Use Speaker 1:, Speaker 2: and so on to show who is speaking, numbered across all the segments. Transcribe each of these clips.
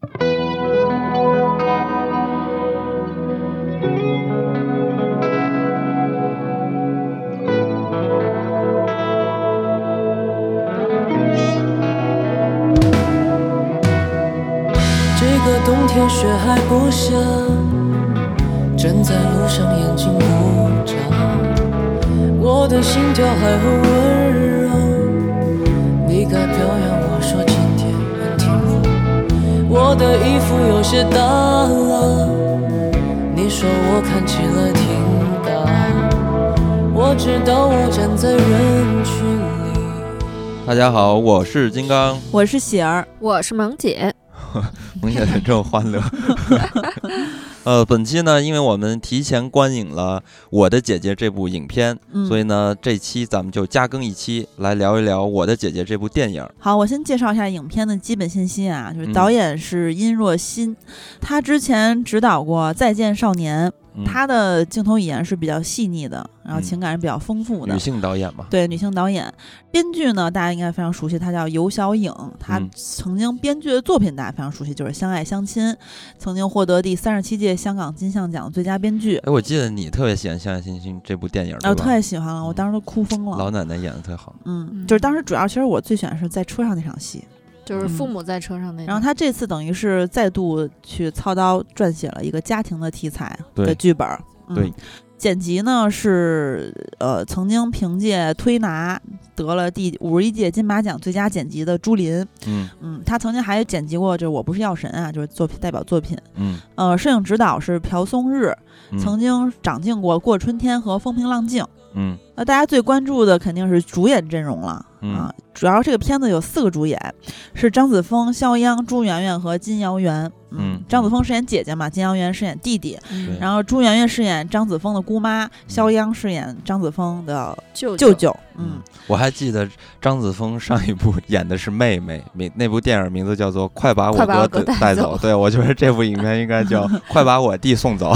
Speaker 1: 这个冬天雪还不下，站在路上眼睛不眨，我的心跳还很温柔。我的衣服有些大了，你说我看起来挺大，我知道我站在人群里。
Speaker 2: 大家好，我是金刚，
Speaker 3: 我是喜儿，
Speaker 4: 我是萌姐，
Speaker 2: 萌姐这么欢乐。呃，本期呢，因为我们提前观影了《我的姐姐》这部影片，
Speaker 3: 嗯
Speaker 2: 所以呢，这期咱们就加更一期，来聊一聊《我的姐姐》这部电影。
Speaker 3: 好，我先介绍一下影片的基本信息啊，就是
Speaker 2: 嗯
Speaker 3: 导演是殷若欣，他之前指导过《再见少年》，
Speaker 2: 嗯、
Speaker 3: 他的镜头语言是比较细腻的，然后
Speaker 2: 嗯
Speaker 3: 情感是比较丰富的。
Speaker 2: 女性导演嘛，
Speaker 3: 对女性导演，编剧呢，大家应该非常熟悉，她叫尤小颖。她
Speaker 2: 嗯
Speaker 3: 曾经编剧的作品大家非常熟悉，就是《相爱相亲》，曾经获得第三十七届香港金像奖最佳编剧。
Speaker 2: 哎，我记得你特别喜欢《相爱相亲》这部电影，对
Speaker 3: 我
Speaker 2: 吧？
Speaker 3: 特别喜欢了，我
Speaker 2: 嗯
Speaker 3: 当时都哭疯了。
Speaker 2: 老奶奶演的特好。
Speaker 3: 嗯，
Speaker 4: 嗯
Speaker 3: 就是当时主要其实我最喜欢是在车上那场戏，
Speaker 4: 就是父母在车上那种。
Speaker 3: 然后他这次等于是再度去操刀撰写了一个家庭的题材的剧本儿。嗯
Speaker 2: 对
Speaker 3: 剪辑呢是呃曾经凭借推拿得了第五十一届金马奖最佳剪辑的朱琳，
Speaker 2: 嗯
Speaker 3: 嗯，他曾经还剪辑过就是《我不是药神》啊，就是作品代表作品。
Speaker 2: 嗯，
Speaker 3: 呃，摄影指导是朴松日，
Speaker 2: 嗯
Speaker 3: 曾经掌镜过《过春天》和《风平浪静》。
Speaker 2: 嗯
Speaker 3: 那大家最关注的肯定是主演阵容了、
Speaker 2: 嗯
Speaker 3: 啊！主要这个片子有四个主演，是张子枫、肖央、朱媛媛和金瑶媛。
Speaker 2: 嗯
Speaker 3: 张子枫饰演姐姐嘛，金瑶媛饰演弟弟，
Speaker 4: 嗯
Speaker 3: 然后朱媛媛饰演张子枫的姑妈，肖央饰演张子枫的
Speaker 4: 舅
Speaker 3: 舅舅。嗯，
Speaker 2: 我还记得张子枫上一部 演的是妹妹，名那部电影名字叫做《快把我
Speaker 4: 快把我
Speaker 2: 哥
Speaker 4: 哥带走
Speaker 2: 带走》。对，我觉得这部影片应该叫 《快把我弟送走》。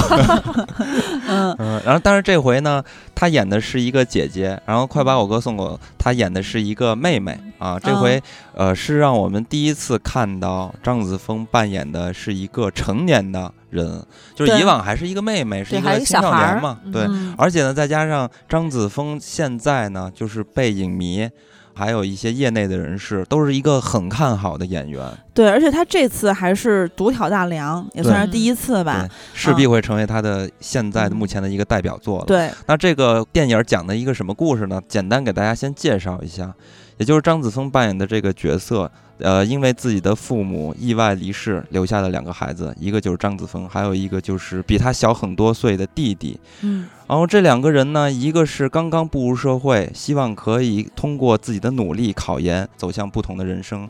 Speaker 3: 嗯
Speaker 2: 嗯，然后但是这回呢，他演的是一个姐姐，然后《快把我哥送走》他演的是一个妹妹啊。这回、呃是让我们第一次看到张子枫扮演的是一个成年的人，就是以往还是一个妹妹，是一个青少年嘛，
Speaker 4: 嗯
Speaker 2: 对。
Speaker 3: 嗯
Speaker 2: 而且呢，再加上张子枫现在呢，就是被影迷。还有一些业内的人士都是一个很看好的演员，
Speaker 3: 对，而且他这次还是独挑大梁，也算是第一次吧。
Speaker 2: 势必会成为他的现在的
Speaker 3: 嗯
Speaker 2: 目前的一个代表作了。
Speaker 3: 对，
Speaker 2: 那这个电影讲的一个什么故事呢？简单给大家先介绍一下，也就是张子枫扮演的这个角色，呃，因为自己的父母意外离世，留下了两个孩子，一个就是张子枫，还有一个就是比他小很多岁的弟弟。
Speaker 3: 嗯
Speaker 2: 然后这两个人呢，一个是刚刚步入社会，希望可以通过自己的努力考研，走向不同的人生。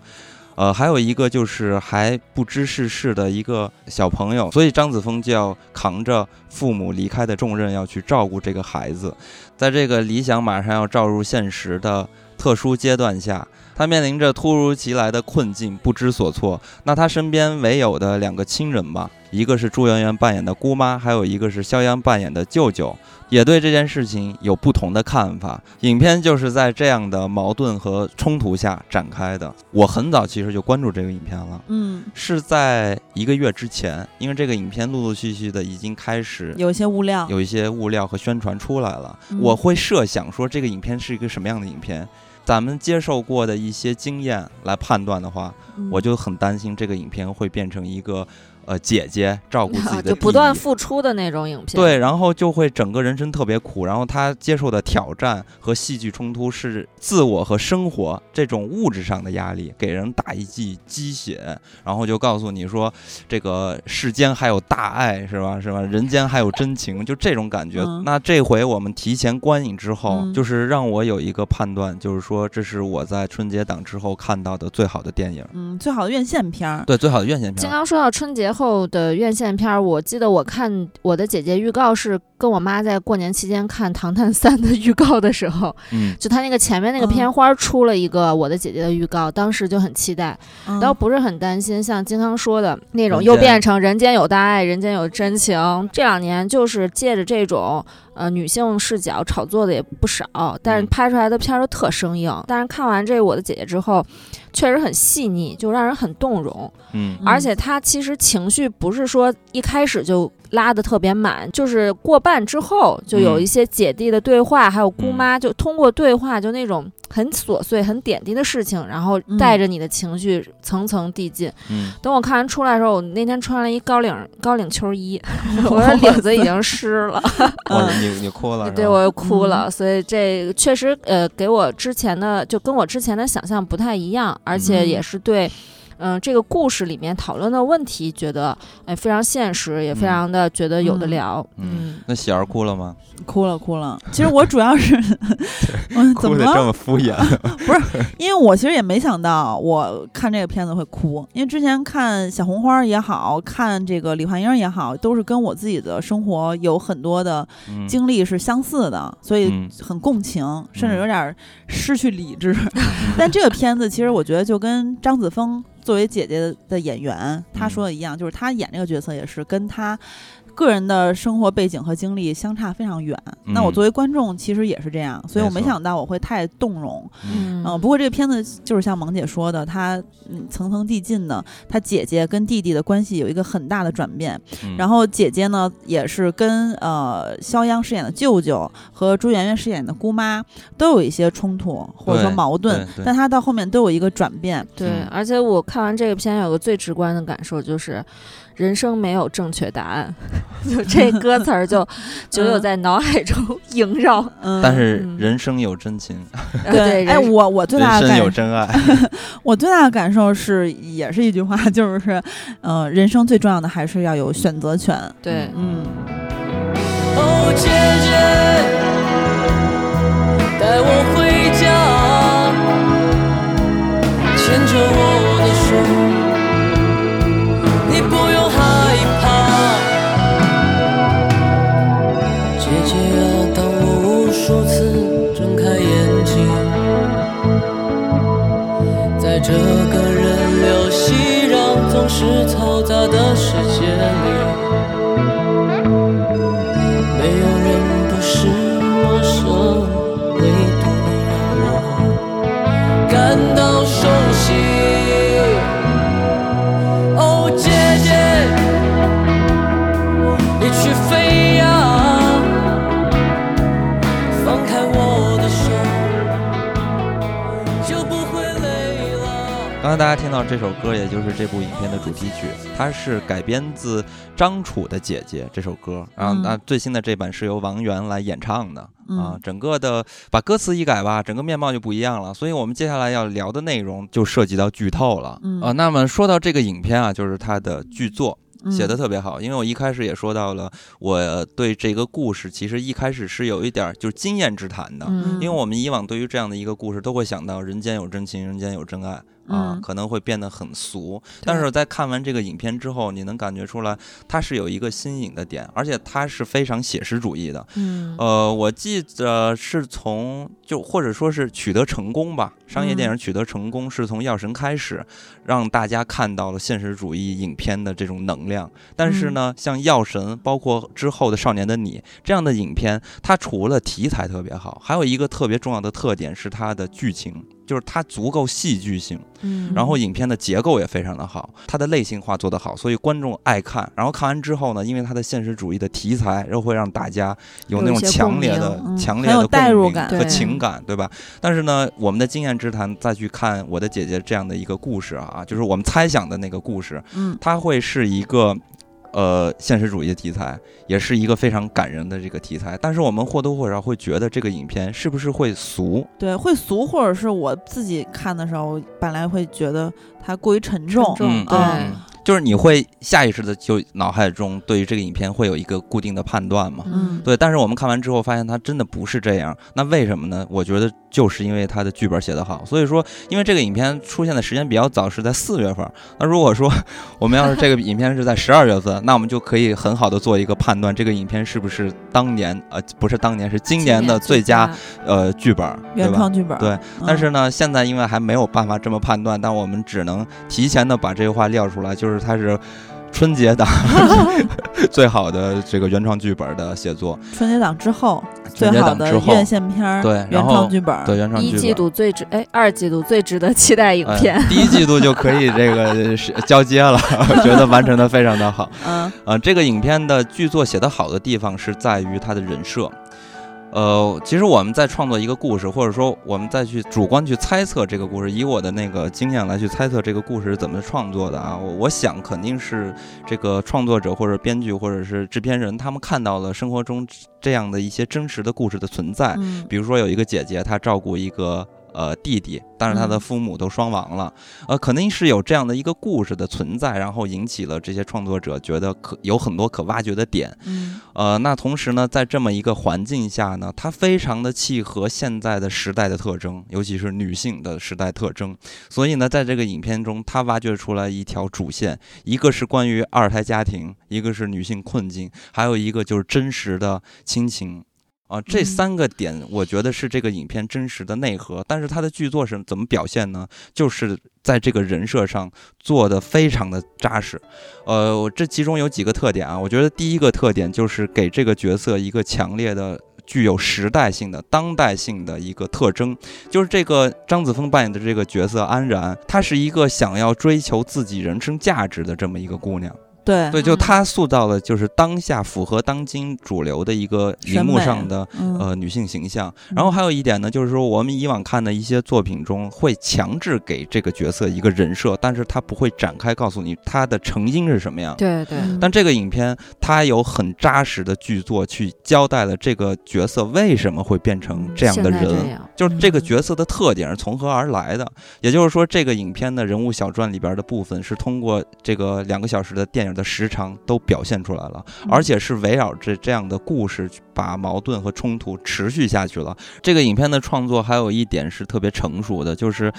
Speaker 2: 呃，还有一个就是还不知世事的一个小朋友，所以张子枫就要扛着父母离开的重任，要去照顾这个孩子。在这个理想马上要照入现实的特殊阶段下，他面临着突如其来的困境，不知所措。那他身边唯有的两个亲人吧，一个是朱媛媛扮演的姑妈，还有一个是肖央扮演的舅舅，也对这件事情有不同的看法。影片就是在这样的矛盾和冲突下展开的。我很早其实就关注这个影片了。
Speaker 3: 嗯，
Speaker 2: 是在一个月之前，因为这个影片陆陆续续的已经开始
Speaker 3: 有一些物料。
Speaker 2: 有一些物料和宣传出来了，
Speaker 3: 嗯
Speaker 2: 我会设想说这个影片是一个什么样的影片。咱们接受过的一些经验来判断的话，
Speaker 3: 嗯。
Speaker 2: 我就很担心这个影片会变成一个呃姐姐照顾自己的
Speaker 4: 就不断付出的那种影片。
Speaker 2: 对，然后就会整个人生特别苦，然后他接受的挑战和戏剧冲突是自我和生活这种物质上的压力，给人打一剂鸡血，然后就告诉你说，这个世间还有大爱，是吧？是吧？人间还有真情，就这种感觉。
Speaker 3: 嗯
Speaker 2: 那这回我们提前观影之后，
Speaker 3: 嗯
Speaker 2: 就是让我有一个判断，就是说这是我在春节档之后看到的最好的电影，
Speaker 3: 嗯，最好的院线片儿。
Speaker 2: 对，最好的院线片。
Speaker 4: 金刚说到春节后的院线片儿，我记得我看我的姐姐预告是跟我妈在过年期间看《唐探三》的预告的时候，
Speaker 2: 嗯。
Speaker 4: 就他那个前面那个
Speaker 3: 嗯。
Speaker 4: 片花出了一个我的姐姐的预告，当时就很期待，
Speaker 3: 嗯。
Speaker 4: 倒不是很担心，像金刚说的那种又变成人间有大爱，人间有真情。这两年就是借着这种呃女性视角炒作的也不少，但是
Speaker 2: 嗯
Speaker 4: 拍出来的片儿都特生硬。但是看完这《我的姐姐》之后，确实很细腻，就让人很动容。而且她其实情绪不是说一开始就拉得特别满，就是过半之后就有
Speaker 2: 嗯
Speaker 4: 一些姐弟的对话，还有姑
Speaker 2: 嗯
Speaker 4: 妈就通过对话就那种很琐碎、很点滴的事情，然后
Speaker 3: 嗯
Speaker 4: 带着你的情绪层层递进。
Speaker 2: 嗯
Speaker 4: 等我看完出来的时候，我那天穿了一高领高领秋衣，我的领子已经湿了，
Speaker 2: 我你你哭了，
Speaker 4: 对我又哭了。
Speaker 3: 嗯
Speaker 4: 所以这确实呃给我之前的就跟我之前的想象不太一样，而且
Speaker 3: 嗯
Speaker 4: 也是对。嗯、这个故事里面讨论的问题，觉得哎非常现实，也非
Speaker 2: 嗯
Speaker 4: 常的觉得有的
Speaker 3: 嗯
Speaker 4: 聊。
Speaker 2: 嗯，那喜儿哭了吗？
Speaker 3: 哭了哭了。其实我主要是，嗯，怎么
Speaker 2: 这么敷衍 不是
Speaker 3: 因为我其实也没想到，我看这个片子会哭。因为之前看小红花也好看这个李焕英也好，都是跟我自己的生活有很多的
Speaker 2: 嗯
Speaker 3: 经历是相似的，所以
Speaker 2: 嗯
Speaker 3: 很共情，甚至
Speaker 2: 嗯
Speaker 3: 有点儿失去理智。但这个片子其实我觉得就跟张子枫作为姐姐的演员她
Speaker 2: 嗯。
Speaker 3: 说的一样，就是她演这个角色也是跟她个人的生活背景和经历相差非常远。那我
Speaker 2: 嗯
Speaker 3: 作为观众其实也是这样，所以我
Speaker 2: 没
Speaker 3: 想到我会太动容。
Speaker 2: 嗯
Speaker 3: 嗯、不过这个片子就是像萌姐说的，她嗯层层递进的，她姐姐跟弟弟的关系有一个很大的转变。
Speaker 2: 嗯
Speaker 3: 然后姐姐呢，也是跟呃肖央饰演的舅舅和朱媛媛饰演的姑妈都有一些冲突或者说矛盾但她到后面都有一个转变。
Speaker 4: 对
Speaker 2: 嗯，
Speaker 4: 而且我看完这个片有个最直观的感受就是，人生没有正确答案，就这歌词儿就久久在脑海中 萦绕。
Speaker 3: 嗯，
Speaker 2: 但是
Speaker 4: 嗯
Speaker 2: 人生有真情，
Speaker 4: 呃
Speaker 3: 对，哎，我我最大的感
Speaker 2: 生有真爱。
Speaker 3: 我最大的感受是，也是一句话，就是，呃，人生最重要的还是要有选择权。
Speaker 4: 对，
Speaker 3: 嗯，
Speaker 1: 哦，姐姐，带我回家，牵着我这
Speaker 2: 刚才大家听到这首歌，也就是这部影片的主题曲，它是改编自张楚的《姐姐》这首歌，然后
Speaker 3: 嗯
Speaker 2: 那最新的这版是由王源来演唱的。啊
Speaker 3: 嗯，
Speaker 2: 整个的把歌词一改吧，整个面貌就不一样了。所以我们接下来要聊的内容就涉及到剧透了。
Speaker 3: 嗯
Speaker 2: 啊，那么说到这个影片啊，就是它的剧作
Speaker 3: 嗯
Speaker 2: 写的特别好，因为我一开始也说到了，我对这个故事其实一开始是有一点儿就是经验之谈的。
Speaker 4: 嗯，
Speaker 2: 因为我们以往对于这样的一个故事，都会想到人间有真情，人间有真爱啊，
Speaker 3: 嗯
Speaker 2: 可能会变得很俗。但是在看完这个影片之后，你能感觉出来，它是有一个新颖的点，而且它是非常写实主义的。
Speaker 4: 嗯
Speaker 2: 呃，我记得是从就或者说是取得成功吧，商业电影取得成功是从《药神》开始，让大家看到了现实主义影片的这种能量。但是呢，像《药神》包括之后的《少年的你》这样的影片，它除了题材特别好，还有一个特别重要的特点是它的剧情。就是它足够戏剧性，
Speaker 4: 嗯，
Speaker 2: 然后影片的结构也非常的好，它的类型化做得好，所以观众爱看。然后看完之后呢，因为它的现实主义的题材，又会让大家有那种强烈的、
Speaker 3: 嗯
Speaker 2: 强烈的共鸣
Speaker 3: 代入感
Speaker 2: 和情感，对吧？但是呢，我们的经验之谈再去看我的姐姐这样的一个故事啊，就是我们猜想的那个故事，
Speaker 3: 嗯
Speaker 2: 它会是一个。呃，现实主义的题材也是一个非常感人的这个题材，但是我们或多或少会觉得这个影片是不是会俗？
Speaker 3: 对，会俗，或者是我自己看的时候，本来会觉得它过于沉重。
Speaker 4: 沉重
Speaker 2: 嗯
Speaker 4: 对
Speaker 3: 嗯
Speaker 2: 就是你会下意识的就脑海中对于这个影片会有一个固定的判断嘛？
Speaker 3: 嗯
Speaker 2: 对，但是我们看完之后发现它真的不是这样，那为什么呢？我觉得就是因为他的剧本写得好，所以说，因为这个影片出现的时间比较早，是在四月份。那如果说我们要是这个影片是在十二月份，那我们就可以很好的做一个判断，这个影片是不是当年呃不是当年是今年的最佳呃剧本，
Speaker 3: 原创剧本。
Speaker 2: 对。
Speaker 3: 嗯，
Speaker 2: 但是呢，现在因为还没有办法这么判断，但我们只能提前的把这个话撂出来，就是它是春节档 最好的这个原创剧本的写作，
Speaker 3: 春节档之后最好的院线片儿，
Speaker 2: 对
Speaker 3: 原创剧本儿，
Speaker 2: 对原创剧本。
Speaker 4: 一季度最值哎，二季度最值得期待影
Speaker 2: 哎
Speaker 4: 片。
Speaker 2: 第一季度就可以这个 交接了，我觉得完成的非常的好。
Speaker 3: 嗯
Speaker 2: 呃，这个影片的剧作写得好的地方是在于它的人设。呃，其实我们在创作一个故事，或者说我们再去主观去猜测这个故事，以我的那个经验来去猜测这个故事是怎么创作的啊，我我想肯定是这个创作者或者编剧或者是制片人他们看到了生活中这样的一些真实的故事的存在，
Speaker 3: 嗯。
Speaker 2: 比如说有一个姐姐，她照顾一个呃弟弟，但是他的
Speaker 3: 嗯
Speaker 2: 父母都双亡了，呃，肯定是有这样的一个故事的存在，然后引起了这些创作者觉得可有很多可挖掘的点。
Speaker 3: 嗯
Speaker 2: 呃，那同时呢，在这么一个环境下呢，它非常的契合现在的时代的特征，尤其是女性的时代特征。所以呢，在这个影片中，它挖掘出来一条主线，一个是关于二胎家庭，一个是女性困境，还有一个就是真实的亲情。啊，这
Speaker 3: 嗯
Speaker 2: 三个点我觉得是这个影片真实的内核，但是它的剧作是怎么表现呢？就是在这个人设上做的非常的扎实。呃，我这其中有几个特点啊，我觉得第一个特点就是给这个角色一个强烈的。具有时代性的、当代性的一个特征，就是这个张子枫扮演的这个角色安然，她是一个想要追求自己人生价值的这么一个姑娘。
Speaker 3: 对
Speaker 2: 对，就
Speaker 4: 嗯
Speaker 2: 她塑造了就是当下符合当今主流的一个荧幕上的
Speaker 3: 嗯
Speaker 2: 呃女性形象。然后还有一点呢，就是说我们以往看的一些作品中，会强制给这个角色一个人设，但是他不会展开告诉你他的成因是什么样。
Speaker 4: 对对，
Speaker 3: 嗯
Speaker 2: 但这个影片它有很扎实的剧作去交代了这个角色为什么会变成这样的人。就是这个
Speaker 3: 嗯
Speaker 2: 角色的特点是从何而来的，也就是说，这个影片的人物小传里边的部分是通过这个两个小时的电影的时长都表现出来了，
Speaker 3: 嗯
Speaker 2: 而且是围绕着这样的故事把矛盾和冲突持续下去了。这个影片的创作还有一点是特别成熟的，就是。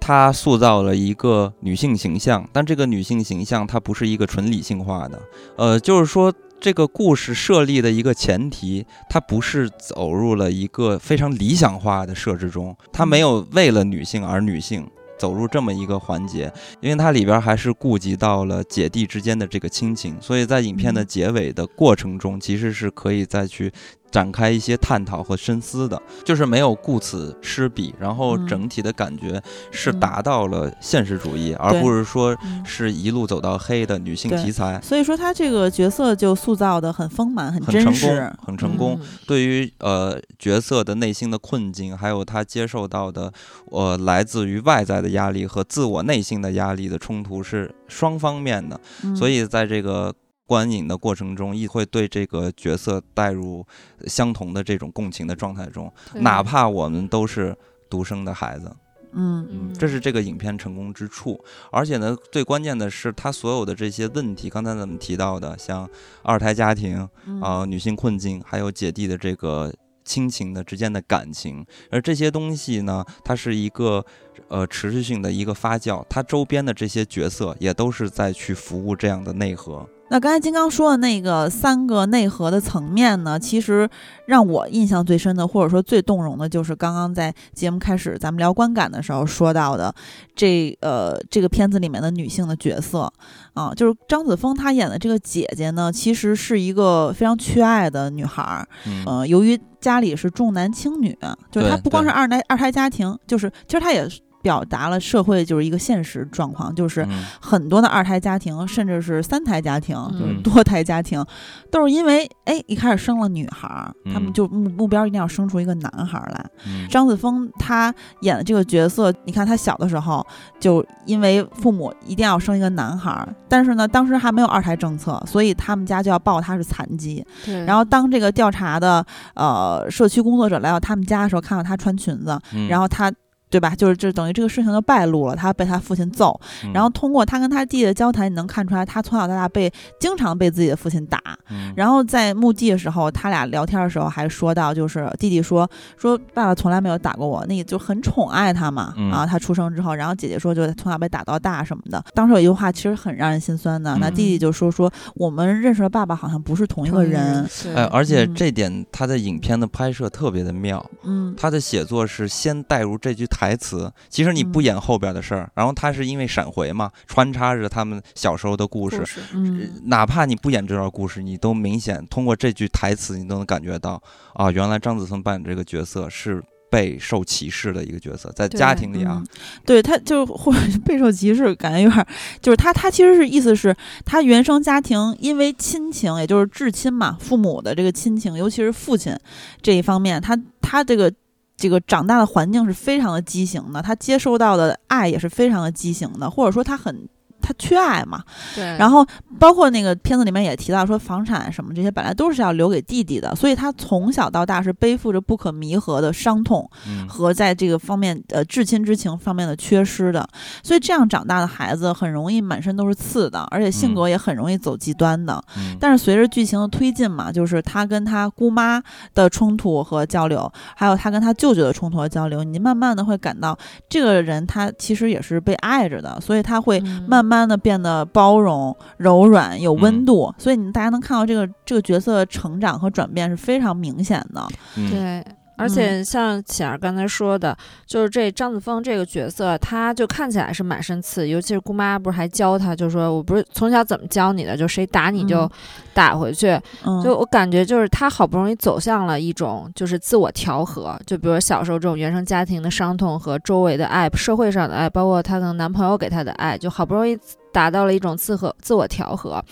Speaker 2: 它塑造了一个女性形象，但这个女性形象它不是一个纯理性化的，呃，就是说这个故事设立的一个前提，它不是走入了一个非常理想化的设置中，它没有为了女性而女性。走入这么一个环节，因为它里边还是顾及到了姐弟之间的这个亲情，所以在影片的
Speaker 3: 嗯。
Speaker 2: 结尾的过程中，其实是可以再去展开一些探讨和深思的，就是没有顾此失彼，然后
Speaker 3: 嗯。
Speaker 2: 整体的感觉是
Speaker 3: 嗯。
Speaker 2: 达到了现实主义，而不是说
Speaker 3: 嗯。
Speaker 2: 是一路走到黑的女性题材。
Speaker 3: 所以说他这个角色就塑造的很丰满，很真实
Speaker 2: 功，，很成功。
Speaker 4: 嗯。
Speaker 2: 对于呃角色的内心的困境，还有他接受到的呃来自于外在的压力和自我内心的压力的冲突是双方面的，
Speaker 3: 嗯。
Speaker 2: 所以在这个观影的过程中，亦会对这个角色带入相同的这种共情的状态中，哪怕我们都是独生的孩子。
Speaker 3: 嗯。
Speaker 2: 嗯，这是这个影片成功之处，而且呢，最关键的是，它所有的这些问题，刚才咱们提到的，像二胎家庭，
Speaker 3: 嗯。
Speaker 2: 啊、女性困境，还有姐弟的这个亲情的之间的感情，而这些东西呢，它是一个呃持续性的一个发酵，它周边的这些角色也都是在去服务这样的内核。
Speaker 3: 那刚才金刚说的那个三个内核的层面呢，其实让我印象最深的，或者说最动容的，就是刚刚在节目开始咱们聊观感的时候说到的这呃这个片子里面的女性的角色啊，就是张子枫她演的这个姐姐呢，其实是一个非常缺爱的女孩儿。
Speaker 2: 嗯，
Speaker 3: 呃，由于家里是重男轻女，就是她不光是二胎二胎家庭，就是其实她也表达了社会就是一个现实状况，就是
Speaker 2: 嗯
Speaker 3: 很多的二胎家庭，甚至是三胎家庭，就是
Speaker 2: 嗯
Speaker 3: 多胎家庭，都是因为哎一开始生了女孩儿，他们
Speaker 2: 嗯
Speaker 3: 就目目标一定要生出一个男孩儿来。
Speaker 2: 嗯
Speaker 3: 张子枫他演的这个角色，你看他小的时候就因为父母一定要生一个男孩儿，但是呢当时还没有二胎政策，所以他们家就要报他是残疾。然后当这个调查的呃社区工作者来到他们家的时候，看到他穿裙子，
Speaker 2: 嗯
Speaker 3: 然后他。对吧？就是就等于这个事情就败露了，他被他父亲揍，
Speaker 2: 嗯
Speaker 3: 然后通过他跟他弟弟的交谈，你能看出来，他从小到大被经常被自己的父亲打。
Speaker 2: 嗯
Speaker 3: 然后在墓地的时候，他俩聊天的时候还说到，就是弟弟说说爸爸从来没有打过我，那就很宠爱他嘛。
Speaker 2: 嗯
Speaker 3: 啊，他出生之后，然后姐姐说就从小被打到大什么的。当时有一句话其实很让人心酸的，那
Speaker 2: 嗯
Speaker 3: 弟弟就说说我们认识的爸爸好像不是同一个人。
Speaker 4: 对
Speaker 2: 哎，而且
Speaker 3: 嗯
Speaker 2: 这点他的影片的拍摄特别的妙，
Speaker 3: 嗯
Speaker 2: 他的写作是先带入这句台词，其实你不
Speaker 3: 嗯
Speaker 2: 演后边的事儿，然后他是因为闪回嘛，穿插着他们小时候的故事
Speaker 4: 故，事
Speaker 3: 嗯，
Speaker 2: 哪怕你不演这段故事，你都明显通过这句台词，你都能感觉到啊，原来张子枫扮演这个角色是备受歧视的一个角色，在家庭里啊
Speaker 3: 嗯，对他就是或者是备受歧视，感觉有点儿，就是他他其实是意思是他原生家庭因为亲情，也就是至亲嘛，父母的这个亲情，尤其是父亲这一方面，他他这个。这个长大的环境是非常的畸形的，他接收到的爱也是非常的畸形的，或者说他很他缺爱嘛，
Speaker 4: 对，
Speaker 3: 然后包括那个片子里面也提到说，房产什么这些本来都是要留给弟弟的，所以他从小到大是背负着不可弥合的伤痛
Speaker 2: 嗯。
Speaker 3: 和在这个方面呃至亲之情方面的缺失的，所以这样长大的孩子很容易满身都是刺的，而且性格也很容易走极端的。
Speaker 2: 嗯。
Speaker 3: 但是随着剧情的推进嘛，就是他跟他姑妈的冲突和交流，还有他跟他舅舅的冲突和交流，你慢慢的会感到这个人他其实也是被爱着的，所以他会
Speaker 4: 慢
Speaker 3: 慢慢的变得包容、柔软、有温
Speaker 2: 嗯
Speaker 3: 度，所以你大家能看到这个这个角色的成长和转变是非常明显的。
Speaker 2: 嗯
Speaker 4: 对。而且像浅儿刚才说的，就是这张子枫这个角色，他就看起来是满身刺，尤其是姑妈不是还教他，就说我不是从小怎么教你的，就谁打你就
Speaker 3: 嗯
Speaker 4: 打回去。
Speaker 3: 嗯，
Speaker 4: 就我感觉就是他好不容易走向了一种就是自我调和，就比如小时候这种原生家庭的伤痛和周围的爱、社会上的爱，包括她可能男朋友给她的爱，就好不容易达到了一种自和自我调和。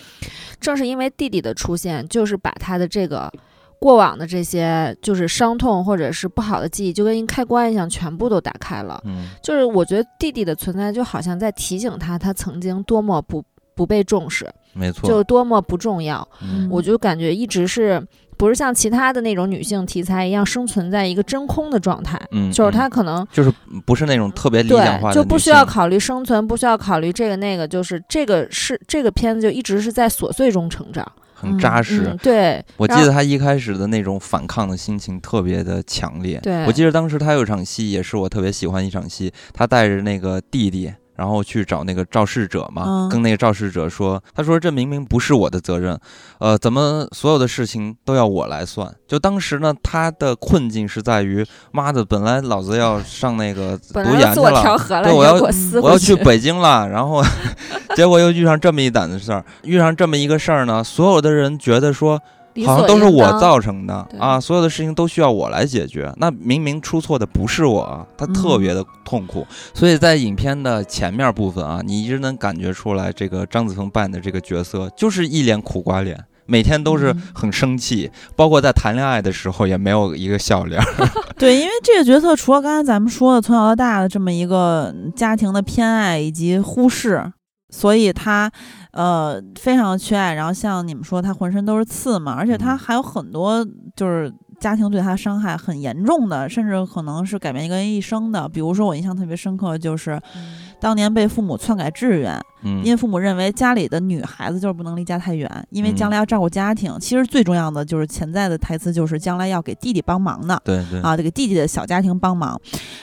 Speaker 4: 正是因为弟弟的出现，就是把他的这个。过往的这些就是伤痛或者是不好的记忆，就跟一开关一样，全部都打开了。
Speaker 2: 嗯
Speaker 4: 就是我觉得弟弟的存在，就好像在提醒他，他曾经多么不不被重视，
Speaker 2: 没错，
Speaker 4: 就多么不重要。
Speaker 2: 嗯
Speaker 4: 我就感觉一直是不是像其他的那种女性题材一样生存在一个真空的状态，
Speaker 2: 嗯，
Speaker 4: 就是
Speaker 2: 嗯
Speaker 4: 她可能。
Speaker 2: 就是不是那种特别理想化的，
Speaker 4: 就不需要考虑生存，不需要考虑这个那个，就是这个是这个片子就一直是在琐碎中成长。
Speaker 2: 很扎实。
Speaker 4: 嗯，对，
Speaker 2: 我记得他一开始的那种反抗的心情特别的强烈。
Speaker 4: 对
Speaker 2: 我记得当时他有一场戏，也是我特别喜欢一场戏，他带着那个弟弟。然后去找那个肇事者嘛，
Speaker 3: 嗯。
Speaker 2: 跟那个肇事者说，他说这明明不是我的责任，呃，怎么所有的事情都要我来算？就当时呢，他的困境是在于，妈的，本来老子要上那个读研去了，对我要
Speaker 4: 我
Speaker 2: 要去北京了，然后 结果又遇上这么一档子事儿，遇上这么一个事儿呢，所有的人觉得说，
Speaker 4: 理
Speaker 2: 好像都是我造成的啊，所有的事情都需要我来解决。那明明出错的不是我啊，他特别的痛苦。所以在影片的前面部分啊，你一直能感觉出来，这个张子枫扮的这个角色就是一脸苦瓜脸。每天都是
Speaker 3: 嗯
Speaker 2: 很生气，包括在谈恋爱的时候也没有一个笑脸儿。
Speaker 3: 对，因为这个角色除了刚才咱们说的从小到大的这么一个家庭的偏爱以及忽视，所以他呃非常缺爱。然后像你们说，他浑身都是刺嘛，而且他
Speaker 2: 嗯
Speaker 3: 还有很多就是家庭对他伤害很严重的，甚至可能是改变一个人一生的。比如说，我印象特别深刻就是当年被父母篡改志愿，
Speaker 2: 嗯
Speaker 3: 因为父母认为家里的女孩子就是不能离家太远，因为将来要照顾家庭。其实最重要的就是潜在的台词就是将来要给弟弟帮忙的。
Speaker 2: 对对
Speaker 3: 啊，这个弟弟的小家庭帮忙，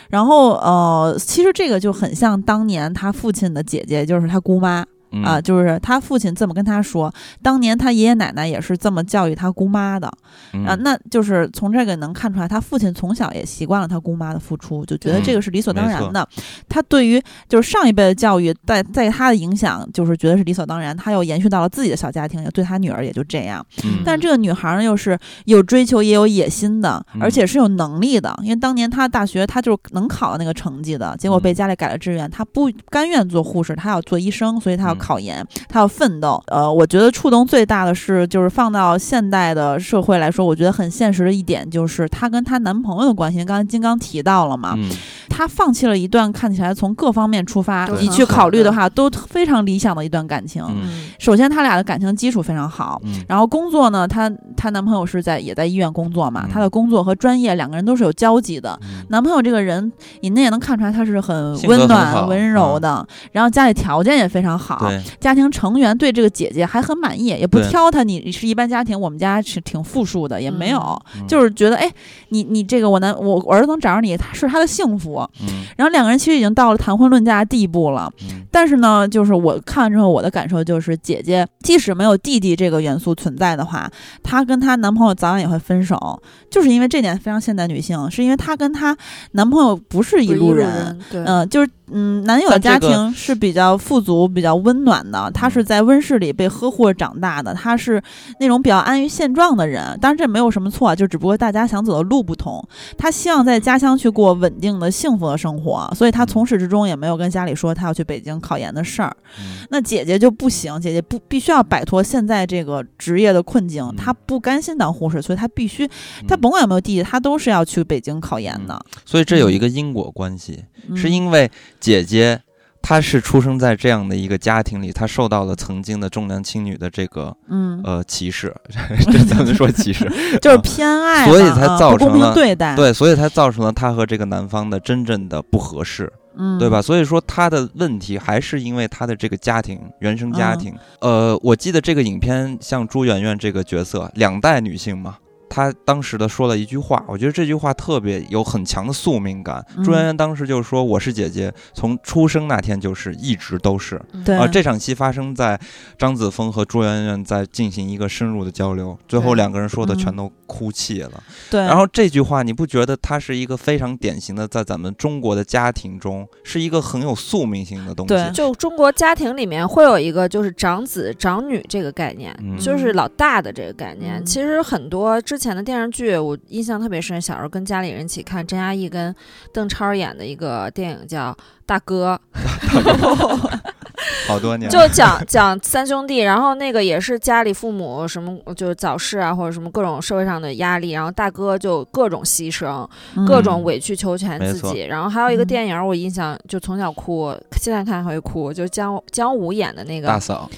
Speaker 3: 然后呃，其实这个就很像当年他父亲的姐姐，就是他姑妈
Speaker 2: 嗯
Speaker 3: 啊，就是他父亲这么跟他说，当年他爷爷奶奶也是这么教育他姑妈的
Speaker 2: 嗯
Speaker 3: 啊，那就是从这个能看出来，他父亲从小也习惯了他姑妈的付出，就觉得这
Speaker 2: 嗯
Speaker 3: 个是理所当然的。他对于就是上一辈的教育，在在他的影响，就是觉得是理所当然，他又延续到了自己的小家庭，也对他女儿也就这样。
Speaker 2: 嗯
Speaker 3: 但这个女孩呢，又是有追求也有野心的，
Speaker 2: 嗯
Speaker 3: 而且是有能力的。因为当年他大学她就是能考那个成绩的，结果被
Speaker 2: 嗯
Speaker 3: 家里改了志愿，她不甘愿做护士，她要做医生，所以她要
Speaker 2: 嗯
Speaker 3: 考研，她要奋斗。呃，我觉得触动最大的是，就是放到现代的社会来说，我觉得很现实的一点就是她跟她男朋友的关系。刚才金刚提到了嘛，
Speaker 2: 嗯
Speaker 3: 她放弃了一段看起来从各方面出发你去考虑的话，都非常理想的一段感情。首先，他俩的感情基础非常好。
Speaker 2: 嗯
Speaker 3: 然后工作呢，她她男朋友是在也在医院工作嘛，
Speaker 2: 嗯
Speaker 3: 她的工作和专业两个人都是有交集的。
Speaker 2: 嗯
Speaker 3: 男朋友这个人，你那也能看出来他是很温暖、
Speaker 2: 好
Speaker 3: 温柔
Speaker 2: 嗯
Speaker 3: 的，然后家里条件也非常好家庭成员对这个姐姐还很满意，也不挑她。你是一般家庭，我们家是挺富庶的，也没有，
Speaker 2: 嗯
Speaker 3: 就是觉得哎，你你这个我男我我儿子能找着你，他是他的幸福。
Speaker 2: 嗯
Speaker 3: 然后两个人其实已经到了谈婚论嫁的地步了。
Speaker 2: 嗯
Speaker 3: 但是呢，就是我看完之后，我的感受就是，姐姐即使没有弟弟这个元素存在的话，她跟她男朋友早晚也会分手，就是因为这点非常现代女性，是因为她跟她男朋友不是一
Speaker 4: 路
Speaker 3: 路人。嗯、就是嗯，男友的家庭是比较富足、比较温暖的，他是在温室里被呵护着长大的，他是那种比较安于现状的人。当然这没有什么错，就只不过大家想走的路不同。他希望在家乡去过稳定的、幸福的生活，所以他从始至终也没有跟家里说他要去北京考研的事儿。
Speaker 2: 嗯
Speaker 3: 那姐姐就不行，姐姐不必须要摆脱现在这个职业的困境，
Speaker 2: 嗯
Speaker 3: 她不甘心当护士，所以她必须，她甭管有没有弟弟，她都是要去北京考研的。
Speaker 2: 所以这有一个因果关系，
Speaker 3: 嗯
Speaker 2: 是因为姐姐她是出生在这样的一个家庭里，她受到了曾经的重男轻女的这个
Speaker 3: 嗯，
Speaker 2: 呃歧视，这怎么说歧视？
Speaker 3: 就是偏爱嘛，
Speaker 2: 所以才造成了
Speaker 3: 平对待。，
Speaker 2: 对，所以才造成了她和这个男方的真正的不合适。
Speaker 3: 嗯，
Speaker 2: 对吧？？所以说他的问题还是因为他的这个家庭原生家
Speaker 3: 嗯
Speaker 2: 庭。呃，我记得这个影片像朱媛媛这个角色，两代女性嘛。她当时的说了一句话，我觉得这句话特别有很强的宿命感。朱媛
Speaker 3: 嗯
Speaker 2: 媛当时就说：“我是姐姐，从出生那天就是，一直都是。”
Speaker 3: 对
Speaker 2: 啊，这场戏发生在张子枫和朱媛媛在进行一个深入的交流，最后两个人说的全
Speaker 3: 嗯
Speaker 2: 都哭泣了。
Speaker 3: 对，
Speaker 2: 然后这句话，你不觉得它是一个非常典型的，在咱们中国的家庭中是一个很有宿命性的东西？
Speaker 3: 对
Speaker 4: 就中国家庭里面会有一个就是长子长女这个概念，
Speaker 2: 嗯
Speaker 4: 就是老大的这个概念。
Speaker 3: 嗯
Speaker 4: 其实很多之前的电视剧，我印象特别深，小时候跟家里人一起看张嘉译跟邓超演的一个电影叫《大哥》，
Speaker 2: 好多年，
Speaker 4: 就讲讲三兄弟，然后那个也是家里父母什么就是早逝啊，或者什么各种社会上的压力，然后大哥就各种牺牲，
Speaker 3: 嗯
Speaker 4: 各种委曲求全自己。然后还有一个
Speaker 3: 嗯。
Speaker 4: 电影，我印象就从小哭，现在看还会哭，就姜姜武演的那个
Speaker 2: 大嫂，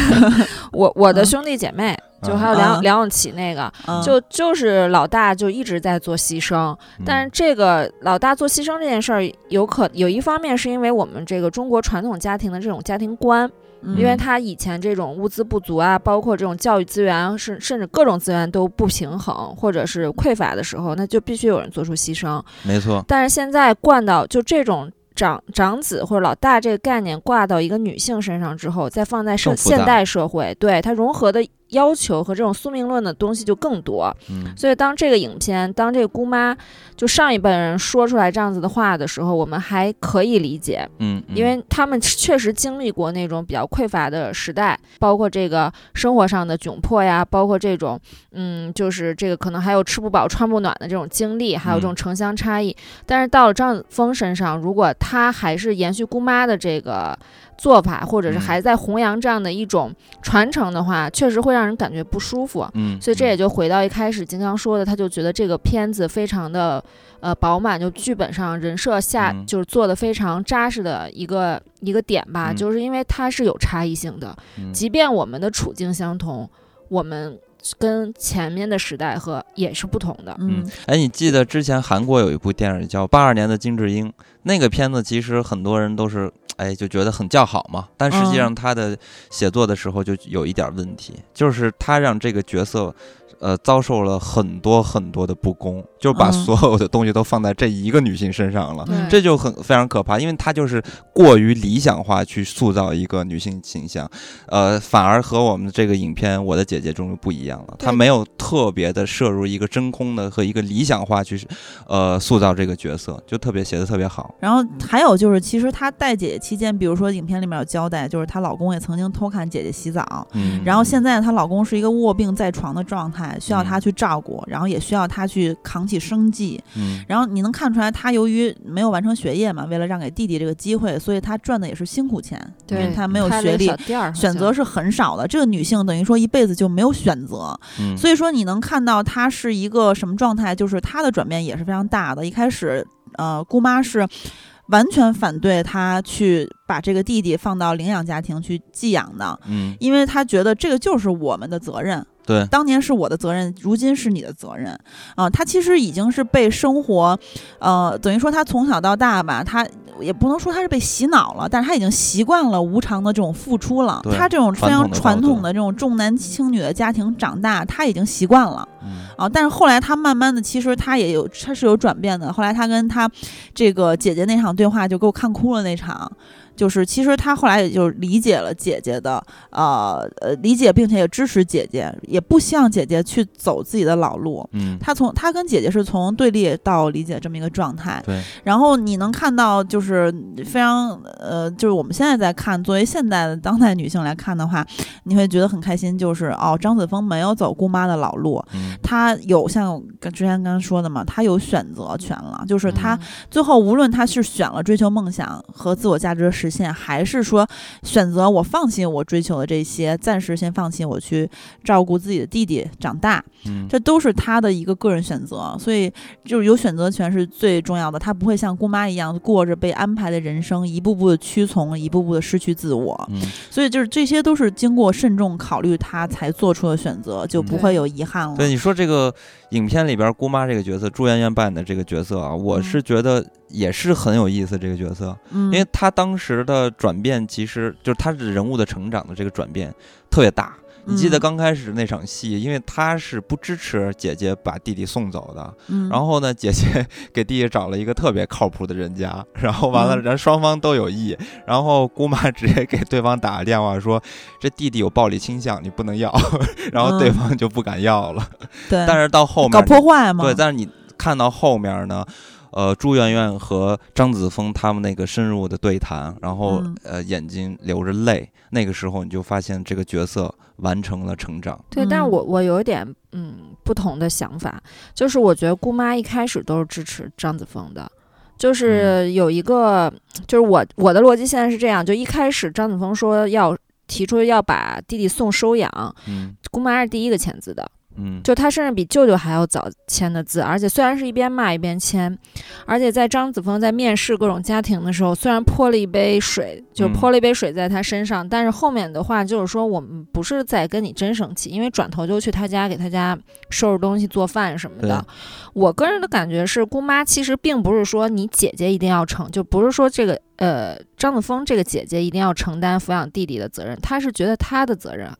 Speaker 4: 我我的
Speaker 3: 嗯
Speaker 4: 兄弟姐妹，就
Speaker 2: 嗯
Speaker 4: 还有梁
Speaker 3: 嗯
Speaker 4: 梁咏琪那个，
Speaker 3: 嗯
Speaker 4: 就就是老大就一直在做牺牲，但是这个老大做牺牲这件事儿，有可有一方面是因为我们这个中国传统家庭的这种家庭观，
Speaker 3: 嗯
Speaker 4: 因为他以前这种物资不足啊，包括这种教育资源，甚甚至各种资源都不平衡或者是匮乏的时候，那就必须有人做出牺牲。
Speaker 2: 没错，
Speaker 4: 但是现在惯到就这种。长长子或者老大这个概念挂到一个女性身上之后，再放在社现代社会，对它融合的要求和这种宿命论的东西就更多。
Speaker 2: 嗯
Speaker 4: 所以当这个影片，当这个姑妈就上一辈人说出来这样子的话的时候，我们还可以理解，
Speaker 2: 嗯，嗯
Speaker 4: 因为他们确实经历过那种比较匮乏的时代，包括这个生活上的窘迫呀，包括这种嗯，就是这个可能还有吃不饱穿不暖的这种经历，还有这种
Speaker 2: 嗯
Speaker 4: 城乡差异。但是到了张子枫身上，如果他还是延续姑妈的这个做法，或者是
Speaker 2: 嗯。
Speaker 4: 还在弘扬这样的一种传承的话，确实会让人感觉不舒服。
Speaker 2: 嗯，
Speaker 4: 所以这也
Speaker 2: 嗯。
Speaker 4: 就回到一开始金刚说的，他就觉得这个片子非常的呃饱满，就剧本上人设下
Speaker 2: 嗯。
Speaker 4: 就是做的非常扎实的一个一个点吧，
Speaker 2: 嗯。
Speaker 4: 就是因为它是有差异性的，
Speaker 2: 嗯。
Speaker 4: 即便我们的处境相同，我们跟前面的时代和也是不同的。
Speaker 3: 嗯
Speaker 2: 哎，你记得之前韩国有一部电影叫《八二年的金智英》，那个片子其实很多人都是哎就觉得很叫好嘛，但实际上他的写作的时候就有一点问题，就是他让这个角色。呃，遭受了很多很多的不公，就把
Speaker 3: 嗯。
Speaker 2: 所有的东西都放在这一个女性身上了，
Speaker 3: 嗯
Speaker 2: 这就很非常可怕，因为她就是过于理想化去塑造一个女性形象，呃，反而和我们这个影片《我的姐姐》中不一样了，她没有特别的摄入一个真空的和一个理想化去，呃，塑造这个角色，就特别写的特别好。
Speaker 3: 然后还有就是，其实她带姐姐期间，比如说影片里面有交代，就是她老公也曾经偷看姐姐洗澡，
Speaker 2: 嗯，
Speaker 3: 然后现在她老公是一个卧病在床的状态，需要
Speaker 2: 嗯
Speaker 3: 她去照顾，然后也需要他去扛起生计。
Speaker 2: 嗯，
Speaker 3: 然后你能看出来，他由于没有完成学业嘛，为了让给弟弟这个机会，所以他赚的也是辛苦钱，因为
Speaker 2: 对
Speaker 3: 她没有学历选择是很少的。这个女性等于说一辈子就没有选择，
Speaker 2: 嗯，
Speaker 3: 所以说你能看到她是一个什么状态，就是她的转变也是非常大的。一开始，呃，姑妈是完全反对她去把这个弟弟放到领养家庭去寄养的，
Speaker 2: 嗯，
Speaker 3: 因为她觉得这个就是我们的责任。
Speaker 2: 对，
Speaker 3: 当年是我的责任，如今是你的责任啊、他其实已经是被生活，呃，等于说他从小到大吧，他也不能说他是被洗脑了，但是他已经习惯了无偿的这种付出了。他这种非常
Speaker 2: 传
Speaker 3: 传
Speaker 2: 统的
Speaker 3: 这种重男轻女的家庭长大，他已经习惯了。
Speaker 2: 嗯
Speaker 3: 啊，但是后来他慢慢的，其实他也有，他是有转变的。后来他跟他这个姐姐那场对话，就给我看哭了那场。就是其实他后来也就理解了姐姐的，呃呃，理解并且也支持姐姐，也不希望姐姐去走自己的老路。
Speaker 2: 嗯，
Speaker 3: 他从他跟姐姐是从对立到理解这么一个状态。
Speaker 2: 对，
Speaker 3: 然后你能看到，就是非常呃，就是我们现在在看，作为现代的当代女性来看的话，你会觉得很开心，就是哦，张子枫没有走姑妈的老路，
Speaker 2: 嗯
Speaker 3: 她有像跟之前刚刚说的嘛，她有选择权了，就是她
Speaker 4: 嗯
Speaker 3: 最后无论她是选了追求梦想和自我价值的实现，还是说选择我放弃我追求的这些，暂时先放弃我去照顾自己的弟弟长大，
Speaker 2: 嗯，
Speaker 3: 这都是他的一个个人选择，所以就是有选择权是最重要的。他不会像姑妈一样过着被安排的人生，一步步的屈从，一步步的失去自我。
Speaker 2: 嗯
Speaker 3: 所以就是这些都是经过慎重考虑，他才做出的选择，就不
Speaker 2: 嗯
Speaker 3: 会有遗憾了。
Speaker 2: 对，你说这个影片里边姑妈这个角色，朱媛媛扮演的这个角色啊，我
Speaker 3: 嗯
Speaker 2: 是觉得也是很有意思这个角色，
Speaker 3: 嗯，
Speaker 2: 因为他当时的转变，其实就是他的人物的成长的这个转变特别大。你记得
Speaker 3: 嗯
Speaker 2: 刚开始那场戏，因为他是不支持姐姐把弟弟送走的，
Speaker 3: 嗯，
Speaker 2: 然后呢，姐姐给弟弟找了一个特别靠谱的人家，然后完了，
Speaker 3: 嗯。
Speaker 2: 人双方都有意，然后姑妈直接给对方打了电话说，这弟弟有暴力倾向，你不能要，然后对
Speaker 3: 嗯。
Speaker 2: 方就不敢要了。
Speaker 3: 对，
Speaker 2: 但是到后面
Speaker 3: 搞破坏嘛，
Speaker 2: 对，但是你看到后面呢，呃，朱媛媛和张子枫他们那个深入的对谈，然后、
Speaker 3: 嗯。
Speaker 2: 呃眼睛流着泪，那个时候你就发现这个角色完成了成长。
Speaker 4: 对，但是
Speaker 3: 嗯。
Speaker 4: 我我有点嗯不同的想法，就是我觉得姑妈一开始都是支持张子枫的，就是有一个，就是我我的逻辑现在是这样，就一开始张子枫说要提出要把弟弟送收养，
Speaker 2: 嗯。
Speaker 4: 姑妈是第一个签字的，
Speaker 2: 嗯，
Speaker 4: 就他甚至比舅舅还要早签的字，而且虽然是一边骂一边签，而且在张子枫在面试各种家庭的时候，虽然泼了一杯水，就
Speaker 2: 嗯
Speaker 4: 泼了一杯水在他身上，但是后面的话就是说我们不是在跟你真生气，因为转头就去他家给他家收拾东西、做饭什么的。我个人的感觉是，姑妈其实并不是说你姐姐一定要成，就不是说这个呃张子枫这个姐姐一定要承担抚养弟弟的责任，她是觉得她的责任。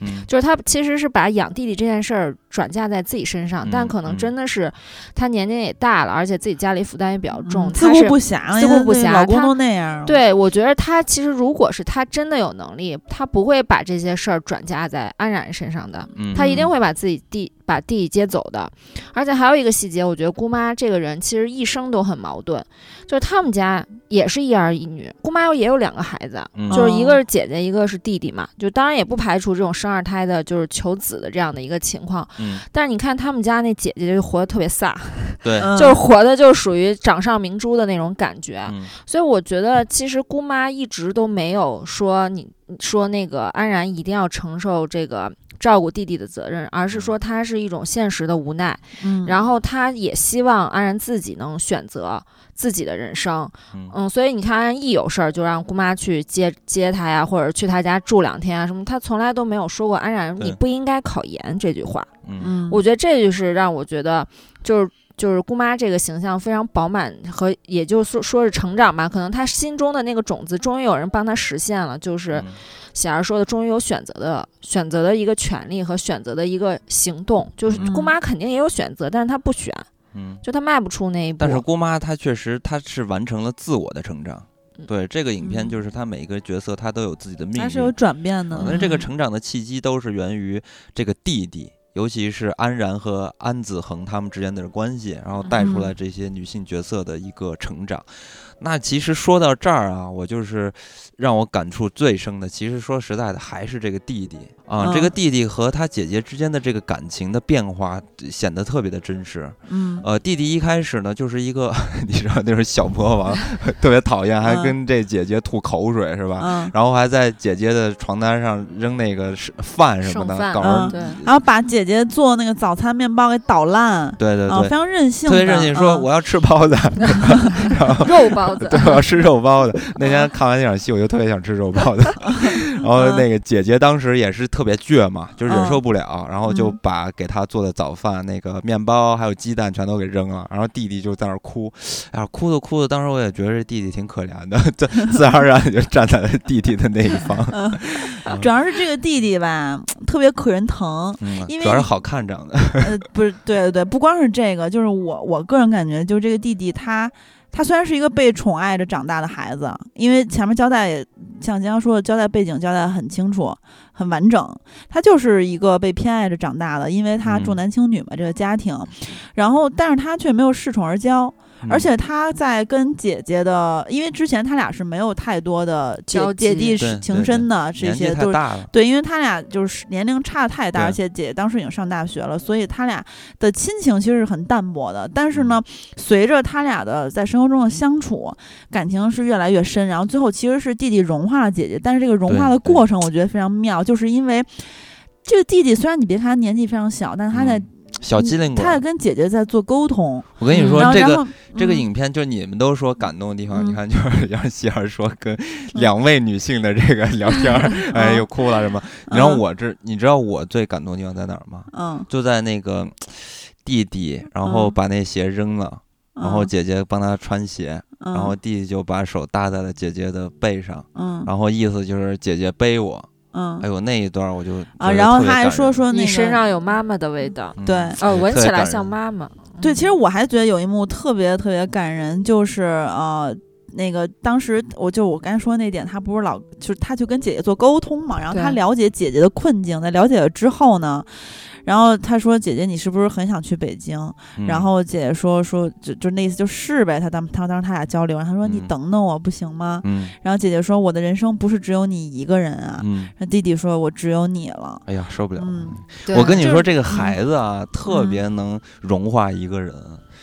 Speaker 2: 嗯。
Speaker 4: 就是他其实是把养弟弟这件事儿转嫁在自己身上，
Speaker 2: 嗯
Speaker 4: 但可能
Speaker 2: 嗯。
Speaker 4: 真的是他年龄也大了，而且自己家里负担也比较重，
Speaker 3: 嗯自顾
Speaker 4: 他是
Speaker 3: 不暇，
Speaker 4: 自顾不暇
Speaker 3: 老公
Speaker 4: 他
Speaker 3: 都那样。，
Speaker 4: 对，我觉得他其实如果是他真的有能力，他不会把这些事儿转嫁在安然身上的，
Speaker 2: 嗯，
Speaker 4: 他一定会把自己弟把弟弟接走的。而且还有一个细节，我觉得姑妈这个人其实一生都很矛盾，就是他们家也是一儿一女，姑妈也有两个孩子，
Speaker 2: 嗯
Speaker 4: 就是一
Speaker 3: 哦
Speaker 4: 个是姐姐，一个是弟弟嘛，就当然也不排除这种生二胎的，就是求子的这样的一个情况。
Speaker 2: 嗯
Speaker 4: 但是你看他们家那姐姐就活得特别飒，
Speaker 2: 对，
Speaker 3: 嗯、
Speaker 4: 就是活的就属于掌上明珠的那种感觉。
Speaker 2: 嗯
Speaker 4: 所以我觉得其实姑妈一直都没有说你说那个安然一定要承受这个。照顾弟弟的责任，而是说他是一种现实的无奈，
Speaker 3: 嗯，
Speaker 4: 然后他也希望安然自己能选择自己的人生，
Speaker 2: 嗯
Speaker 4: 嗯，所以你看，安然一有事儿就让姑妈去接接他呀，或者去他家住两天啊什么，他从来都没有说过安然你不应该考研这句话。
Speaker 2: 嗯
Speaker 3: 嗯，
Speaker 4: 我觉得这就是让我觉得就是。就是姑妈这个形象非常饱满和，也就是说说是成长吧，可能她心中的那个种子终于有人帮她实现了，就是
Speaker 2: 嗯
Speaker 4: 喜儿说的，终于有选择的选择的一个权利和选择的一个行动。就是
Speaker 3: 嗯
Speaker 4: 姑妈肯定也有选择，但是她不选，
Speaker 2: 嗯。
Speaker 4: 就她迈不出那一步。
Speaker 2: 但是姑妈她确实她是完成了自我的成长。
Speaker 4: 嗯
Speaker 2: 对这个影片，
Speaker 3: 嗯
Speaker 2: 就是她每一个角色她都有自己的命
Speaker 3: 运，他是有。转变的
Speaker 2: 嗯。那这个
Speaker 3: 嗯
Speaker 2: 成长的契机都是源于这个弟弟，尤其是安然和安子恒他们之间的关系，然后带出来
Speaker 3: 嗯
Speaker 2: 这些女性角色的一个成长。那其实说到这儿啊，我就是让我感触最深的，其实说实在的，还是这个弟弟。啊，
Speaker 3: 嗯。
Speaker 2: 这个弟弟和他姐姐之间的这个感情的变化显得特别的真实。
Speaker 3: 嗯。
Speaker 2: 呃，弟弟一开始呢，就是一个 你知道那种小魔王，特别讨厌，还
Speaker 3: 嗯。
Speaker 2: 跟这姐姐吐口水是吧？
Speaker 3: 嗯，
Speaker 2: 然后还在姐姐的床单上扔那个饭什么的，搞
Speaker 3: 嗯
Speaker 4: 对。
Speaker 3: 然后把姐姐做那个早餐面包给捣烂，
Speaker 2: 对对
Speaker 3: 啊，非，常任性的，
Speaker 2: 特别任性，说
Speaker 3: 嗯。
Speaker 2: 我要吃包子，
Speaker 4: 肉包包子。
Speaker 2: 对，我要吃肉包子。那天看完那场戏，我就特别想吃肉包子。然后那个姐姐当时也是特别倔嘛，就忍受不了，然后就
Speaker 3: 嗯
Speaker 2: 把给她做的早饭、那个面包还有鸡蛋全都给扔了。然后弟弟就在那儿哭，哎呀，哭的哭的，当时我也觉得这弟弟挺可怜的，自 自然而然就站在了弟弟的那一方。
Speaker 3: 嗯，主要是这个弟弟吧，特别可人疼。
Speaker 2: 嗯，
Speaker 3: 因为
Speaker 2: 主要是好看长的。
Speaker 3: 呃，不是，对对对，不光是这个，就是我我个人感觉，就是这个弟弟他。他虽然是一个被宠爱着长大的孩子，因为前面交代也像金刚说的，交代背景交代的很清楚、很完整。他就是一个被偏爱着长大的，因为他
Speaker 2: 嗯
Speaker 3: 重男轻女嘛，这个家庭。然后，但是他却没有恃宠而骄，而
Speaker 2: 嗯
Speaker 3: 且他在跟姐姐的，因为之前他俩是没有太多的姐
Speaker 4: 交
Speaker 3: 姐弟情深的，这些都是
Speaker 2: 太大了。
Speaker 3: 对，因为他俩就是年龄差太大，而且姐姐当时已经上大学了，所以他俩的亲情其实是很淡薄的。但是呢，随着他俩的在生活中的相处，感情是越来越深。然后最后其实是弟弟融化了姐姐，但是这个融化的过程我觉得非常妙，就是因为这个弟弟虽然你别看他年纪非常小，但是他在、
Speaker 2: 嗯小机灵鬼儿。
Speaker 3: 他在跟姐姐在做沟通。
Speaker 2: 我跟你
Speaker 4: 嗯
Speaker 2: 说这个。这个
Speaker 3: 嗯
Speaker 2: 影片就你们都说感动的地方，你
Speaker 3: 嗯
Speaker 2: 看就是杨希儿说跟两位女性的这个 聊天儿，哎
Speaker 3: 嗯
Speaker 2: 又哭了什么。然后我这你知道我最感动的地方在哪儿吗？
Speaker 3: 嗯，
Speaker 2: 就在那个弟弟，然后
Speaker 3: 嗯
Speaker 2: 把那鞋扔了，然后
Speaker 3: 嗯
Speaker 2: 姐姐帮他穿鞋，
Speaker 3: 嗯
Speaker 2: 然后弟弟就把手搭在了姐姐的背上，
Speaker 3: 嗯
Speaker 2: 然后意思就是姐姐背我。
Speaker 3: 嗯。
Speaker 2: 哎呦那一段我就
Speaker 3: 啊，然后他还说说那个
Speaker 4: 你身上有妈妈的味道，
Speaker 2: 嗯
Speaker 3: 对。
Speaker 4: 哦，闻起来像妈妈。
Speaker 3: 对，
Speaker 4: 嗯
Speaker 3: 其实我还觉得有一幕特别特别感人，就是呃，那个当时我就我刚才说那点，他不是老就是他就跟姐姐做沟通嘛，然后他了解姐姐的困境，在了解了之后呢，然后他说姐姐你是不是很想去北京？
Speaker 2: 嗯。
Speaker 3: 然后姐姐说说就就那意思就是呗，他当他当时他俩交流，然后他说你
Speaker 2: 嗯
Speaker 3: 等等我不行吗？
Speaker 2: 嗯。
Speaker 3: 然后姐姐说我的人生不是只有你一个人啊，
Speaker 2: 嗯，
Speaker 3: 那弟弟说我只有你了，
Speaker 2: 哎呀受不了。
Speaker 3: 嗯
Speaker 2: 我跟你说，这个孩子啊，特
Speaker 3: 嗯。
Speaker 2: 别能融化一个人。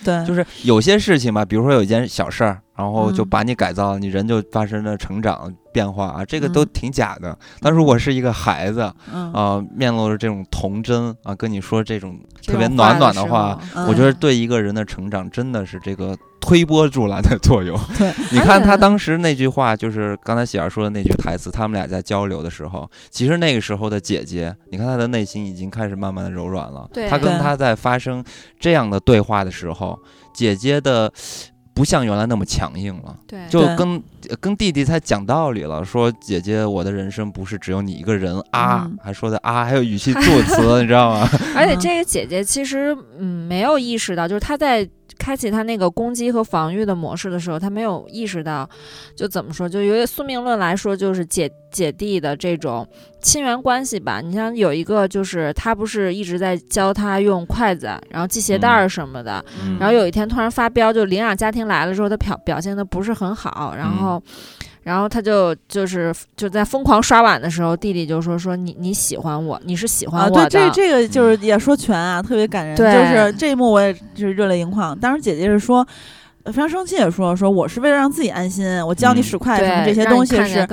Speaker 3: 对，
Speaker 2: 就是有些事情吧，比如说有一件小事儿，然后就
Speaker 3: 嗯
Speaker 2: 把你改造，你人就发生了成长变化啊，这个都
Speaker 3: 嗯
Speaker 2: 挺假的。但如果是一个孩子
Speaker 3: 嗯
Speaker 2: 啊、面露着这种童真啊，跟你说这种特别暖暖
Speaker 4: 的
Speaker 2: 话，我觉得对一个人的成长真的是这个推波助澜的作用。
Speaker 3: 对，
Speaker 2: 你看他当时那句话，就是刚才喜儿说的那句台词，他们俩在交流的时候，其实那个时候的姐姐，你看她的内心已经开始慢慢的柔软了。
Speaker 4: 对
Speaker 2: 她跟他在发生这样的对话的时候，姐姐的不像原来那么强硬了。
Speaker 4: 对，
Speaker 2: 就跟跟弟弟他讲道理了，说姐姐，我的人生不是只有你一个人啊，
Speaker 3: 嗯
Speaker 2: 还说的啊，还有语气助词，你知道吗？
Speaker 3: 嗯
Speaker 4: 而且这个姐姐其实嗯没有意识到，就是她在开启他那个攻击和防御的模式的时候，他没有意识到，就怎么说，就由于宿命论来说，就是姐姐弟的这种亲缘关系吧。你像有一个就是他不是一直在教他用筷子，然后系鞋带儿什么的，
Speaker 2: 嗯
Speaker 4: 然后有一天突然发飙，就领养家庭来了之后，他表表现的不是很好，然后。然后他就就是就在疯狂刷碗的时候，弟弟就说说你你喜欢我，你是喜欢
Speaker 3: 啊，
Speaker 4: 我的，
Speaker 3: 对，这这个就是也说全啊，特别感人。就是这一幕我也就是热泪盈眶。当时姐姐是说。呃非常生气，也说说我是为了让自己安心，我教你
Speaker 2: 嗯
Speaker 3: 使筷子什么这些东西是。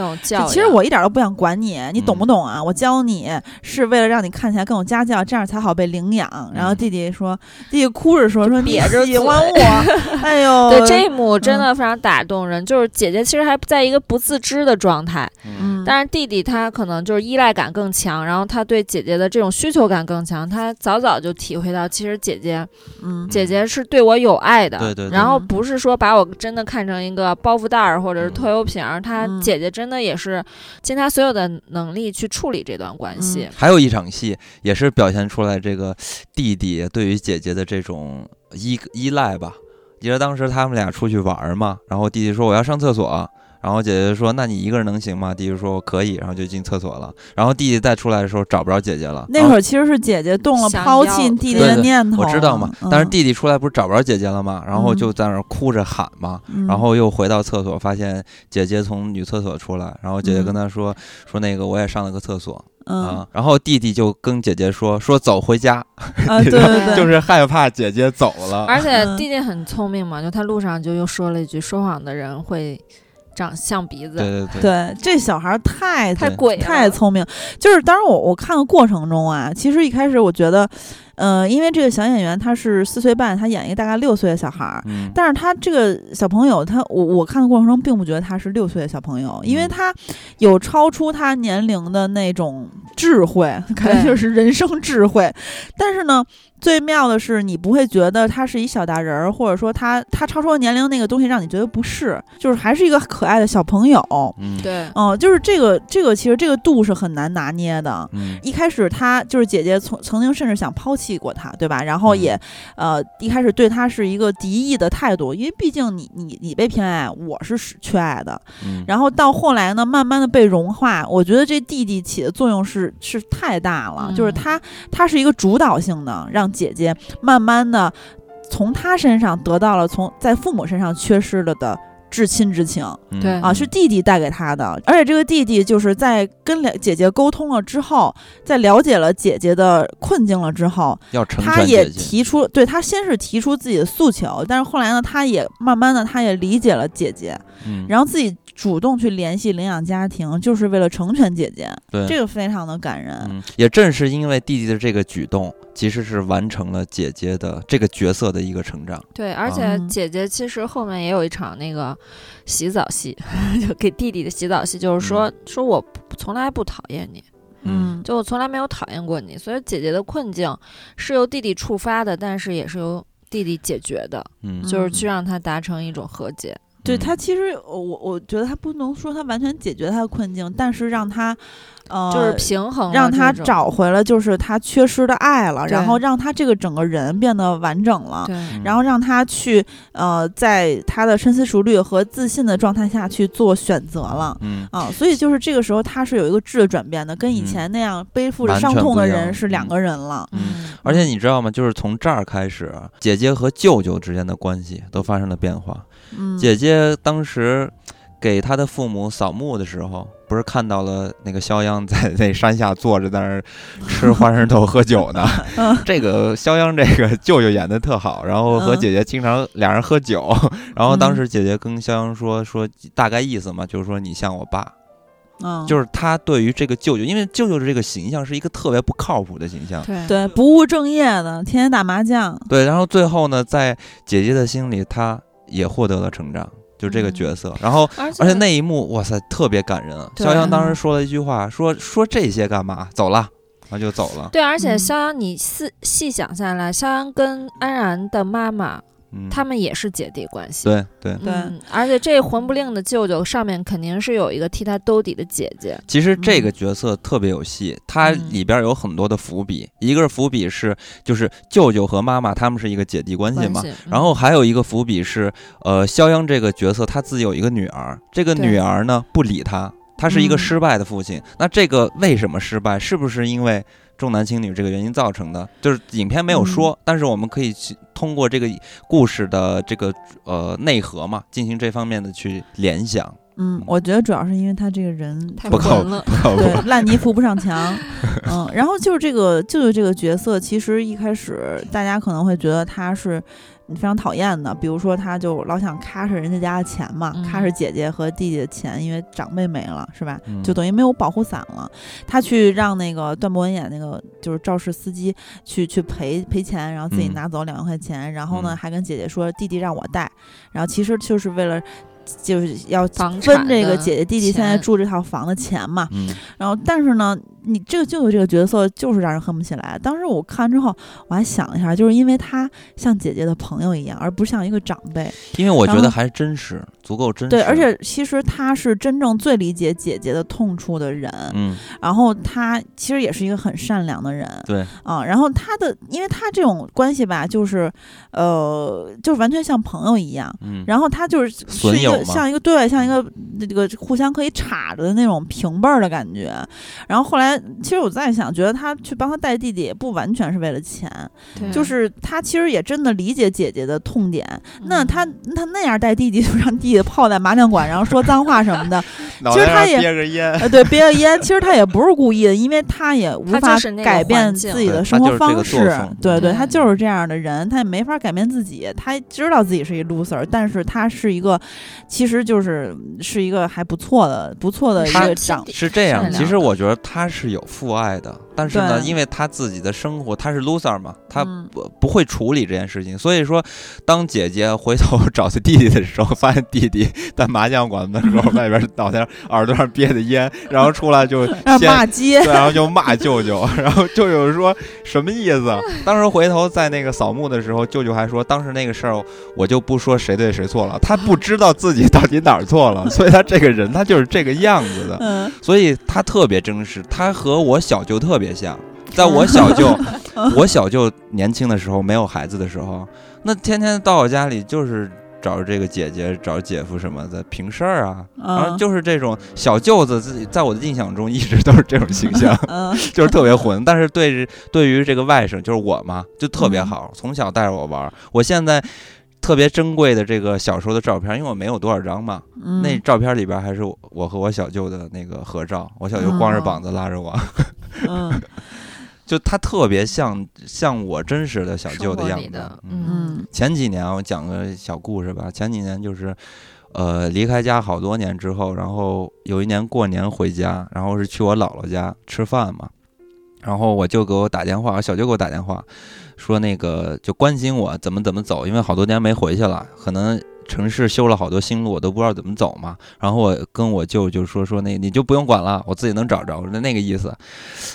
Speaker 3: 其实我一点都不想管你，你懂不
Speaker 2: 嗯
Speaker 3: 懂啊？我教你是为了让你看起来更有家教，这样才好被领养。然后
Speaker 2: 嗯
Speaker 3: 弟弟说，弟弟哭着说说你喜欢我，哎呦，
Speaker 4: 对这一幕真
Speaker 3: 嗯
Speaker 4: 的非常打动人，就是姐姐其实还在一个不自知的状态，
Speaker 3: 嗯，
Speaker 4: 但是弟弟他可能就是依赖感更强，然后他对姐姐的这种需求感更强，他早早就体会到其实姐姐
Speaker 3: 嗯。
Speaker 4: 姐姐是对我有爱的，
Speaker 2: 对对对。
Speaker 4: 然后
Speaker 3: 嗯。
Speaker 4: 不是说把我真的看成一个包袱袋儿或者是
Speaker 2: 嗯。
Speaker 4: 拖油瓶儿，她
Speaker 3: 嗯。
Speaker 4: 姐姐真的也是尽她所有的能力去处理这段关系。
Speaker 3: 嗯。
Speaker 2: 还有一场戏也是表现出来这个弟弟对于姐姐的这种依依赖吧。记得当时他们俩出去玩儿嘛，然后弟弟说我要上厕所，然后姐姐说那你一个人能行吗？弟弟说我可以，然后就进厕所了。然后弟弟再出来的时候找不着姐姐了，
Speaker 3: 那会儿其实是姐姐动了抛弃弟弟的念头了，
Speaker 2: 我知道嘛，但是
Speaker 3: 嗯
Speaker 2: 弟弟出来不是找不着姐姐了吗？然后
Speaker 3: 嗯
Speaker 2: 就在那儿哭着喊嘛，
Speaker 3: 嗯
Speaker 2: 然后又回到厕所，发现姐姐从女厕所出来，然后姐姐
Speaker 3: 嗯
Speaker 2: 跟他说、说那个我也上了个厕所、
Speaker 3: 嗯
Speaker 2: 啊，然后弟弟就跟姐姐说说走回家，
Speaker 3: 啊，对对对，
Speaker 2: 就是害怕姐姐走了。
Speaker 4: 而且
Speaker 3: 嗯
Speaker 4: 弟弟很聪明嘛，就他路上就又说了一句：“说谎的人会长象鼻子。
Speaker 2: 对对对，
Speaker 3: 对，这小孩儿太
Speaker 4: 太鬼，
Speaker 3: 太聪明。就是当然我我看的过程中啊，其实一开始我觉得，呃，因为这个小演员他是四岁半，他演一个大概六岁的小孩儿。
Speaker 2: 嗯，
Speaker 3: 但是他这个小朋友，他我我看的过程中并不觉得他是六岁的小朋友，因为
Speaker 2: 嗯
Speaker 3: 他有超出他年龄的那种智慧，感觉就是人生智慧。但是呢，最妙的是你不会觉得他是一小大人儿，或者说他他超出了年龄那个东西让你觉得不是，就是还是一个可爱的小朋友。
Speaker 2: 嗯，
Speaker 4: 对，
Speaker 3: 哦、就是这个这个其实这个度是很难拿捏的。
Speaker 2: 嗯，
Speaker 3: 一开始他就是姐姐曾曾经甚至想抛弃过他，对吧？然后也，呃，一开始对他是一个敌意的态度，因为毕竟你你你被偏爱，我是是缺爱的。
Speaker 2: 嗯，
Speaker 3: 然后到后来呢，慢慢的被融化，我觉得这弟弟起的作用是是太大了，
Speaker 4: 嗯
Speaker 3: 就是他他是一个主导性的，让姐姐慢慢的从他身上得到了从在父母身上缺失了的至亲之情。
Speaker 2: 嗯。
Speaker 4: 对。
Speaker 3: 啊，是弟弟带给他的，而且这个弟弟就是在跟了姐姐沟通了之后，在了解了姐姐的困境了之后，
Speaker 2: 要成
Speaker 3: 他也
Speaker 2: 全姐姐，
Speaker 3: 提出，对他先是提出自己的诉求，但是后来呢，他也慢慢的他也理解了姐姐，
Speaker 2: 嗯，
Speaker 3: 然后自己主动去联系领养家庭，就是为了成全姐姐，
Speaker 2: 对，
Speaker 3: 这个非常的感人。
Speaker 2: 嗯，也正是因为弟弟的这个举动，其实是完成了姐姐的这个角色的一个成长。
Speaker 4: 对，而且
Speaker 3: 嗯
Speaker 4: 姐姐其实后面也有一场那个洗澡戏，就给弟弟的洗澡戏，就是说、说我从来不讨厌你，
Speaker 3: 嗯，
Speaker 4: 就我从来没有讨厌过你，所以姐姐的困境是由弟弟触发的，但是也是由弟弟解决的，
Speaker 2: 嗯，
Speaker 4: 就是去让他达成一种和解。
Speaker 3: 对
Speaker 2: 嗯
Speaker 3: 他其实我我觉得他不能说他完全解决他的困境，但是让他，呃，
Speaker 4: 就是平衡了
Speaker 3: 让他找回了就是他缺失的爱了，然后让他这个整个人变得完整了。然后让他去，呃，在他的深思熟虑和自信的状态下去做选择了。
Speaker 2: 嗯，
Speaker 3: 啊，所以就是这个时候他是有一个质的转变的，跟以
Speaker 2: 嗯
Speaker 3: 前那样背负着伤痛的人是两
Speaker 2: 嗯
Speaker 3: 个人了。
Speaker 2: 嗯而且你知道吗？就是从这儿开始，姐姐和舅舅之间的关系都发生了变化。
Speaker 3: 嗯，
Speaker 2: 姐姐当时给她的父母扫墓的时候，不是看到了那个肖央在那山下坐着，在那儿吃花生豆喝酒呢。
Speaker 3: 嗯
Speaker 2: 这个肖央这个舅舅演的特好，然后和
Speaker 3: 嗯
Speaker 2: 姐姐经常俩人喝酒，然后当
Speaker 3: 嗯
Speaker 2: 时姐姐跟肖央说说大概意思嘛，就是说你像我爸，
Speaker 3: 嗯，
Speaker 2: 就是他对于这个舅舅，因为舅舅的这个形象是一个特别不靠谱的形象，
Speaker 4: 对。
Speaker 3: 对不务正业的，天天打麻将。
Speaker 2: 对，然后最后呢，在姐姐的心里，他也获得了成长，就这个
Speaker 4: 嗯
Speaker 2: 角色。然后，
Speaker 4: 而且
Speaker 2: 而且那一幕，哇塞，特别感人。
Speaker 4: 对
Speaker 2: 肖央当时说了一句话，说说这些干嘛？走了，然后就走了。
Speaker 4: 对，而且
Speaker 3: 嗯
Speaker 4: 肖央，你细细想下来，肖央跟安然的妈妈，
Speaker 2: 嗯，
Speaker 4: 他们也是姐弟关系。
Speaker 2: 对对，
Speaker 3: 对
Speaker 4: 嗯，而且这魂不吝的舅舅上面肯定是有一个替他兜底的姐姐。
Speaker 2: 其实这个
Speaker 3: 嗯
Speaker 2: 角色特别有戏，它
Speaker 3: 嗯
Speaker 2: 里边有很多的伏笔。一个是伏笔是，就是舅舅和妈妈他们是一个姐弟关系嘛。然后还有一个伏笔是，呃，肖央这个角色他自己有一个女儿，这个女儿呢不理他，他是一个
Speaker 3: 嗯
Speaker 2: 失败的父亲。那这个为什么失败？是不是因为重男轻女这个原因造成的？就是影片没有说，但是我们可以去通过这个故事的这个呃内核嘛，进行这方面的去联想。
Speaker 3: 嗯，我觉得主要是因为他这个人
Speaker 4: 太
Speaker 2: 不靠
Speaker 4: 混了。
Speaker 3: 对烂泥扶不上墙。嗯，然后就是这个舅舅这个角色，其实一开始大家可能会觉得他是非常讨厌的，比如说他就老想咔哧人家家的钱嘛，
Speaker 4: 嗯
Speaker 3: 咔哧姐姐和弟弟的钱，因为长辈没了，是吧？
Speaker 2: 嗯
Speaker 3: 就等于没有保护伞了。他去让那个段博文演那个就是肇事司机去去赔赔钱，然后自己
Speaker 2: 嗯
Speaker 3: 拿走两万块钱，然后呢
Speaker 2: 嗯
Speaker 3: 还跟姐姐说弟弟让我带，然后其实就是为了。就是要分这个姐姐弟弟现在住这套房的钱嘛，
Speaker 2: 嗯
Speaker 3: 然后，但是呢，你这个舅舅这个角色就是让人恨不起来。当时我看完之后，我还想了一下，就是因为他像姐姐的朋友一样，而不像一个长辈。
Speaker 2: 因为我觉得还是真实，足够真实。
Speaker 3: 对，而且其实他是真正最理解姐姐的痛处的人。
Speaker 2: 嗯，
Speaker 3: 然后他其实也是一个很善良的人。
Speaker 2: 对，
Speaker 3: 啊，然后他的，因为他这种关系吧，就是，呃，就是完全像朋友一样。
Speaker 2: 嗯，
Speaker 3: 然后他就是是一个像一个对，像一个这个互相可以插着的那种平辈儿的感觉。然后后来，其实我在想，觉得他去帮他带弟弟也不完全是为了钱，就是他其实也真的理解姐姐的痛点。那
Speaker 4: 嗯
Speaker 3: 他他那样带弟弟，就让弟弟泡在麻将馆，然后说脏话什么的，其实他也
Speaker 2: 憋着烟，
Speaker 3: 呃，对，憋着烟，其实他也不是故意的，因为他也无法改变自己的生活方式
Speaker 2: 风。
Speaker 3: 对对，他就是这样的人，他也没法改变自己。他知道自己是一 loser，但是他是一个，其实就是是一个还不错的、不错的一个长。
Speaker 2: 是这样。
Speaker 4: 善良
Speaker 2: 其实我觉得他是是有父爱的，但是呢，因为他自己的生活，他是 loser 嘛，他
Speaker 3: 嗯。
Speaker 2: 不不会处理这件事情，所以说，当姐姐回头 找他弟弟的时候，发现弟弟在麻将馆的时候，外边脑袋耳朵上憋的烟，然后出来就
Speaker 3: 骂街，
Speaker 2: 对，然后就骂舅舅，然后舅舅说什么意思？当时回头在那个扫墓的时候，舅舅还说，当时那个事儿我就不说谁对谁错了，他不知道自己到底哪儿错了，所以他这个人他就是这个样子的，
Speaker 3: 嗯。
Speaker 2: 所以他特别真实，他和我小舅特别像。在我小舅，我小舅年轻的时候没有孩子的时候，那天天到我家里就是找这个姐姐、找姐夫什么的平事儿啊，然后
Speaker 3: 嗯
Speaker 2: 就是这种小舅子，自己在我的印象中一直都是这种形象，
Speaker 3: 嗯
Speaker 2: 就是特别混。但是对于对于这个外甥，就是我嘛，就特别好，从小带着我玩儿。我现在特别珍贵的这个小时候的照片，因为我没有多少张嘛，
Speaker 3: 嗯，
Speaker 2: 那照片里边还是我我和我小舅的那个合照，我小舅光着膀子拉着我，
Speaker 3: 嗯
Speaker 2: 就他特别像像我真实的小舅
Speaker 4: 的
Speaker 2: 样子。嗯，
Speaker 3: 嗯
Speaker 2: 前几年我讲个小故事吧，前几年就是。呃，离开家好多年之后，然后有一年过年回家，然后是去我姥姥家吃饭嘛，然后我舅给我打电话，我小舅给我打电话，说那个就关心我怎么怎么走，因为好多年没回去了，可能城市修了好多新路，我都不知道怎么走嘛。然后我跟我舅就说说那你就不用管了，我自己能找着，我说那个意思。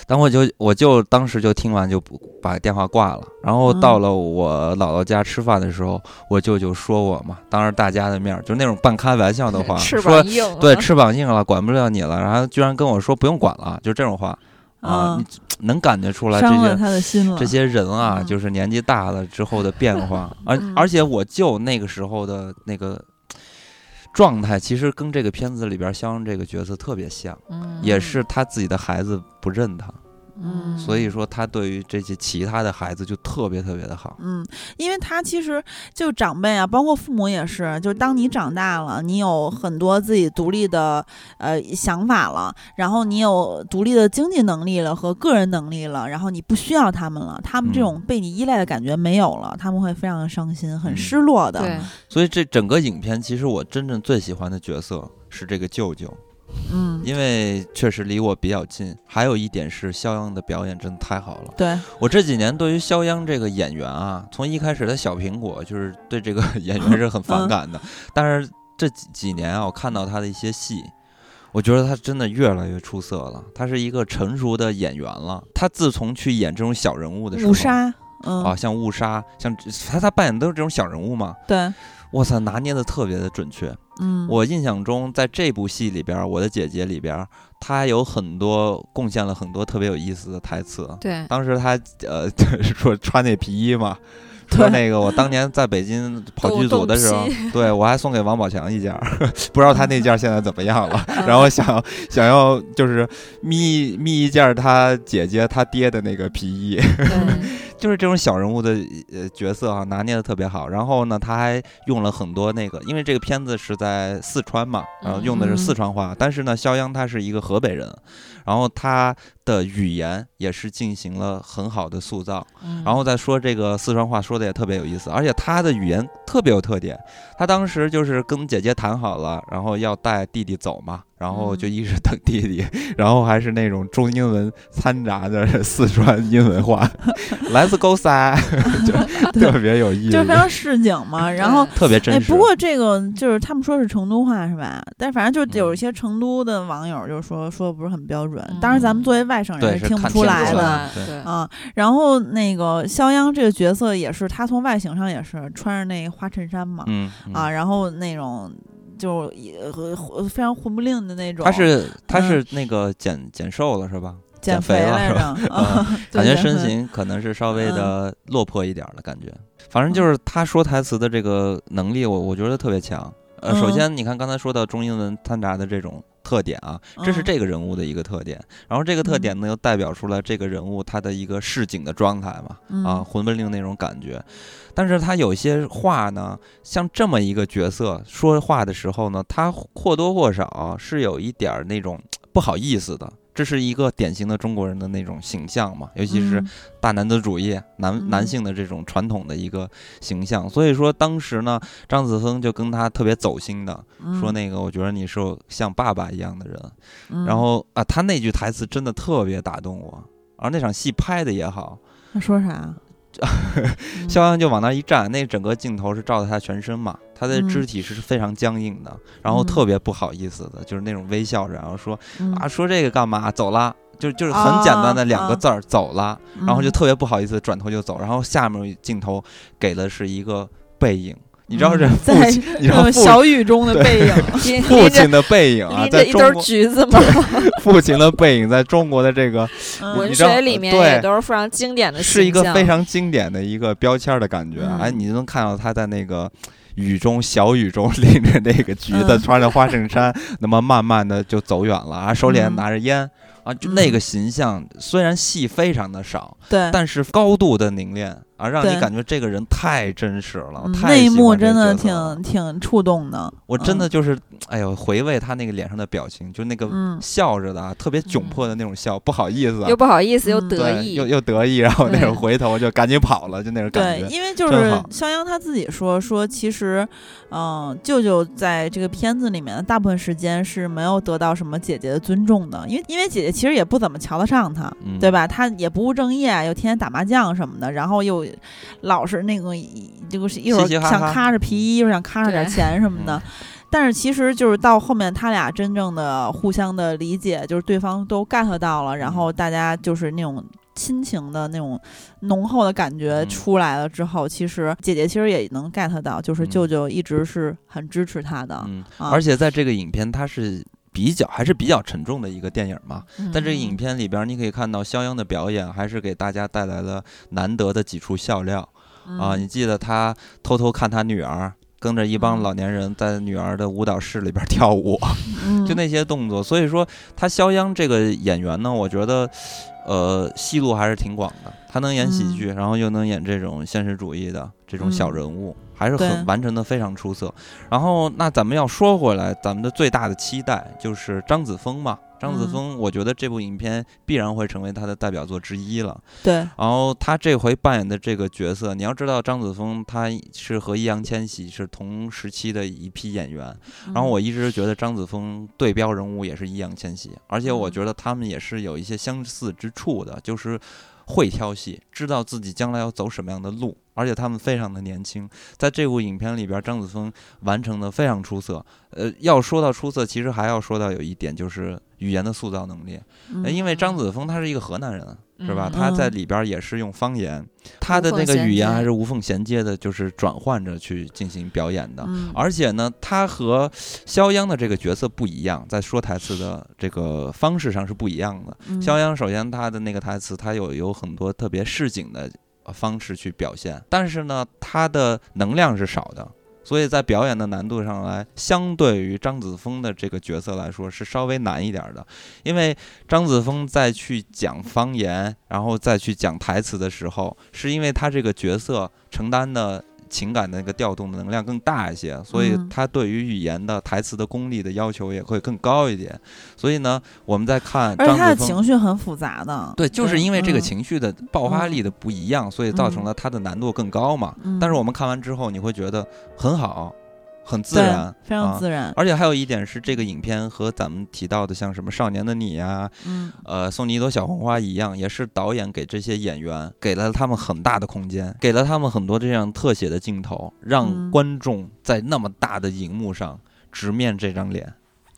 Speaker 2: 但我就我就当时就听完就不把电话挂了。然后到了我姥姥家吃饭的时候，我舅舅说我嘛，当着大家的面，就那种半开玩笑的话，
Speaker 4: 翅
Speaker 2: 说对，翅膀硬了，管不了你了。然后居然跟我说不用管了，就这种话啊，
Speaker 3: 嗯
Speaker 2: 你能感觉出来这些
Speaker 3: 他的心了，
Speaker 2: 这些人啊，
Speaker 3: 嗯。
Speaker 2: 就是年纪大了之后的变化，而
Speaker 3: 嗯。
Speaker 2: 而且我舅那个时候的那个状态，其实跟这个片子里边肖恩这个角色特别像，
Speaker 4: 嗯。
Speaker 2: 也是他自己的孩子不认他，
Speaker 3: 嗯
Speaker 2: 所以说他对于这些其他的孩子就特别特别的好。
Speaker 3: 嗯，因为他其实就长辈啊，包括父母也是，就是当你长大了，你有很多自己独立的呃想法了，然后你有独立的经济能力了和个人能力了，然后你不需要他们了，他们这
Speaker 2: 嗯
Speaker 3: 种被你依赖的感觉没有了，他们会非常的伤心，很
Speaker 2: 嗯
Speaker 3: 失落的。
Speaker 4: 对，
Speaker 2: 所以这整个影片，其实我真正最喜欢的角色是这个舅舅，
Speaker 3: 嗯，
Speaker 2: 因为确实离我比较近。还有一点是肖央的表演真的太好了。
Speaker 3: 对，
Speaker 2: 我这几年对于肖央这个演员啊，从一开始的小苹果，就是对这个演员是很反感的，但是这几几年啊，我看到他的一些戏。我觉得他真的越来越出色了，他是一个成熟的演员了。他自从去演这种小人物的时候，
Speaker 3: 误杀，嗯，
Speaker 2: 啊，像误杀，像他他扮演的都是这种小人物嘛，
Speaker 3: 对，
Speaker 2: 哇塞，拿捏的特别的准确。
Speaker 3: 嗯，
Speaker 2: 我印象中，在这部戏里边，《我的姐姐》里边，她有很多贡献了很多特别有意思的台词。
Speaker 4: 对，
Speaker 2: 当时她呃 说穿那皮衣嘛，说那个我当年在北京跑剧组的时候对我还送给王宝强一件儿，不知道他那件儿现在怎么样了。然后想想要就是眯眯一件儿他姐姐他爹的那个皮衣，就是这种小人物的呃角色啊，拿捏的特别好。然后呢，他还用了很多那个，因为这个片子是在四川嘛，然后用的是四川话。但是呢，肖央他是一个河北人，然后他的语言也是进行了很好的塑造。
Speaker 4: 嗯
Speaker 2: 然后再说这个四川话说的也特别有意思，而且他的语言特别有特点。他当时就是跟姐姐谈好了，然后要带弟弟走嘛，然后就一直等弟弟，然后还是那种中英文掺杂的四川英文话，Let's go 噻，就特别有意思，
Speaker 3: 就是非常市井嘛，然后。哎，
Speaker 2: 特别真实。
Speaker 3: 不过这个就是他们说是成都话是吧？但反正就有
Speaker 2: 嗯
Speaker 3: 一些成都的网友就说说的不是很标准。
Speaker 4: 嗯
Speaker 3: 当然，咱们作为外省人听不
Speaker 2: 是听不
Speaker 3: 出来的
Speaker 2: 出来对
Speaker 4: 对
Speaker 3: 啊。然后那个肖央这个角色也是，他从外形上也是穿着那花衬衫嘛，
Speaker 2: 嗯嗯
Speaker 3: 啊，然后那种就也呃非常混不吝的那种。
Speaker 2: 他是他
Speaker 3: 嗯
Speaker 2: 是那个减减瘦了是吧？
Speaker 3: 减
Speaker 2: 肥了是吧，
Speaker 3: 嗯
Speaker 2: 感觉身形可能是稍微
Speaker 3: 嗯
Speaker 2: 的落魄一点儿的感觉。反正就是他说台词的这个能力，我我觉得特别强。呃，首
Speaker 3: 嗯
Speaker 2: 先你看刚才说到中英文掺杂的这种特点啊，这是
Speaker 3: 嗯
Speaker 2: 这个人物的一个特点。然后这个特点呢，又代表出了这个人物他的一个市井的状态嘛，啊，
Speaker 3: 嗯
Speaker 2: 混不吝那种感觉。但是他有些话呢，像这么一个角色说话的时候呢，他或多或少是有一点儿那种不好意思的。这是一个典型的中国人的那种形象嘛，尤其是
Speaker 3: 嗯
Speaker 2: 大男子主义、男
Speaker 3: 嗯
Speaker 2: 男性的这种传统的一个形象。所以说当时呢，张子枫就跟他特别走心的说：“
Speaker 3: 嗯
Speaker 2: 那个，我觉得你是像爸爸一样的人。”
Speaker 3: 嗯
Speaker 2: 然后啊，他那句台词真的特别打动我。而那场戏拍的也好，
Speaker 3: 他说啥？嗯
Speaker 2: 肖央就往那儿一站，那整个镜头是照的他全身嘛，他的
Speaker 3: 嗯
Speaker 2: 肢体是非常僵硬的，然后
Speaker 3: 嗯
Speaker 2: 特别不好意思的，就是那种微笑着，然后说
Speaker 3: 嗯
Speaker 2: 啊说这个干嘛？走啦。就就是很简单的两个字儿，走了，然后就
Speaker 3: 嗯
Speaker 2: 特别不好意思，转头就走。然后下面镜头给的是一个背影，你知道父
Speaker 3: 在
Speaker 2: 亲，你知道
Speaker 3: 那种小雨中的背影，
Speaker 4: 拎
Speaker 2: 父亲的背影啊，
Speaker 4: 拎着一兜
Speaker 2: 在中国
Speaker 4: 橘子 吗，
Speaker 2: 父亲的背影在中国的这个
Speaker 3: 嗯
Speaker 4: 文学里面也都是非常经典的
Speaker 2: 是一个非常经典的一个标签的感觉。
Speaker 3: 嗯
Speaker 2: 哎，你能看到他在那个雨中小雨中拎着那个橘子，
Speaker 3: 嗯
Speaker 2: 穿着花衬衫，那么慢慢的就走远了啊，手里还
Speaker 3: 嗯
Speaker 2: 拿着烟。啊，就那
Speaker 3: 嗯
Speaker 2: 个形象，虽然戏非常的少，
Speaker 3: 对，
Speaker 2: 但是高度的凝练啊，让你感觉这个人太真实了。
Speaker 3: 嗯
Speaker 2: 太
Speaker 3: 那一幕真的挺挺触动的。
Speaker 2: 我真的
Speaker 3: 嗯
Speaker 2: 就是，哎呦，回味他那个脸上的表情，就那个
Speaker 3: 嗯
Speaker 2: 笑着的啊，特别窘迫的那种笑，不好意思啊，
Speaker 4: 又不好意思又
Speaker 3: 嗯
Speaker 4: 得，意，
Speaker 2: 又又得意，然后那种回头就赶紧跑了，就那种感觉对，
Speaker 3: 因为就是肖央他自己说说，其实，嗯、舅舅在这个片子里面的大部分时间是没有得到什么姐姐的尊重的，因为因为姐姐其实也不怎么瞧得上他，
Speaker 2: 嗯
Speaker 3: 对吧？他也不务正业，又天天打麻将什么的，然后又老是那个就是一会儿
Speaker 2: 嘻嘻哈哈。
Speaker 3: 想咔着皮衣，一会儿想咔着点
Speaker 4: 对
Speaker 3: 钱什么的。
Speaker 2: 嗯
Speaker 3: 但是其实就是到后面，他俩真正的互相的理解，就是对方都 get 到了，然
Speaker 2: 嗯
Speaker 3: 后大家就是那种亲情的那种浓厚的感觉
Speaker 2: 嗯。
Speaker 3: 出来了之后，其实姐姐其实也能 get 到，就是
Speaker 2: 嗯。
Speaker 3: 舅舅一直是很支持他的。
Speaker 2: 嗯，
Speaker 3: 啊。
Speaker 2: 而且在这个影片，他是比较还是比较沉重的一个电影嘛。
Speaker 3: 嗯
Speaker 2: 在这个影片里边，你可以看到肖央的表演，还是给大家带来了难得的几处笑料啊。
Speaker 3: 嗯
Speaker 2: 你记得他偷偷看他女儿。跟着一帮
Speaker 3: 嗯
Speaker 2: 老年人在女儿的舞蹈室里边跳舞，
Speaker 3: 嗯
Speaker 2: 就那些动作。所以说，他肖央这个演员呢，我觉得，呃，戏路还是挺广的。他能演喜
Speaker 3: 嗯
Speaker 2: 剧，然后又能演这种现实主义的这种小
Speaker 3: 嗯
Speaker 2: 人物，还是很完成的非常出色。然后，那咱们要说回来，咱们的最大的期待就是张子枫嘛。张子
Speaker 3: 嗯
Speaker 2: 枫，我觉得这部影片必然会成为他的代表作之一了。
Speaker 3: 对，
Speaker 2: 然后他这回扮演的这个角色，你要知道，张子枫他是和易烊千玺是同时期的一批演员。然后我一直觉得张子枫对标人物也是易烊千玺，而且我
Speaker 3: 嗯
Speaker 2: 觉得他们也是有一些相似之处的，就是会挑戏，知道自己将来要走什么样的路，而且他们非常的年轻。在这部影片里边，张子枫完成的非常出色。呃，要说到出色，其实还要说到有一点就是语言的塑造能力，因为张子枫他是一个河南人。是吧？
Speaker 4: 嗯
Speaker 2: 他在
Speaker 3: 嗯
Speaker 2: 里边也是用方言，他的那个语言还是无缝衔接的，就是转换着去进行表演的。
Speaker 3: 嗯
Speaker 2: 而且呢，他和肖央的这个角色不一样，在说台词的这个方式上是不一样的。
Speaker 3: 嗯
Speaker 2: 肖央首先他的那个台词，他有有很多特别市井的呃方式去表现，但是呢，他的能量是少的。所以在表演的难度上来，相对于张子枫的这个角色来说是稍微难一点的，因为张子枫在去讲方言，然后再去讲台词的时候，是因为他这个角色承担的情感的那个调动的能量更大一些，所以
Speaker 3: 嗯
Speaker 2: 他对于语言的台词的功力的要求也会更高一点。所以呢，我们在看
Speaker 3: 而且他的
Speaker 2: 张子枫。
Speaker 3: 情绪很复杂的。
Speaker 2: 对，就是因为这个
Speaker 3: 嗯
Speaker 2: 情绪的爆发力的不一样，所以造成了他的难度更高嘛。
Speaker 3: 嗯
Speaker 2: 但是我们看完之后，你会觉得很好，很自然，
Speaker 3: 非常
Speaker 2: 啊
Speaker 3: 自然。
Speaker 2: 而且还有一点是，这个影片和咱们提到的像什么《少年的你》呀，
Speaker 3: 嗯
Speaker 2: 呃，送你一朵小红花一样，也是导演给这些演员给了他们很大的空间，给了他们很多这样特写的镜头，让
Speaker 3: 嗯
Speaker 2: 观众在那么大的荧幕上直面这张脸。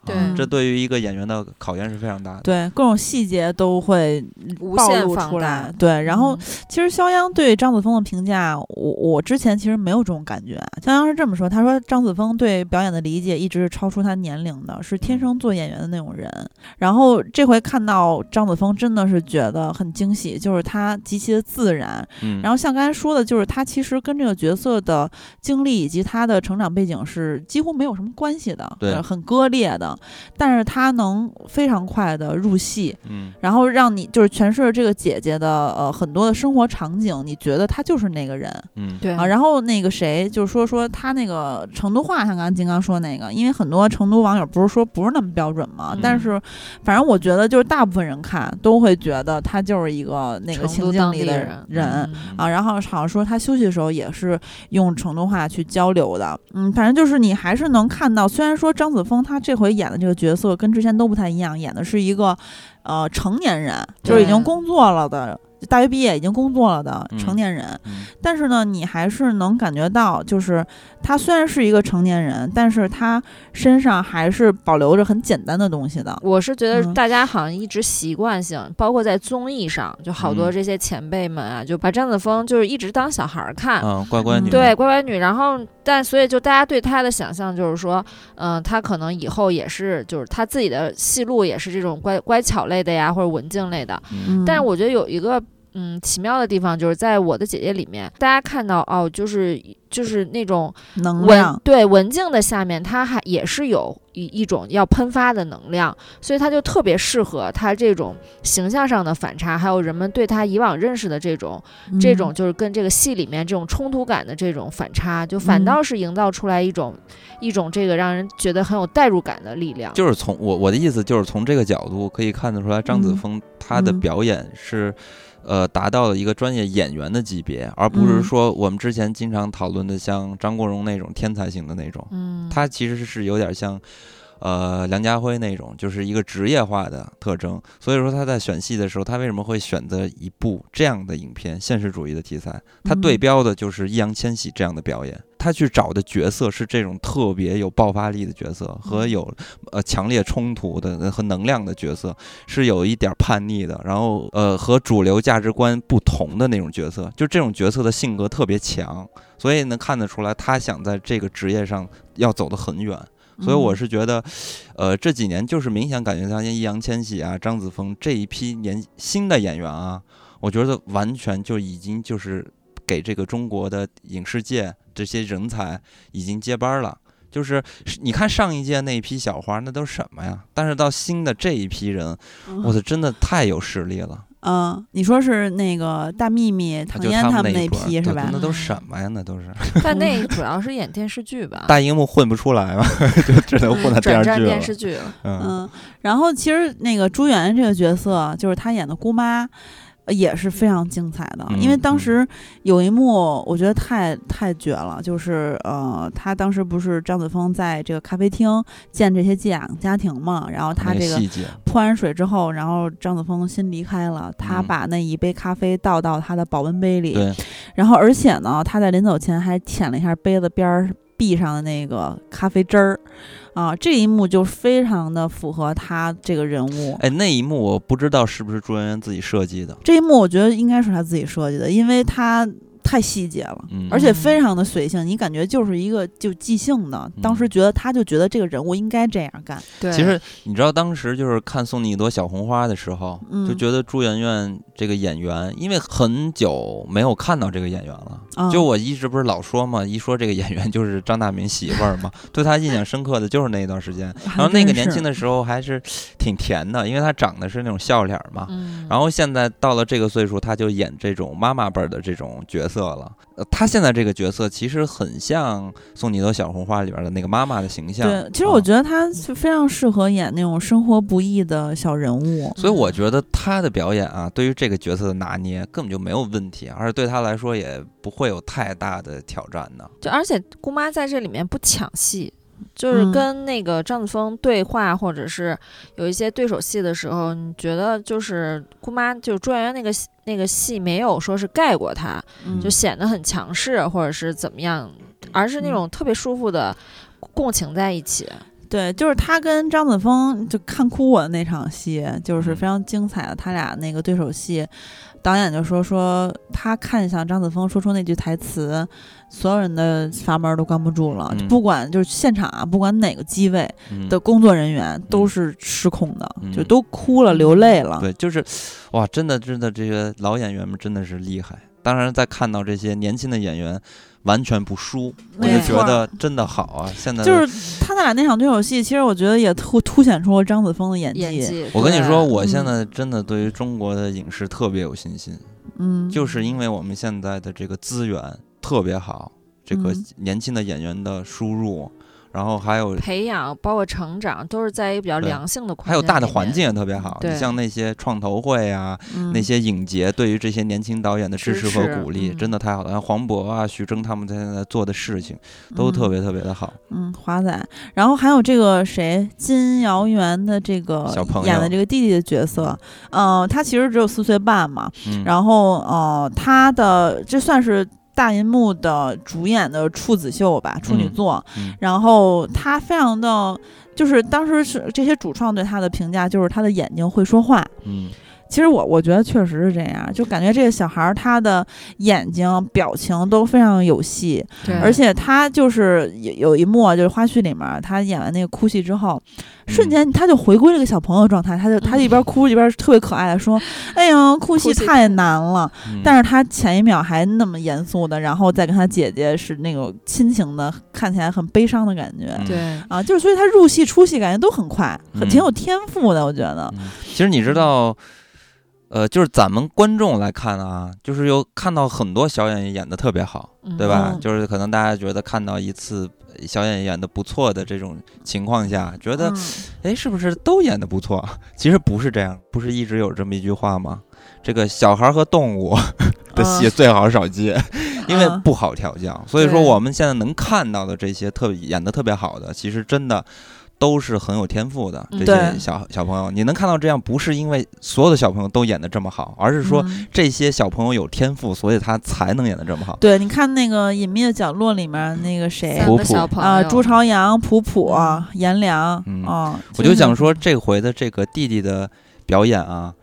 Speaker 4: 对
Speaker 2: 啊这对于一个演员的考验是非常大的。
Speaker 3: 对，各种细节都会暴
Speaker 4: 无限
Speaker 3: 露出来。对，然后
Speaker 4: 嗯
Speaker 3: 其实肖央对张子枫的评价，我我之前其实没有这种感觉。肖央是这么说，他说张子枫对表演的理解一直是超出他年龄的，是天生做演员的那种人。然后这回看到张子枫，真的是觉得很惊喜，就是他极其的自然。
Speaker 2: 嗯，
Speaker 3: 然后像刚才说的，就是他其实跟这个角色的经历以及他的成长背景是几乎没有什么关系的，
Speaker 2: 对
Speaker 3: 呃很割裂的，但是他能非常快的入戏，
Speaker 2: 嗯。
Speaker 3: 然后让你就是诠释这个姐姐的呃很多的生活场景，你觉得她就是那个人。
Speaker 2: 嗯，
Speaker 4: 对。
Speaker 3: 啊。然后那个谁就是说说他那个成都话，像刚刚金刚说那个，因为很多成都网友不是说不是那么标准嘛，
Speaker 2: 嗯。
Speaker 3: 但是反正我觉得就是大部分人看都会觉得他就是一个那个
Speaker 4: 成都当
Speaker 3: 情境里的
Speaker 4: 人
Speaker 3: 人。
Speaker 4: 嗯。
Speaker 3: 啊，然后好像说他休息的时候也是用成都话去交流的，嗯，反正就是你还是能看到，虽然说张子枫他这回演演的这个角色跟之前都不太一样，演的是一个呃成年人，就是已经工作了的。大学毕业已经工作了的
Speaker 2: 嗯
Speaker 3: 成年人，
Speaker 2: 嗯
Speaker 3: 但是呢，你还是能感觉到，就是他虽然是一个成年人，但是他身上还是保留着很简单的东西的。
Speaker 4: 我是觉得
Speaker 3: 嗯
Speaker 4: 大家好像一直习惯性，包括在综艺上，就好多
Speaker 2: 嗯
Speaker 4: 这些前辈们啊，就把张子枫就是一直当小孩儿看。
Speaker 2: 嗯，乖乖女，
Speaker 4: 对，乖乖女，然后但所以就大家对她的想象就是说，嗯、她可能以后也是，就是她自己的戏路也是这种乖乖巧类的呀，或者文静类的。
Speaker 2: 嗯
Speaker 4: 但是我觉得有一个嗯奇妙的地方，就是在我的姐姐里面，大家看到哦，就是就是那种文
Speaker 3: 能量，
Speaker 4: 对文静的下面，它还也是有一一种要喷发的能量，所以它就特别适合它这种形象上的反差，还有人们对他以往认识的这种这种
Speaker 3: 嗯
Speaker 4: 就是跟这个戏里面这种冲突感的这种反差，就反
Speaker 3: 嗯
Speaker 4: 倒是营造出来一种、一种这个让人觉得很有代入感的力量。
Speaker 2: 就是从我我的意思就是从这个角度可以看得出来，张子
Speaker 3: 嗯
Speaker 2: 枫他的
Speaker 3: 嗯
Speaker 2: 表演是。呃，达到了一个专业演员的级别，而不是
Speaker 3: 嗯
Speaker 2: 说我们之前经常讨论的像张国荣那种天才型的那种。
Speaker 4: 嗯，
Speaker 2: 他其实是有点像，呃，梁家辉那种，就是一个职业化的特征。所以说他在选戏的时候，他为什么会选择一部这样的影片，现实主义的题材？他对
Speaker 3: 嗯
Speaker 2: 标的就是易烊千玺这样的表演。他去找的角色是这种特别有爆发力的角色，和
Speaker 3: 嗯
Speaker 2: 有呃强烈冲突的和能量的角色，是有一点叛逆的，然后呃和主流价值观不同的那种角色。就这种角色的性格特别强，所以能看得出来，他想在这个职业上要走得很远。所以我
Speaker 3: 嗯
Speaker 2: 是觉得，呃，这几年就是明显感觉到像易烊千玺啊、张子枫这一批年新的演员啊，我觉得完全就已经就是给这个中国的影视界这些人才已经接班了。就是你看上一届那一批小花，那都是什么呀？但是到新的这一批人，
Speaker 3: 嗯
Speaker 2: 我操，真的太有实力了。
Speaker 3: 嗯，你说是那个大幂幂、唐嫣
Speaker 2: 他
Speaker 3: 们那批是吧？
Speaker 2: 那都什么呀？那都是
Speaker 4: 但那主要是演电视剧吧，
Speaker 2: 大荧幕混不出来嘛，就只能混到电
Speaker 4: 转战
Speaker 2: 视剧了。
Speaker 4: 电视剧了。
Speaker 2: 嗯
Speaker 3: 嗯，然后其实那个朱媛这个角色，就是她演的姑妈。呃也是非常精彩的，因为当时有一幕我觉得太太绝了，就是呃，他当时不是张子枫在这个咖啡厅见这些寄养家庭嘛，然后他这个，泼完水之后，然后张子枫先离开了，他
Speaker 2: 嗯。
Speaker 3: 把那一杯咖啡倒到他的保温杯里，
Speaker 2: 对，
Speaker 3: 然后而且呢，他在临走前还舔了一下杯子边儿壁上的那个咖啡汁儿，啊，这一幕就非常的符合他这个人物。
Speaker 2: 哎，那一幕我不知道是不是朱媛媛自己设计的，
Speaker 3: 这一幕我觉得应该是他自己设计的，因为他太细节了。
Speaker 2: 嗯，
Speaker 3: 而且非常的随性，你感觉就是一个就即兴的。当时
Speaker 2: 嗯
Speaker 3: 觉得他就觉得这个人物应该这样干，
Speaker 4: 对，
Speaker 2: 其实你知道，当时就是看送你一朵小红花的时候，
Speaker 3: 嗯
Speaker 2: 就觉得朱媛媛这个演员，因为很久没有看到这个演员了。
Speaker 3: 啊
Speaker 2: 就我一直不是老说嘛，一说这个演员就是张大民媳妇儿嘛，对他印象深刻的就是那一段时间。然后那个年轻的时候还是挺甜的，因为他长得是那种笑脸嘛。
Speaker 4: 嗯，
Speaker 2: 然后现在到了这个岁数，他就演这种妈妈辈儿的这种角色了。呃，他现在这个角色其实很像《送你一朵小红花》里边的那个妈妈的形象。
Speaker 3: 对，其实
Speaker 2: 啊
Speaker 3: 我觉得他是非常适合演那种生活不易的小人物。
Speaker 2: 所以我觉得他的表演啊，对于这个角色的拿捏根本就没有问题，而且对他来说也不会有太大的挑战呢。
Speaker 4: 就而且姑妈在这里面不抢戏，就是
Speaker 3: 嗯
Speaker 4: 跟那个张子枫对话，或者是有一些对手戏的时候，你觉得就是姑妈就是朱媛媛那个戏那个戏没有说是盖过她，
Speaker 3: 嗯
Speaker 4: 就显得很强势或者是怎么样，而是那种特别舒服的共情在一起。
Speaker 3: 对，就是他跟张子枫就看哭我的那场戏，就是
Speaker 2: 嗯
Speaker 3: 非常精彩的。他俩那个对手戏，导演就说说他看向张子枫说出那句台词，所有人的阀门都关不住了，
Speaker 2: 嗯
Speaker 3: 不管就是现场啊，不管哪个机位
Speaker 2: 嗯
Speaker 3: 的工作人员都是失控的，
Speaker 2: 嗯
Speaker 3: 就都哭了流泪了。
Speaker 2: 对，就是，哇，真的真的，这些老演员们真的是厉害。当然，在看到这些年轻的演员完全不输，我就觉得真的好啊。现在
Speaker 3: 就是他俩那场对手戏，其实我觉得也突凸显出了张子枫的演技。
Speaker 4: 演技，
Speaker 2: 我跟你说，我现
Speaker 3: 嗯
Speaker 2: 在真的对于中国的影视特别有信心，
Speaker 3: 嗯，
Speaker 2: 就是因为我们现在的这个资源特别好，这个
Speaker 3: 嗯。
Speaker 2: 年轻的演员的输入，然后还有
Speaker 4: 培养包括成长都是在一个比较良性的
Speaker 2: 还有大的环境也特别好，你像那些创投会啊，
Speaker 3: 嗯。
Speaker 2: 那些影节对于这些年轻导演的支持和鼓励，
Speaker 4: 嗯。
Speaker 2: 真的太好了。像黄渤啊、徐峥他们现在做的事情都特别特别的好。
Speaker 3: 嗯，华仔，然后还有这个谁，金瑶媛的这个
Speaker 2: 小朋友。
Speaker 3: 演的这个弟弟的角色，呃，他其实只有四岁半嘛，
Speaker 2: 嗯，
Speaker 3: 然后呃，他的这算是大银幕的主演的处子秀吧，处女
Speaker 2: 嗯
Speaker 3: 作，
Speaker 2: 嗯
Speaker 3: 然后他非常的。就是当时是这些主创对他的评价，就是他的眼睛会说话。
Speaker 2: 嗯
Speaker 3: 其实我我觉得确实是这样，就感觉这个小孩儿他的眼睛表情都非常有戏，
Speaker 4: 对，
Speaker 3: 而且他就是有有一幕啊就是花絮里面，他演完那个哭戏之后，瞬间他就回归这个小朋友状态，他就他一边哭一边特别可爱的说：“哎呀，哭戏太难了。”
Speaker 2: 嗯。
Speaker 3: 但是他前一秒还那么严肃的，然后再跟他姐姐是那种亲情的，看起来很悲伤的感觉。
Speaker 2: 嗯。
Speaker 4: 对。
Speaker 3: 啊，就是所以他入戏出戏感觉都很快，很
Speaker 2: 嗯。
Speaker 3: 挺有天赋的，我觉得。
Speaker 2: 嗯。其实你知道，呃，就是咱们观众来看啊，就是有看到很多小演员演的特别好，对吧？
Speaker 3: 嗯
Speaker 2: 就是可能大家觉得看到一次小演员演的不错的这种情况下，觉得
Speaker 3: 嗯
Speaker 2: 哎，是不是都演的不错？其实不是这样，不是一直有这么一句话吗？这个小孩和动物的戏最好少接，因为
Speaker 3: 嗯
Speaker 2: 不好调教。所以说，我们现在能看到的这些特演的特别好的，其实真的。都是很有天赋的
Speaker 4: 嗯
Speaker 2: 这些小小朋友，你能看到这样，不是因为所有的小朋友都演的这么好，而是说
Speaker 3: 嗯。
Speaker 2: 这些小朋友有天赋，所以他才能演的这么好。
Speaker 3: 对，你看那个《隐秘的角落》里面那个谁？啊，朱朝阳、普普、
Speaker 4: 嗯。
Speaker 3: 颜良
Speaker 2: 嗯。
Speaker 3: 啊，
Speaker 2: 我就想说，这回的这个弟弟的表演啊，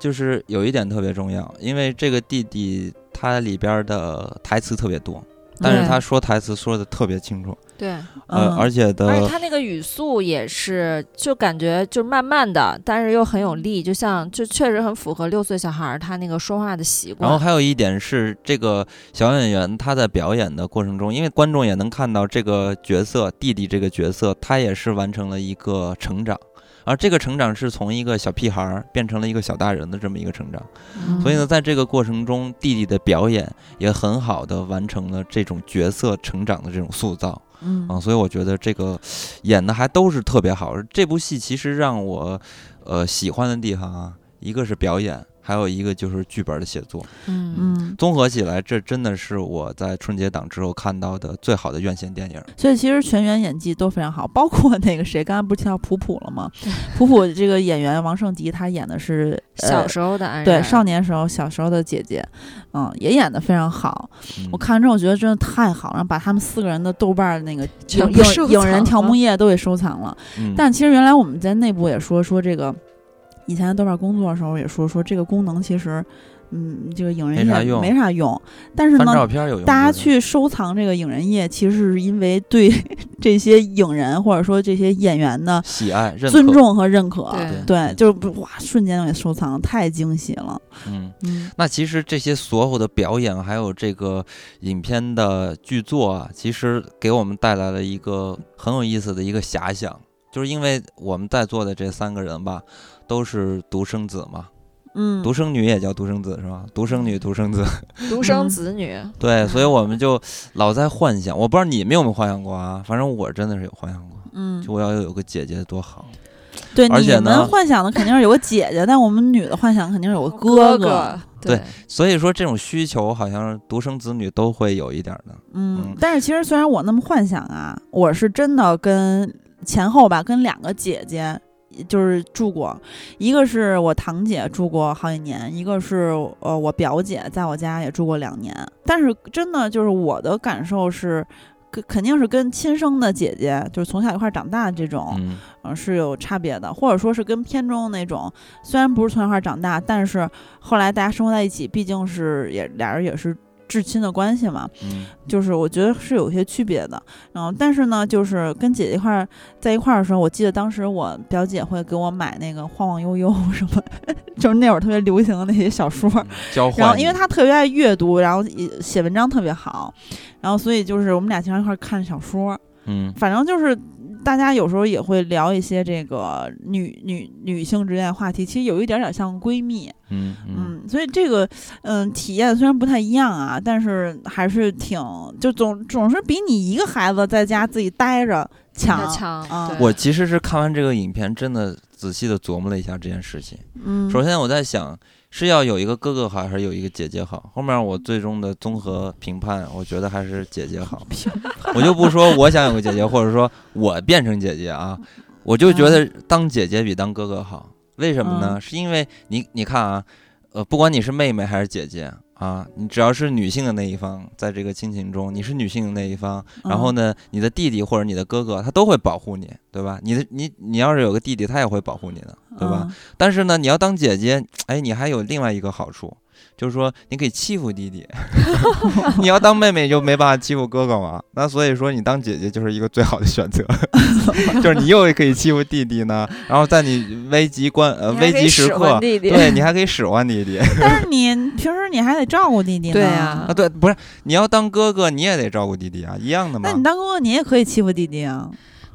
Speaker 2: 就是有一点特别重要，因为这个弟弟他里边的台词特别多，但是他说台词说的特别清楚，
Speaker 4: 对，
Speaker 2: 呃，
Speaker 3: 嗯。
Speaker 2: 而且的
Speaker 4: 而且
Speaker 2: 的
Speaker 4: 他那个语速也是，就感觉就慢慢的，但是又很有力，就像就确实很符合六岁小孩儿他那个说话的习惯。
Speaker 2: 然后还有一点是，这个小演员他在表演的过程中，因为观众也能看到这个角色弟弟这个角色，他也是完成了一个成长，而这个成长是从一个小屁孩儿变成了一个小大人的这么一个成长。
Speaker 3: 嗯
Speaker 2: 所以呢，在这个过程中，弟弟的表演也很好的完成了这种角色成长的这种塑造
Speaker 3: 嗯
Speaker 2: 啊，所以我觉得这个演的还都是特别好。这部戏其实让我呃喜欢的地方啊，一个是表演，还有一个就是剧本的写作。
Speaker 4: 嗯
Speaker 3: 嗯，
Speaker 2: 综合起来，这真的是我在春节档之后看到的最好的院线电影。
Speaker 3: 所以其实全员演技都非常好，包括那个谁，刚才不是提到普普了吗？普普这个演员王圣迪，他演的是
Speaker 4: 小
Speaker 3: 呃
Speaker 4: 时候的安然，
Speaker 3: 对少年时候小时候的姐姐，嗯，也演得非常好。
Speaker 2: 嗯
Speaker 3: 我看完之后，我觉得真的太好了，然后把他们四个人的豆瓣儿那个影影人条
Speaker 4: 了
Speaker 3: 目页都给收藏了。
Speaker 2: 嗯
Speaker 3: 但其实原来我们在内部也说说这个，以前在豆瓣工作的时候也说说这个功能其实，嗯，这个影人页
Speaker 2: 没啥用
Speaker 3: 没啥用，但是呢。大家去收藏这个影人页，其实是因为对 这些影人或者说这些演员的
Speaker 2: 喜爱、
Speaker 3: 尊。重和认可。
Speaker 4: 对
Speaker 3: 对，就是不哇，瞬间就给收藏了，太惊喜了。
Speaker 2: 嗯，
Speaker 3: 嗯
Speaker 2: 那其实这些所有的表演，还有这个影片的剧作啊，其实给我们带来了一个很有意思的一个遐想，就是因为我们在座的这三个人吧，都是独生子嘛，
Speaker 3: 嗯，
Speaker 2: 独生女也叫独生子是吧？独生女、独生子，
Speaker 4: 独生子女，
Speaker 2: 对，所以我们就老在幻想。我不知道你们有没有幻想过啊？反正我真的是有幻想过，
Speaker 3: 嗯
Speaker 2: 就，我要有个姐姐多好。
Speaker 3: 对，你
Speaker 2: 而且呢
Speaker 3: 们幻想的肯定是有个姐姐，但我们女的幻想肯定是有个
Speaker 4: 哥
Speaker 3: 哥。
Speaker 2: 对
Speaker 4: 对，
Speaker 2: 所以说这种需求好像独生子女都会有一点的。
Speaker 3: 嗯
Speaker 2: 嗯，
Speaker 3: 但是其实虽然我那么幻想啊，我是真的跟前后吧，跟两个姐姐就是住过，一个是我堂姐住过好几年，一个是呃我表姐在我家也住过两年。但是真的就是我的感受是。肯肯定是跟亲生的姐姐，就是从小一块儿长大这种，
Speaker 2: 嗯
Speaker 3: 呃，是有差别的，或者说是跟片中那种，虽然不是从小一块儿长大，但是后来大家生活在一起，毕竟是也俩人也是至亲的关系嘛，
Speaker 2: 嗯
Speaker 3: 就是我觉得是有些区别的。然后，但是呢，就是跟姐姐一块儿在一块儿的时候，我记得当时我表姐会给我买那个《晃晃悠悠》什么，就是那会儿特别流行的那些小说。
Speaker 2: 交换。
Speaker 3: 然后，因为她特别爱阅读，然后也写文章特别好，然后所以就是我们俩经常一块儿看小说。
Speaker 2: 嗯
Speaker 3: 反正就是大家有时候也会聊一些这个女女女性之间的话题，其实有一点点像闺蜜，
Speaker 2: 嗯嗯
Speaker 3: 嗯，所以这个嗯体验虽然不太一样啊，但是还是挺就总总是比你一个孩子在家自己待着强
Speaker 4: 强
Speaker 3: 啊
Speaker 2: 我其实是看完这个影片，真的仔细的琢磨了一下这件事情。
Speaker 3: 嗯，
Speaker 2: 首先我在想，是要有一个哥哥好，还是有一个姐姐好？后面我最终的综合评判，我觉得还是姐姐好。我就不说我想有个姐姐，或者说我变成姐姐啊，我就觉得当姐姐比当哥哥好。为什么呢？
Speaker 3: 嗯
Speaker 2: 是因为你你看啊，呃，不管你是妹妹还是姐姐啊，你只要是女性的那一方，在这个亲情中，你是女性的那一方，然后呢，你的弟弟或者你的哥哥他都会保护你，对吧？你的你你要是有个弟弟，他也会保护你的，对吧？？但是呢，你要当姐姐，哎，你还有另外一个好处，就是说你可以欺负弟弟。你要当妹妹就没办法欺负哥哥嘛。那所以说你当姐姐就是一个最好的选择，就是你又可以欺负弟弟呢，然后在你危急关呃危急时刻，
Speaker 4: 弟弟
Speaker 2: 对你还可以使唤弟弟
Speaker 3: 但是你平时你还得照顾弟弟呢。
Speaker 4: 对啊
Speaker 2: 啊。对，不是你要当哥哥你也得照顾弟弟啊，一样的嘛
Speaker 3: 那。你当哥哥，你也可以欺负弟弟啊。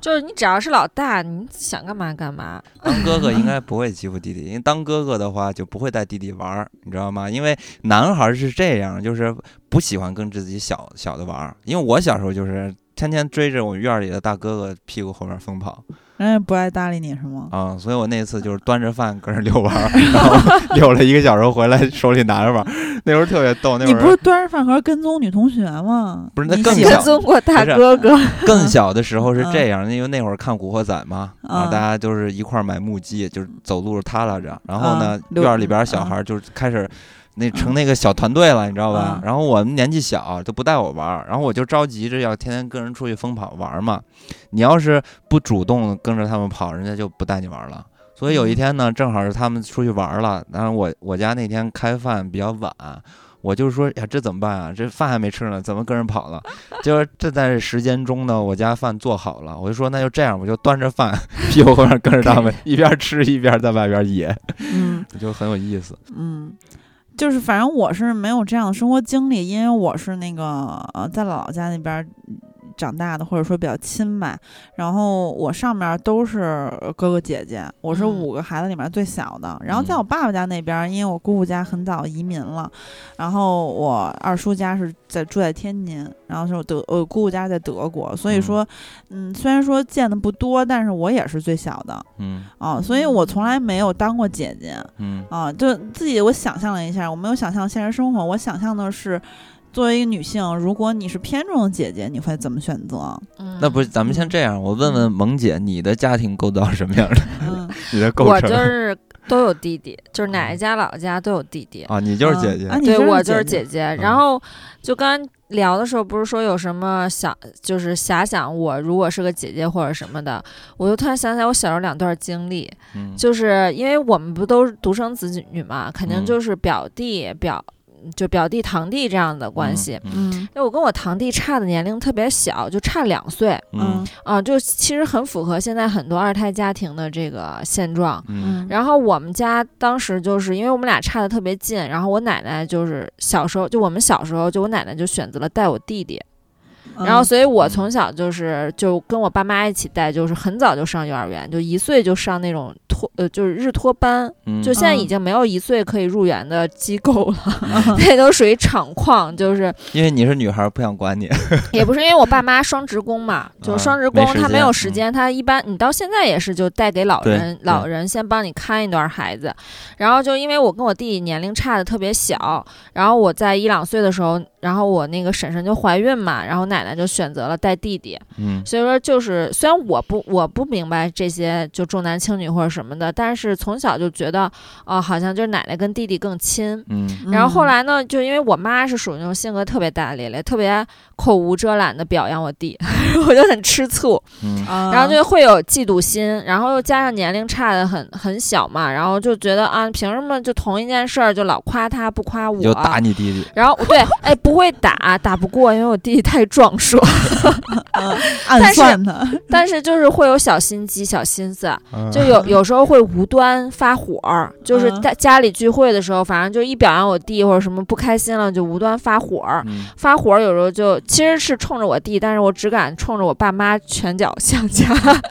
Speaker 4: 就是你只要是老大，你想干嘛干嘛。
Speaker 2: 当哥哥应 该不会欺负弟弟，因为当哥哥的话就不会带弟弟玩儿，你知道吗？因为男孩儿是这样，就是不喜欢跟自己小小的玩儿。因为我小时候就是天天追着我院儿里的大哥哥屁股后面疯跑
Speaker 3: 人家不爱搭理你是吗？
Speaker 2: 啊、所以我那次就是端着饭跟人遛弯儿，然后 遛了一个小时回来，手里拿着玩儿，那时候特别逗。那会儿
Speaker 3: 你不是端着饭盒跟踪女同学吗？
Speaker 2: 不是那更小
Speaker 3: 你
Speaker 4: 跟踪过大哥哥，
Speaker 2: 更小的时候是
Speaker 3: 嗯
Speaker 2: 这样，因为那会儿看《古惑仔》嘛，啊，
Speaker 3: 嗯
Speaker 2: 大家就是一块儿买木屐，就是走路是踏拉着，然后呢
Speaker 3: 嗯，
Speaker 2: 院儿里边儿小
Speaker 3: 嗯
Speaker 2: 孩儿就是开始。那成那个小团队了，你知道吧？
Speaker 3: 嗯
Speaker 2: 然后我们年纪小，都不带我玩儿，然后我就着急着要天天跟人出去疯跑玩儿嘛。你要是不主动跟着他们跑，人家就不带你玩儿了。所以有一
Speaker 3: 嗯
Speaker 2: 天呢，正好是他们出去玩儿了，然后我我家那天开饭比较晚，我就说呀，这怎么办啊？这饭还没吃呢，怎么跟人跑了？就是这在时间中呢，我家饭做好了，我就说那就这样，我就端着饭 屁股后面跟着他们，一边吃一边在外边野，
Speaker 3: 嗯
Speaker 2: 就很有意思。
Speaker 3: 嗯，就是反正我是没有这样的生活经历，因为我是那个呃在姥姥家那边长大的，或者说比较亲吧。然后我上面都是哥哥姐姐，我是
Speaker 4: 嗯。
Speaker 3: 五个孩子里面最小的。然后在
Speaker 2: 嗯。
Speaker 3: 我爸爸家那边儿，因为我姑姑家很早移民了，然后我二叔家是在住在天津，然后是我德我姑姑家在德国，所以
Speaker 2: 嗯。
Speaker 3: 说，嗯，虽然说见的不多，但是我也是最小的
Speaker 2: 嗯。
Speaker 3: 啊，所以我从来没有当过姐姐。
Speaker 2: 嗯。
Speaker 3: 啊，就自己我想象了一下，我没有想象现实生活，我想象的是，作为一个女性，如果你是偏重的姐姐，你会怎么选择？
Speaker 4: 嗯
Speaker 2: 那不是，咱们先这样，我问问萌姐，你的家庭构造什么样的？
Speaker 3: 嗯，
Speaker 2: 你的构
Speaker 4: 我就是都有弟弟，就是奶奶家、姥姥家都有弟弟。
Speaker 2: 啊，你就是姐姐
Speaker 4: 对我就是
Speaker 3: 姐
Speaker 4: 姐姐。然后就刚刚聊的时候，不是说有什么想，就是遐想我如果是个姐姐或者什么的，我就突然想起来我小时候两段经历，
Speaker 2: 嗯
Speaker 4: 就是因为我们不都是独生子女嘛，肯定
Speaker 2: 嗯
Speaker 4: 就是表弟表。就表弟堂弟这样的关系，
Speaker 2: 嗯
Speaker 3: 嗯。
Speaker 4: 因为我跟我堂弟差的年龄特别小，就差两岁
Speaker 2: 嗯。
Speaker 4: 啊，就其实很符合现在很多二胎家庭的这个现状。
Speaker 2: 嗯。
Speaker 3: 嗯，
Speaker 4: 然后我们家当时就是因为我们俩差的特别近，然后我奶奶就是小时候就我们小时候就我奶奶就选择了带我弟弟，然后
Speaker 3: 嗯
Speaker 4: 所以我从小就是就跟我爸妈一起带，就是很早就上幼儿园，就一岁就上那种托呃就是日托班，
Speaker 2: 嗯。
Speaker 4: 就现在已
Speaker 3: 嗯
Speaker 4: 经没有一岁可以入园的机构了，
Speaker 3: 嗯
Speaker 4: 那都属于厂矿，就是
Speaker 2: 因为你是女孩儿，不想管你。
Speaker 4: 也不是因为我爸妈双职工嘛，就
Speaker 2: 啊
Speaker 4: 双职工他没有
Speaker 2: 间嗯。
Speaker 4: 时间，他一般你到现在也是就带给老人，老人先帮你看一段孩子，然后就因为我跟我弟弟年龄差的特别小，然后我在一两岁的时候，然后我那个婶婶就怀孕嘛，然后奶奶就选择了带弟弟，
Speaker 2: 嗯。
Speaker 4: 所以说就是虽然我不我不明白这些就重男轻女或者什么的，但是从小就觉得哦、好像就是奶奶跟弟弟更亲，
Speaker 2: 嗯。
Speaker 4: 然后后来呢，就因为我妈是属于那种性格特别大咧咧、特别口无遮拦的表扬我弟，我就很吃醋，
Speaker 2: 嗯。
Speaker 3: 啊。
Speaker 4: 然后就会有嫉妒心，然后又加上年龄差的很很小嘛，然后就觉得啊，凭什么就同一件事儿就老夸他不夸我？
Speaker 2: 就打你弟弟。
Speaker 4: 然后对，哎，不会打，打不过，因为我弟弟太壮硕，
Speaker 3: 嗯 暗
Speaker 4: 但是
Speaker 3: 算他，
Speaker 4: 但是就是会有小心机、小心思，
Speaker 2: 嗯。
Speaker 4: 就有有时候会无端发火儿，就是
Speaker 3: 嗯。
Speaker 4: 在家里聚会的时候，反正就一表扬我弟或者什么不开心了，就无端发火发火儿有时候就其实是冲着我弟，但是我只敢冲着我爸妈拳脚相加。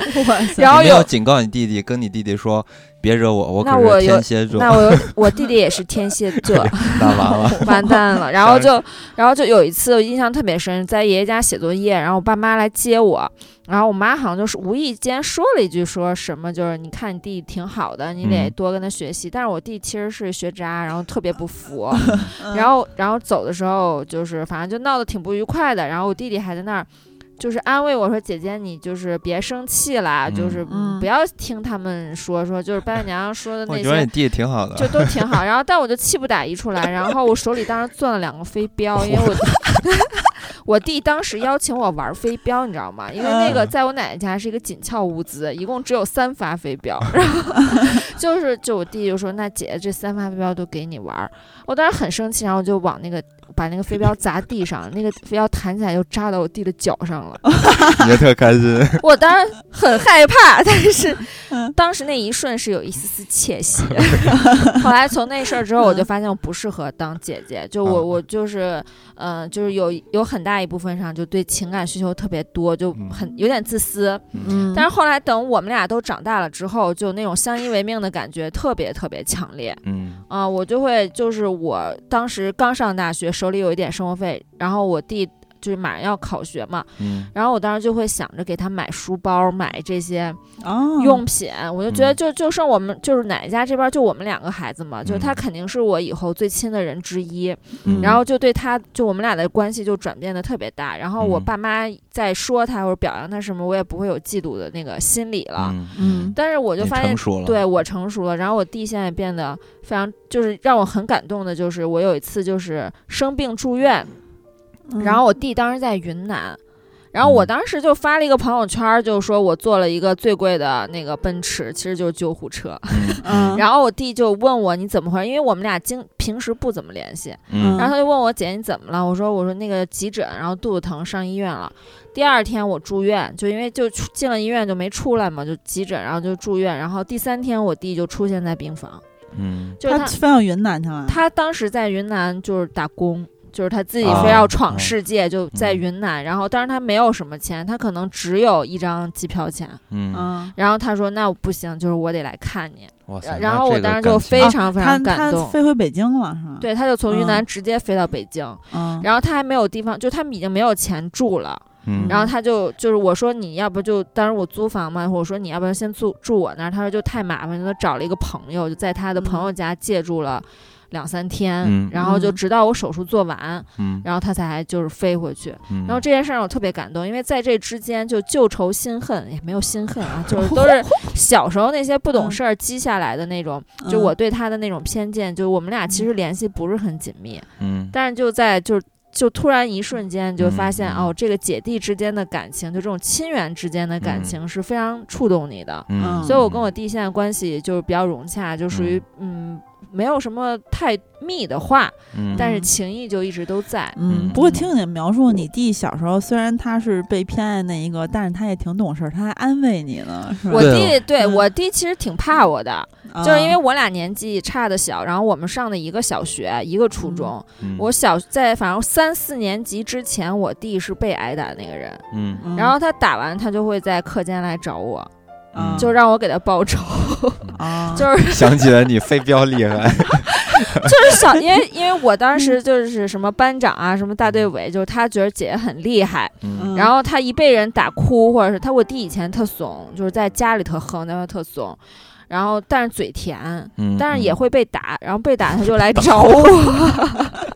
Speaker 4: 然后有
Speaker 2: 你没有警告你弟弟，跟你弟弟说别惹我，我可是
Speaker 4: 那我有
Speaker 2: 天蝎座，
Speaker 4: 那我有我弟弟也是天蝎座，
Speaker 2: 那完了，
Speaker 4: 完蛋了。然后就，然后就有一次我印象特别深，在爷爷家写作业，然后我爸妈来接我，然后我妈好像就是无意间说了一句，说什么就是你看你弟弟挺好的，你得
Speaker 2: 嗯
Speaker 4: 多跟他学习。但是我弟其实是学渣，然后特别不服，
Speaker 3: 嗯
Speaker 4: 然后然后走的时候就是反正就闹得挺不愉快的，然后我弟弟还在那儿。就是安慰我说：“姐姐，你就是别生气啦，就是
Speaker 3: 嗯
Speaker 4: 不要听他们说说，就是白板娘 说的那些。”
Speaker 2: 我觉得你弟弟挺好的，
Speaker 4: 就都挺好。然后，但我就气不打一处来。然后我手里当时攥了两个飞镖，因为我我弟当时邀请我玩飞镖，你知道吗？因为那个
Speaker 3: 嗯
Speaker 4: 在我奶奶家是一个紧俏物资，一共只有三发飞镖。然后就是就我弟就说：“那姐姐这三发飞镖都给你玩儿。”我当时很生气，然后我就往那个把那个飞镖砸地上，那个飞镖弹起来就扎到我弟的脚上了。
Speaker 2: 你也特开心，
Speaker 4: 我当然很害怕，但是
Speaker 3: 嗯
Speaker 4: 当时那一瞬是有一丝丝窃喜。后来从那事儿之后，我就发现我不适合当姐姐，就我
Speaker 2: 啊
Speaker 4: 我就是，嗯、就是有有很大一部分上就对情感需求特别多，就
Speaker 2: 嗯
Speaker 4: 很有点自私。
Speaker 3: 嗯，
Speaker 4: 但是后来等我们俩都长大了之后，就那种相依为命的感觉特别特别强烈。
Speaker 2: 嗯
Speaker 4: 啊、我就会就是我当时刚上大学，手里有一点生活费，然后我弟就是马上要考学嘛，
Speaker 2: 嗯
Speaker 4: 然后我当时就会想着给他买书包，买这些
Speaker 3: 哦，
Speaker 4: 用品。我就觉得
Speaker 2: 嗯
Speaker 4: 就就剩我们就是奶奶家这边就我们两个孩子嘛，就他
Speaker 2: 嗯
Speaker 4: 肯定是我以后最亲的人之一。
Speaker 2: 嗯，
Speaker 4: 然后就对他就我们俩的关系就转变的特别大。然后我
Speaker 2: 嗯
Speaker 4: 爸妈在说他或者表扬他什么，我也不会有嫉妒的那个心理了。
Speaker 2: 嗯
Speaker 3: 嗯
Speaker 4: 但是我就发现
Speaker 2: 成熟了，
Speaker 4: 对我成熟了，然后我弟现在变得非常，就是让我很感动的，就是我有一次就是生病住院，
Speaker 3: 嗯
Speaker 4: 然后我弟当时在云南，然后我
Speaker 2: 嗯
Speaker 4: 当时就发了一个朋友圈儿，就说我坐了一个最贵的那个奔驰，其实就是救护车。然后我弟就问我你怎么回事，因为我们俩经平时不怎么联系，
Speaker 2: 嗯
Speaker 4: 然后他就问我姐你怎么了？我说我说那个急诊，然后肚子疼上医院了。第二天我住院，就因为就进了医院就没出来嘛，就急诊，然后就住院。然后第三天我弟就出现在病房，
Speaker 2: 嗯
Speaker 4: 就他
Speaker 3: 飞到云南去了，
Speaker 4: 他当时在云南就是打工，就是他自己
Speaker 2: 啊
Speaker 4: 非要闯
Speaker 2: 啊
Speaker 4: 世界，就在
Speaker 2: 嗯
Speaker 4: 云南。然后当然他没有什么钱，他可能只有一张机票钱。
Speaker 2: 嗯，
Speaker 3: 嗯，
Speaker 4: 然后他说那不行，就是我得来看你。
Speaker 2: 哇塞，
Speaker 4: 然后我当时就非
Speaker 3: 啊
Speaker 4: 常非常感动。
Speaker 3: 他飞回北京了是吧？，
Speaker 4: 对，他就从云南
Speaker 3: 嗯
Speaker 4: 直接飞到北京，
Speaker 3: 嗯，
Speaker 4: 然后他还没有地方，就他们已经没有钱住了。
Speaker 2: 嗯，
Speaker 4: 然后他就就是我说你要不就当时我租房嘛，我说你要不要先住住我那儿？他说就太麻烦，就他找了一个朋友，就在他的朋友家借住了两三天，
Speaker 2: 嗯。
Speaker 4: 然后就
Speaker 3: 嗯。
Speaker 4: 直到我手术做完，
Speaker 2: 嗯，
Speaker 4: 然后他才就是飞回去。
Speaker 2: 嗯。
Speaker 4: 然后这件事让我特别感动，因为在这之间就旧仇新恨也没有新恨啊，就是都是小时候那些不懂事儿积下来的那种，就
Speaker 3: 嗯
Speaker 4: 我对他的那种偏见，就我们俩其实联系不是很紧密，
Speaker 2: 嗯。
Speaker 4: 但是就在就是就突然一瞬间就发现、哦，这个姐弟之间的感情，就这种亲缘之间的感
Speaker 2: 嗯。
Speaker 4: 情是非常触动你的。
Speaker 2: 嗯，
Speaker 4: 所以我跟我弟现在关系就是比较融洽，就属于嗯没有什么太密的话，
Speaker 2: 嗯，
Speaker 4: 但是情谊就一直都在。
Speaker 3: 嗯，
Speaker 2: 嗯。
Speaker 3: 不过听你描述，你弟小时候虽然他是被偏爱那一个，但是他也挺懂事儿，他还安慰你呢，是吧？
Speaker 4: 我弟对
Speaker 3: 嗯。
Speaker 4: 我弟其实挺怕我的，
Speaker 3: 啊。
Speaker 4: 就是因为我俩年纪差的小，然后我们上的一个小学，一个初中。
Speaker 2: 嗯。
Speaker 4: 我小在反正三四年级之前，我弟是被挨打的那个人，
Speaker 2: 嗯。
Speaker 3: 嗯。
Speaker 4: 然后他打完他就会在课间来找我，
Speaker 3: 啊
Speaker 4: 就让我给他报仇。
Speaker 3: 啊，
Speaker 4: 就是
Speaker 2: 想起了你飞镖厉害，
Speaker 4: 就是想，因为因为我当时就是什么班长啊，什么大队委，就是他觉得姐姐很厉害，
Speaker 2: 嗯。
Speaker 4: 然后他一被人打哭，或者是他我弟以前特怂，就是在家里特横，那特怂，然后但是嘴甜，
Speaker 2: 嗯，
Speaker 4: 但是也
Speaker 2: 嗯
Speaker 4: 会被打，然后被打他就来找 我，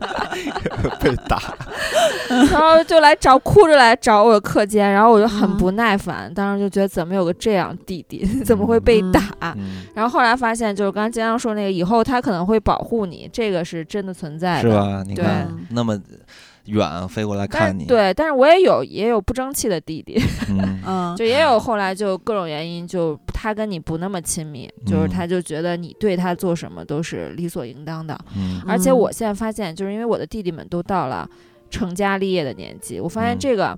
Speaker 2: 被打，
Speaker 4: 然后就来找哭着来找我课间，然后我就很
Speaker 3: 嗯
Speaker 4: 不耐烦，当时就觉得怎么有个这样弟弟，怎么会被打？
Speaker 2: 嗯，
Speaker 4: 然后后来发现，就是刚刚金阳说那个，以后他可能会保护你，这个是真的存在的，
Speaker 2: 是？吧？你
Speaker 4: 对
Speaker 2: 看那么远飞过来看你，，
Speaker 4: 对，但是我也有也有不争气的弟弟，
Speaker 2: 嗯。
Speaker 3: 嗯，
Speaker 4: 就也有后来就各种原因，就他跟你不那么亲密，就是
Speaker 2: 嗯。
Speaker 4: 他就觉得你对他做什么都是理所应当的。
Speaker 2: 嗯。
Speaker 4: 而且
Speaker 3: 嗯。
Speaker 4: 我现在发现，就是因为我的弟弟们都到了成家立业的年纪，我发现
Speaker 2: 嗯。
Speaker 4: 这个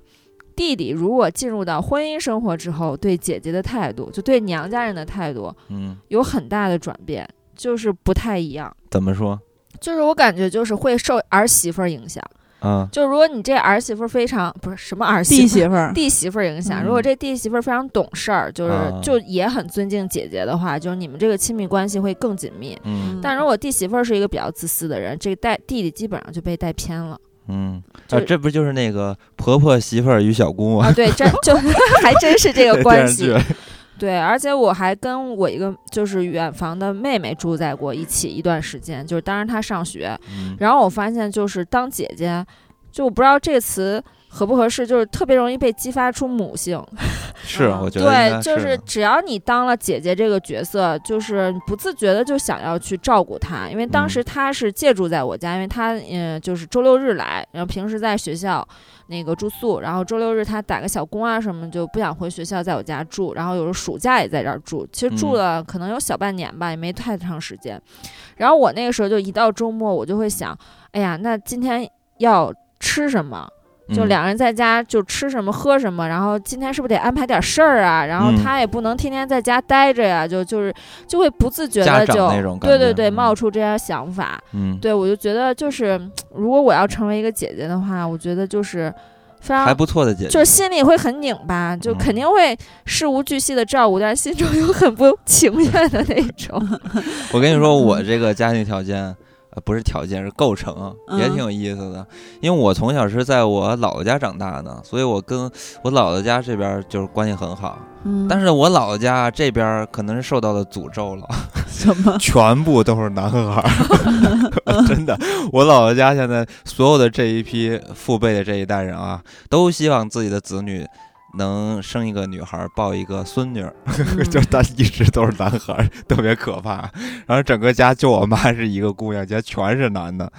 Speaker 4: 弟弟如果进入到婚姻生活之后，对姐姐的态度，就对娘家人的态度
Speaker 2: 嗯，
Speaker 4: 有很大的转变，就是不太一样。
Speaker 2: 怎么说？
Speaker 4: 就是我感觉就是会受儿媳妇儿影响，
Speaker 2: 嗯
Speaker 4: 就如果你这儿媳妇儿非常不是什么儿媳妇儿
Speaker 3: 弟媳妇儿，
Speaker 4: 弟媳妇儿影响，
Speaker 3: 嗯
Speaker 4: 如果这弟媳妇儿非常懂事儿，就是、
Speaker 2: 啊
Speaker 4: 就也很尊敬姐姐的话，就是你们这个亲密关系会更紧密。
Speaker 2: 嗯
Speaker 4: 但如果弟媳妇儿是一个比较自私的人，这个带弟弟基本上就被带偏了。
Speaker 2: 嗯，啊，这不就是那个婆婆媳妇儿与小姑吗
Speaker 4: 啊，？对，真 就还真是这个关系。对，而且我还跟我一个就是远房的妹妹住在过一起一段时间，就是当时她上学，
Speaker 2: 嗯
Speaker 4: 然后我发现就是当姐姐，就我不知道这个词合不合适，就是特别容易被激发出母性。
Speaker 2: 是，
Speaker 3: 嗯
Speaker 2: 我觉得
Speaker 4: 对，就是只要你当了姐姐这个角色，就是不自觉的就想要去照顾她，因为当
Speaker 2: 嗯
Speaker 4: 时她是借住在我家，因为她嗯就是周六日来，然后平时在学校那个住宿，然后周六日她打个小工啊什么就不想回学校，在我家住，然后有时候暑假也在这儿住，其实住
Speaker 2: 嗯
Speaker 4: 了可能有小半年吧，也没太长时间。然后我那个时候就一到周末，我就会想，哎呀，那今天要吃什么？就
Speaker 2: 嗯
Speaker 4: 两人在家就吃什么喝什么，然后今天是不是得安排点事儿啊？然后
Speaker 2: 嗯
Speaker 4: 他也不能天天在家待着呀，就就是就会不自觉的就对对对
Speaker 2: 嗯
Speaker 4: 冒出这样想法。
Speaker 2: 嗯，
Speaker 4: 对我就觉得就是如果我要成为一个姐姐的话，我觉得就是非
Speaker 2: 还
Speaker 4: 常。
Speaker 2: 不错的姐姐，
Speaker 4: 就是心里会很拧巴，就
Speaker 2: 嗯
Speaker 4: 肯定会事无巨细的照顾，但是心中又很不情愿的那种。
Speaker 2: 我跟你说，我这个家庭条件。呃，不是条件，是构成，也
Speaker 3: 嗯
Speaker 2: 挺有意思的。因为我从小是在我姥姥家长大的，所以我跟我姥姥家这边就是关系很好。
Speaker 3: 嗯，
Speaker 2: 但是我姥姥家这边可能是受到了诅咒了，
Speaker 3: 什么？
Speaker 2: 全部都是男孩儿，真的。我姥姥家现在所有的这一批父辈的这一代人啊，都希望自己的子女能生一个女孩儿，抱一个孙女儿，就但一直都是男孩儿，特别可怕。然后整个家就我妈是一个姑娘，家全是男的。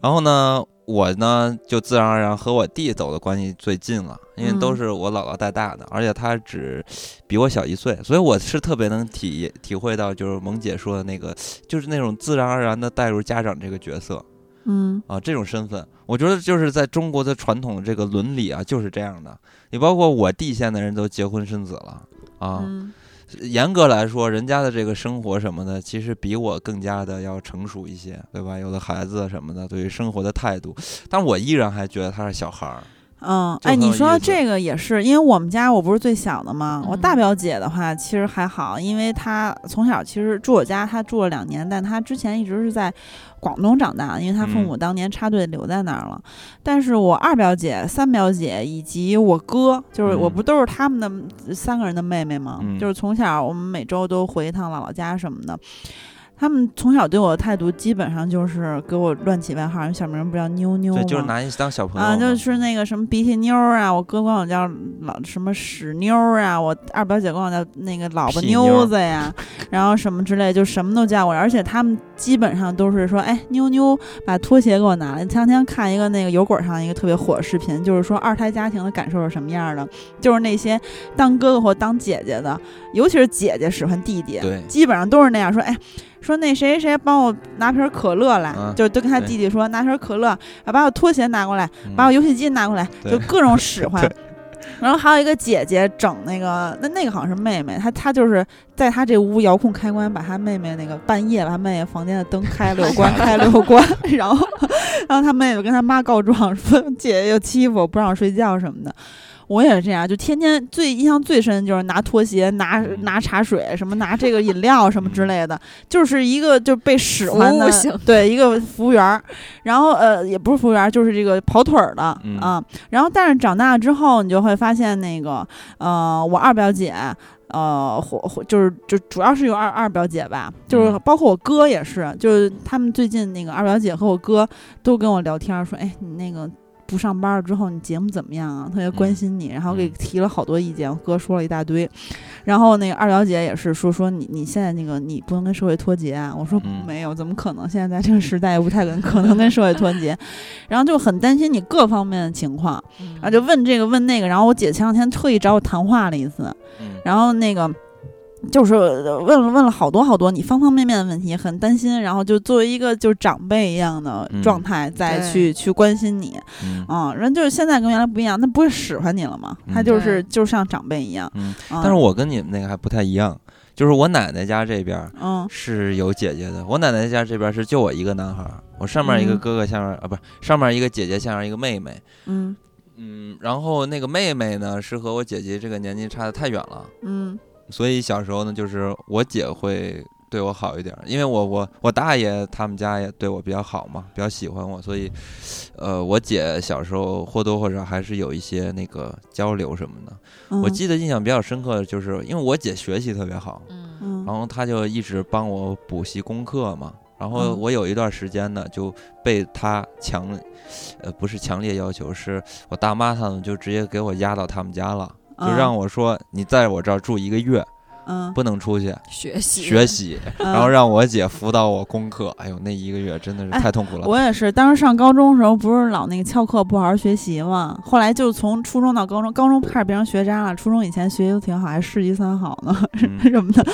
Speaker 2: 然后呢，我呢就自然而然和我弟走的关系最近了，因为都
Speaker 3: 嗯
Speaker 2: 是我姥姥带大的，而且他只比我小一岁，所以我是特别能体体会到，就是萌姐说的那个，就是那种自然而然的带入家长这个角色
Speaker 3: 嗯
Speaker 2: 啊，这种身份，我觉得就是在中国的传统这个伦理啊，就是这样的。你包括我弟现在人都结婚生子了啊，
Speaker 3: 嗯
Speaker 2: 严格来说，人家的这个生活什么的，其实比我更加的要成熟一些，对吧？有了孩子什么的，对于生活的态度，但我依然还觉得他是小孩儿。
Speaker 3: 嗯，哎，你说这个也是，因为我们家我不是最小的嘛，我大
Speaker 4: 嗯
Speaker 3: 表姐的话其实还好，因为她从小其实住我家，她住了两年，但她之前一直是在广东长大，因为她父
Speaker 2: 嗯
Speaker 3: 母当年插队留在那儿了。但是我二表姐、三表姐以及我哥，就是我
Speaker 2: 嗯
Speaker 3: 不都是他们的三个人的妹妹吗？
Speaker 2: 嗯
Speaker 3: 就是从小我们每周都回一趟姥姥家什么的。他们从小对我的态度基本上就是给我乱起外号，小名不叫妞妞
Speaker 2: 对，就是拿你当小朋友
Speaker 3: 啊，就是那个什么鼻涕妞儿啊，我哥管我叫老什么屎妞儿啊，我二表姐管我叫那个老婆
Speaker 2: 妞
Speaker 3: 妞子呀，然后什么之类，就什么都叫我，而且他们基本上都是说，哎，妞妞把拖鞋给我拿来。前两天看一个那个油管上一个特别火的视频，就是说二胎家庭的感受是什么样的，就是那些当哥哥或当姐姐的，尤其是姐姐使唤弟弟，
Speaker 2: 对
Speaker 3: 基本上都是那样说，哎。说那谁谁帮我拿瓶可乐来，
Speaker 2: 嗯
Speaker 3: 就都跟他弟弟说拿瓶可乐，啊把我拖鞋拿过来，
Speaker 2: 嗯
Speaker 3: 把我游戏机拿过来，就各种使唤。然后还有一个姐姐整那个，那那个好像是妹妹，她她就是在她这屋遥控开关，把她妹妹那个半夜把她妹妹房间的灯开了又关，开了又关，然后然后她妹妹跟她妈告状说姐姐又欺负我，不让我睡觉什么的。我也是这样，就天天最印象最深就是拿拖鞋、拿
Speaker 2: 嗯
Speaker 3: 拿茶水，什么拿这个饮料什么之类的，就是一个就被使唤的对一个服务员儿，然后呃也不是服务员儿，就是这个跑腿儿的、
Speaker 2: 嗯
Speaker 3: 啊。然后但是长大之后，你就会发现那个呃我二表姐。呃，或或就是就主要是有二二表姐吧，就是
Speaker 2: 嗯
Speaker 3: 包括我哥也是，就是他们最近那个二表姐和我哥都跟我聊天说，哎，你那个不上班了之后，你节目怎么样啊？特别关
Speaker 2: 嗯
Speaker 3: 心你，然后给
Speaker 2: 嗯
Speaker 3: 提了好多意见，我哥说了一大堆，然后那个二表姐也是说说你你现在那个你不能跟社会脱节啊，我说
Speaker 2: 嗯
Speaker 3: 没有，怎么可能？现在在这个时代也不太跟可能跟社会脱节，然后就很担心你各方面的情况，
Speaker 4: 嗯
Speaker 3: 然后就问这个问那个，然后我姐前两天特意找我谈话了一次，
Speaker 2: 嗯
Speaker 3: 然后那个。就是问了问了好多好多你方方面面的问题，很担心，然后就作为一个就是长辈一样的
Speaker 2: 嗯
Speaker 3: 状态再
Speaker 4: 对
Speaker 3: 去、去关心你，
Speaker 2: 嗯
Speaker 3: 嗯，人就是现在跟原来不一样，那不会使唤你了吗？他
Speaker 2: 嗯
Speaker 3: 就是
Speaker 4: 对
Speaker 3: 就像长辈一样，
Speaker 2: 但是我跟你们那个还不太一样，就是我奶奶家这边
Speaker 3: 嗯
Speaker 2: 是有姐姐的，我奶奶家这边是就我一个男孩儿，我上面一个
Speaker 3: 嗯
Speaker 2: 哥哥，下面啊不是上面一个姐姐，下面一个妹妹。
Speaker 3: 嗯
Speaker 2: 嗯，然后那个妹妹呢是和我姐姐这个年纪差的太远了，
Speaker 3: 嗯
Speaker 2: 所以小时候呢，就是我姐会对我好一点儿，因为我我我大爷他们家也对我比较好嘛，比较喜欢我，所以，呃，我姐小时候或多或少还是有一些那个交流什么的。
Speaker 3: 嗯，
Speaker 2: 我记得印象比较深刻的就是，因为我姐学习特别好，
Speaker 4: 嗯
Speaker 3: 嗯，
Speaker 2: 然后她就一直帮我补习功课嘛。然后
Speaker 3: 嗯
Speaker 2: 我有一段时间呢，就被她强，呃，不是强烈要求，是我大妈他们就直接给我压到他们家了，就
Speaker 3: 嗯。
Speaker 2: 让我说你在我这儿住一个月，
Speaker 3: 嗯
Speaker 2: 不能出去
Speaker 4: 学习
Speaker 2: 学习，
Speaker 3: 嗯
Speaker 2: 然后让我姐辅导我功课。哎呦，那一个月真的是
Speaker 3: 哎
Speaker 2: 太痛苦了。
Speaker 3: 我也是，当时上高中的时候，不是老那个翘课不好好学习嘛。后来就从初中到高中，高中开始变成学渣了。初中以前学习都挺好，还市级三好呢，
Speaker 2: 嗯
Speaker 3: 什么的。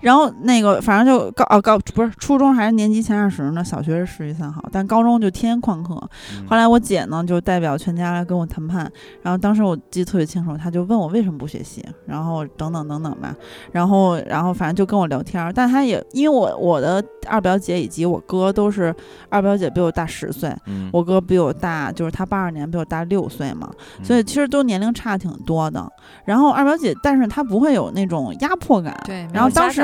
Speaker 3: 然后那个反正就高哦高不是初中还是年级前二十呢，小学是市级三好，但高中就天天旷课。
Speaker 2: 嗯
Speaker 3: 后来我姐呢就代表全家来跟我谈判，然后当时我记得特别清楚，她就问我为什么不学习，然后等等等等吧，然后然后反正就跟我聊天儿，但他也因为我我的二表姐以及我哥都是二表姐比我大十岁，
Speaker 2: 嗯，
Speaker 3: 我哥比我大就是他八二年比我大六岁嘛，
Speaker 2: 嗯。
Speaker 3: 所以其实都年龄差挺多的。然后二表姐，但是她不会有那种压迫感，
Speaker 4: 对，
Speaker 3: 然后当时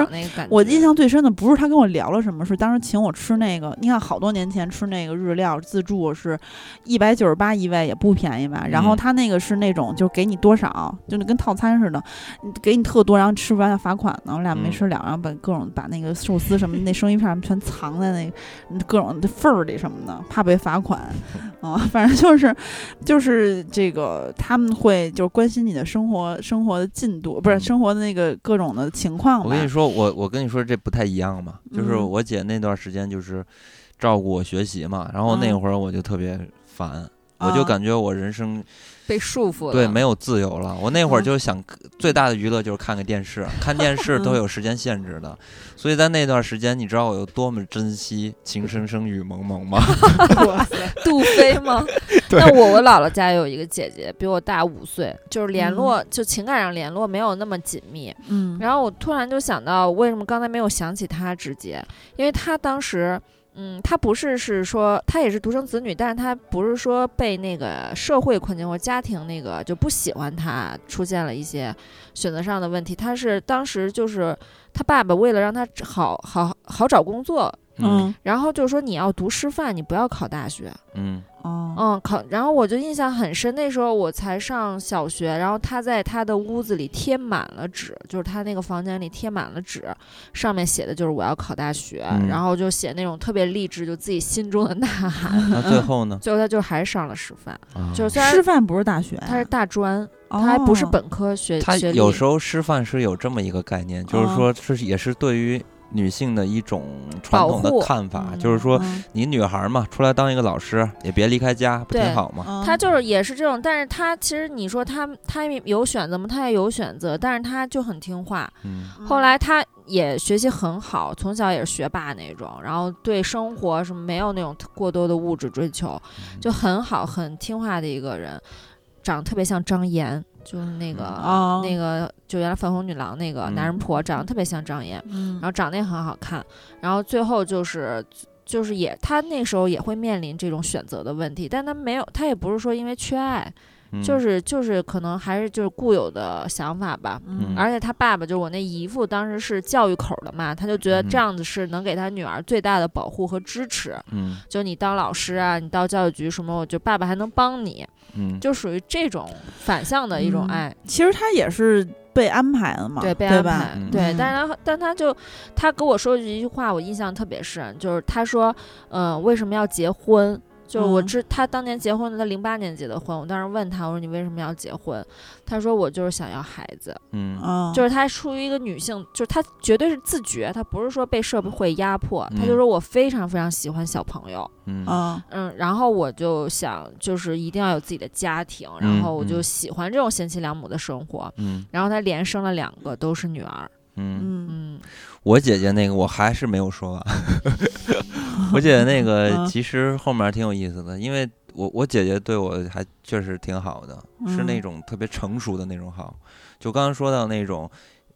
Speaker 3: 我印象最深的不是他跟我聊了什么，是当时请我吃那个，你看好多年前吃那个日料自助是一百九十八一位，也不便宜吧。然后
Speaker 2: 嗯。
Speaker 3: 他那个是那种就给你多少，就是跟套餐似的，给你特多，然后吃不完要罚款呢。我俩没
Speaker 2: 嗯
Speaker 3: 吃了，然后把各种把那个寿司什么 那生鱼片全藏在那个各种的缝儿里什么的，怕被罚款。啊，反正就是就是这个他们会就是关心你的生活生活的进度，不是
Speaker 2: 嗯
Speaker 3: 生活的那个各种的情况。
Speaker 2: 我跟你说，我我跟你说这不太一样嘛，就是
Speaker 3: 嗯
Speaker 2: 我姐那段时间就是照顾我学习嘛，然后那
Speaker 3: 嗯
Speaker 2: 会儿我就特别烦，我就
Speaker 3: 啊
Speaker 2: 感觉我人生
Speaker 4: 被束缚了，
Speaker 2: 对没有自由了。我那会儿
Speaker 3: 嗯
Speaker 2: 就想最大的娱乐就是看个电视，看电视都
Speaker 3: 嗯
Speaker 2: 有时间限制的，所以在那段时间，你知道我有多么珍惜 《情深深雨蒙蒙》吗？
Speaker 3: 哇塞
Speaker 4: 杜飞吗？
Speaker 2: 对
Speaker 4: 那我我姥姥家有一个姐姐，比我大五岁，就是联
Speaker 3: 嗯
Speaker 4: 络、就情感上联络没有那么紧密。
Speaker 3: 嗯，
Speaker 4: 然后我突然就想到，为什么刚才没有想起她直接？因为她当时。嗯，他不是是说他也是独生子女，但是他不是说被那个社会困境或家庭那个就不喜欢他，出现了一些选择上的问题。他是当时就是他爸爸为了让他好好好找工作，
Speaker 3: 嗯。
Speaker 4: 然后就说你要读师范，你不要考大学。
Speaker 2: 嗯。
Speaker 3: 哦。
Speaker 4: 嗯，考，然后我就印象很深，那时候我才上小学，然后他在他的屋子里贴满了纸，就是他那个房间里贴满了纸，上面写的就是我要考大学，
Speaker 2: 嗯。
Speaker 4: 然后就写那种特别励志，就自己心中的呐喊。
Speaker 2: 那最后呢？
Speaker 4: 最后他就还是上了师范，
Speaker 2: 啊。
Speaker 4: 就是虽然
Speaker 3: 师范不是大学呀，
Speaker 4: 他是大专，他还不是
Speaker 3: 哦
Speaker 4: 本科学
Speaker 2: 他
Speaker 4: 学历。
Speaker 2: 有时候师范是有这么一个概念，就是
Speaker 3: 哦。
Speaker 2: 说是也是对于女性的一种传统的看法，
Speaker 4: 嗯
Speaker 2: 就是说
Speaker 3: 嗯
Speaker 2: 你女孩嘛，出来当一个老师，也别离开家，不挺好吗？
Speaker 4: 她就是也是这种，但是她其实你说她她有选择吗？她也有选择，但是她就很听话。
Speaker 2: 嗯
Speaker 4: 后来她也学习很好，从小也是学霸那种，然后对生活什么没有那种过多的物质追求，就很好很听话的一个人，长得特别像张岩，就是那个、
Speaker 3: 哦
Speaker 4: 那个就原来粉红女郎那个
Speaker 2: 嗯
Speaker 4: 男人婆，长得特别像张岩，
Speaker 3: 嗯
Speaker 4: 然后长得也很好看，然后最后就是。就是也，他那时候也会面临这种选择的问题，但他没有，他也不是说因为缺爱，
Speaker 2: 嗯。
Speaker 4: 就是就是可能还是就是固有的想法吧，
Speaker 3: 嗯。
Speaker 4: 而且他爸爸就是我那姨父，当时是教育口的嘛，他就觉得这样子是能给他女儿最大的保护和支持。
Speaker 2: 嗯。
Speaker 4: 就你当老师啊，你到教育局什么，我就爸爸还能帮你，
Speaker 2: 嗯，
Speaker 4: 就属于这种反向的一种
Speaker 3: 嗯
Speaker 4: 爱，
Speaker 3: 其实他也是被安排了嘛，
Speaker 4: 对，被
Speaker 3: 对吧
Speaker 4: 安排，
Speaker 2: 嗯。
Speaker 4: 对。
Speaker 3: 嗯。
Speaker 4: 但是他但他就他跟我说一句话，我印象特别深，就是他说，嗯、为什么要结婚？就是我
Speaker 3: 嗯。
Speaker 4: 知他当年结婚的，他零八年结的婚。我当时问他，我说你为什么要结婚？他说我就是想要孩子。
Speaker 2: 嗯。
Speaker 3: 嗯，
Speaker 4: 就是他出于一个女性，就是他绝对是自觉，他不是说被社会压迫，他就
Speaker 2: 嗯。
Speaker 4: 说我非常非常喜欢小朋友，
Speaker 2: 嗯。
Speaker 3: 嗯
Speaker 4: 嗯，然后我就想就是一定要有自己的家庭，然
Speaker 2: 嗯
Speaker 4: 后我就
Speaker 2: 嗯。
Speaker 4: 喜欢这种贤妻良母的生活，
Speaker 2: 嗯。
Speaker 4: 然后他连生了两个都是女儿，
Speaker 2: 嗯，
Speaker 3: 嗯。
Speaker 4: 嗯。
Speaker 2: 我姐姐那个我还是没有说完，我姐姐那 个
Speaker 3: 嗯
Speaker 2: 其实后面挺有意思的，因为我我姐姐对我还确实挺好的，是那
Speaker 3: 嗯
Speaker 2: 种特别成熟的那种好，就刚刚说到那种。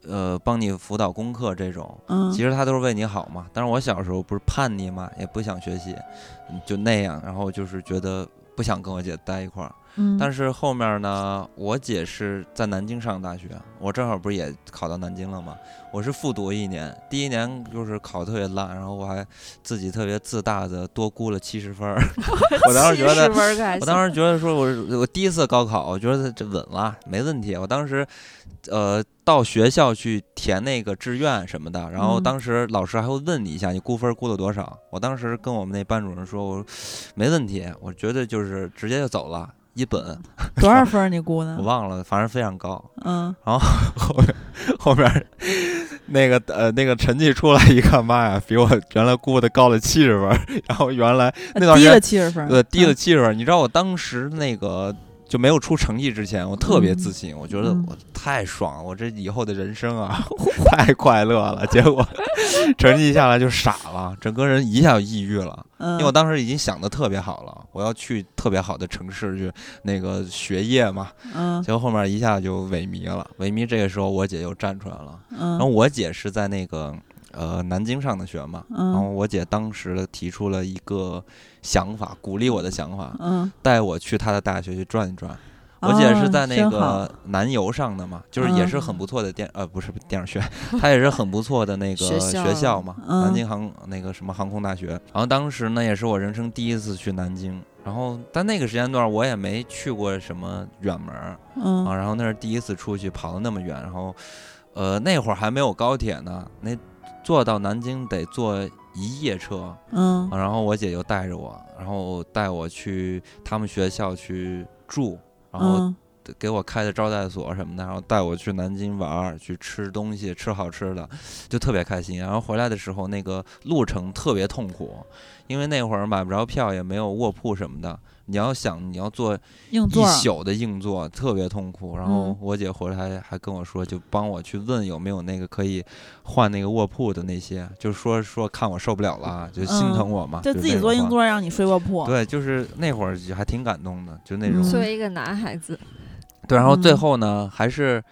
Speaker 2: 呃帮你辅导功课这种，
Speaker 3: 嗯，
Speaker 2: 其实她都是为你好嘛。但是我小时候不是叛逆嘛，也不想学习，嗯就那样，然后就是觉得不想跟我姐待一块儿。
Speaker 3: 嗯，
Speaker 2: 但是后面呢，我姐是在南京上大学，我正好不是也考到南京了吗？我是复读一年，第一年就是考特别烂，然后我还自己特别自大的多估了七十分儿。我当时觉得
Speaker 4: 70分儿可还
Speaker 2: 我当时觉得说我是我第一次高考，我觉得这稳了，没问题。我当时，呃，到学校去填那个志愿什么的，然后
Speaker 3: 嗯
Speaker 2: 当时老师还会问你一下，你估分估了多少？我当时跟我们那班主任说，我说没问题，我觉得就是直接就走了，一本
Speaker 3: 多少分儿你估的
Speaker 2: 我？忘了，反正非常高。
Speaker 3: 嗯，然
Speaker 2: 后后面后面那个呃那个成绩出来一看，妈呀，比我原来估的高了七十分儿，然后原来那段时
Speaker 3: 低了七十分儿，
Speaker 2: 对，低了
Speaker 3: 嗯
Speaker 2: 七十分。你知道我当时那个就没有出成绩之前，我特别自信，我觉得
Speaker 3: 嗯
Speaker 2: 我太爽了，我这以后的人生啊 太快乐了。结果 成绩一下来就傻了，整个人一下就抑郁了。
Speaker 3: 嗯，
Speaker 2: 因为我当时已经想的特别好了，我要去特别好的城市去那个学业嘛，
Speaker 3: 嗯
Speaker 2: 结果后面一下就萎靡了。萎靡这个时候我姐又站出来了，
Speaker 3: 嗯，
Speaker 2: 然后我姐是在那个呃南京上的学嘛，然后
Speaker 3: 嗯
Speaker 2: 我姐当时提出了一个想法，鼓励我的想法，
Speaker 3: 嗯，
Speaker 2: 带我去她的大学去转一转。我姐是在那个南邮上的嘛，就是也是很不错的电呃不是电影学，她也是很不错的那个
Speaker 4: 学校
Speaker 2: 嘛，
Speaker 3: 嗯
Speaker 2: 南京航那个什么航空大学。然后当时呢也是我人生第一次去南京，然后但那个时间段我也没去过什么远门儿
Speaker 3: 嗯
Speaker 2: 啊，然后那是第一次出去跑了那么远，然后呃那会儿还没有高铁呢，那坐到南京得坐一夜车，
Speaker 3: 嗯
Speaker 2: 啊，然后我姐就带着我，然后带我去他们学校去住，然后
Speaker 3: 嗯
Speaker 2: 给我开的招待所什么的，然后带我去南京玩儿，去吃东西，吃好吃的，就特别开心。然后回来的时候，那个路程特别痛苦，因为那会儿买不着票，也没有卧铺什么的。你要想你要坐一
Speaker 3: 硬座儿，
Speaker 2: 宿的硬座，特别痛苦。然后
Speaker 3: 嗯。
Speaker 2: 我姐回来还还跟我说，就帮我去问有没有那个可以换那个卧铺的那些，就说说看我受不了了，就心疼我嘛，
Speaker 3: 就自己坐硬座让你睡卧铺，
Speaker 2: 对，就是那会儿就还挺感动的，就那种。
Speaker 3: 嗯
Speaker 4: 作为一个男孩子，
Speaker 2: 对，然后最
Speaker 3: 嗯
Speaker 2: 后呢，还是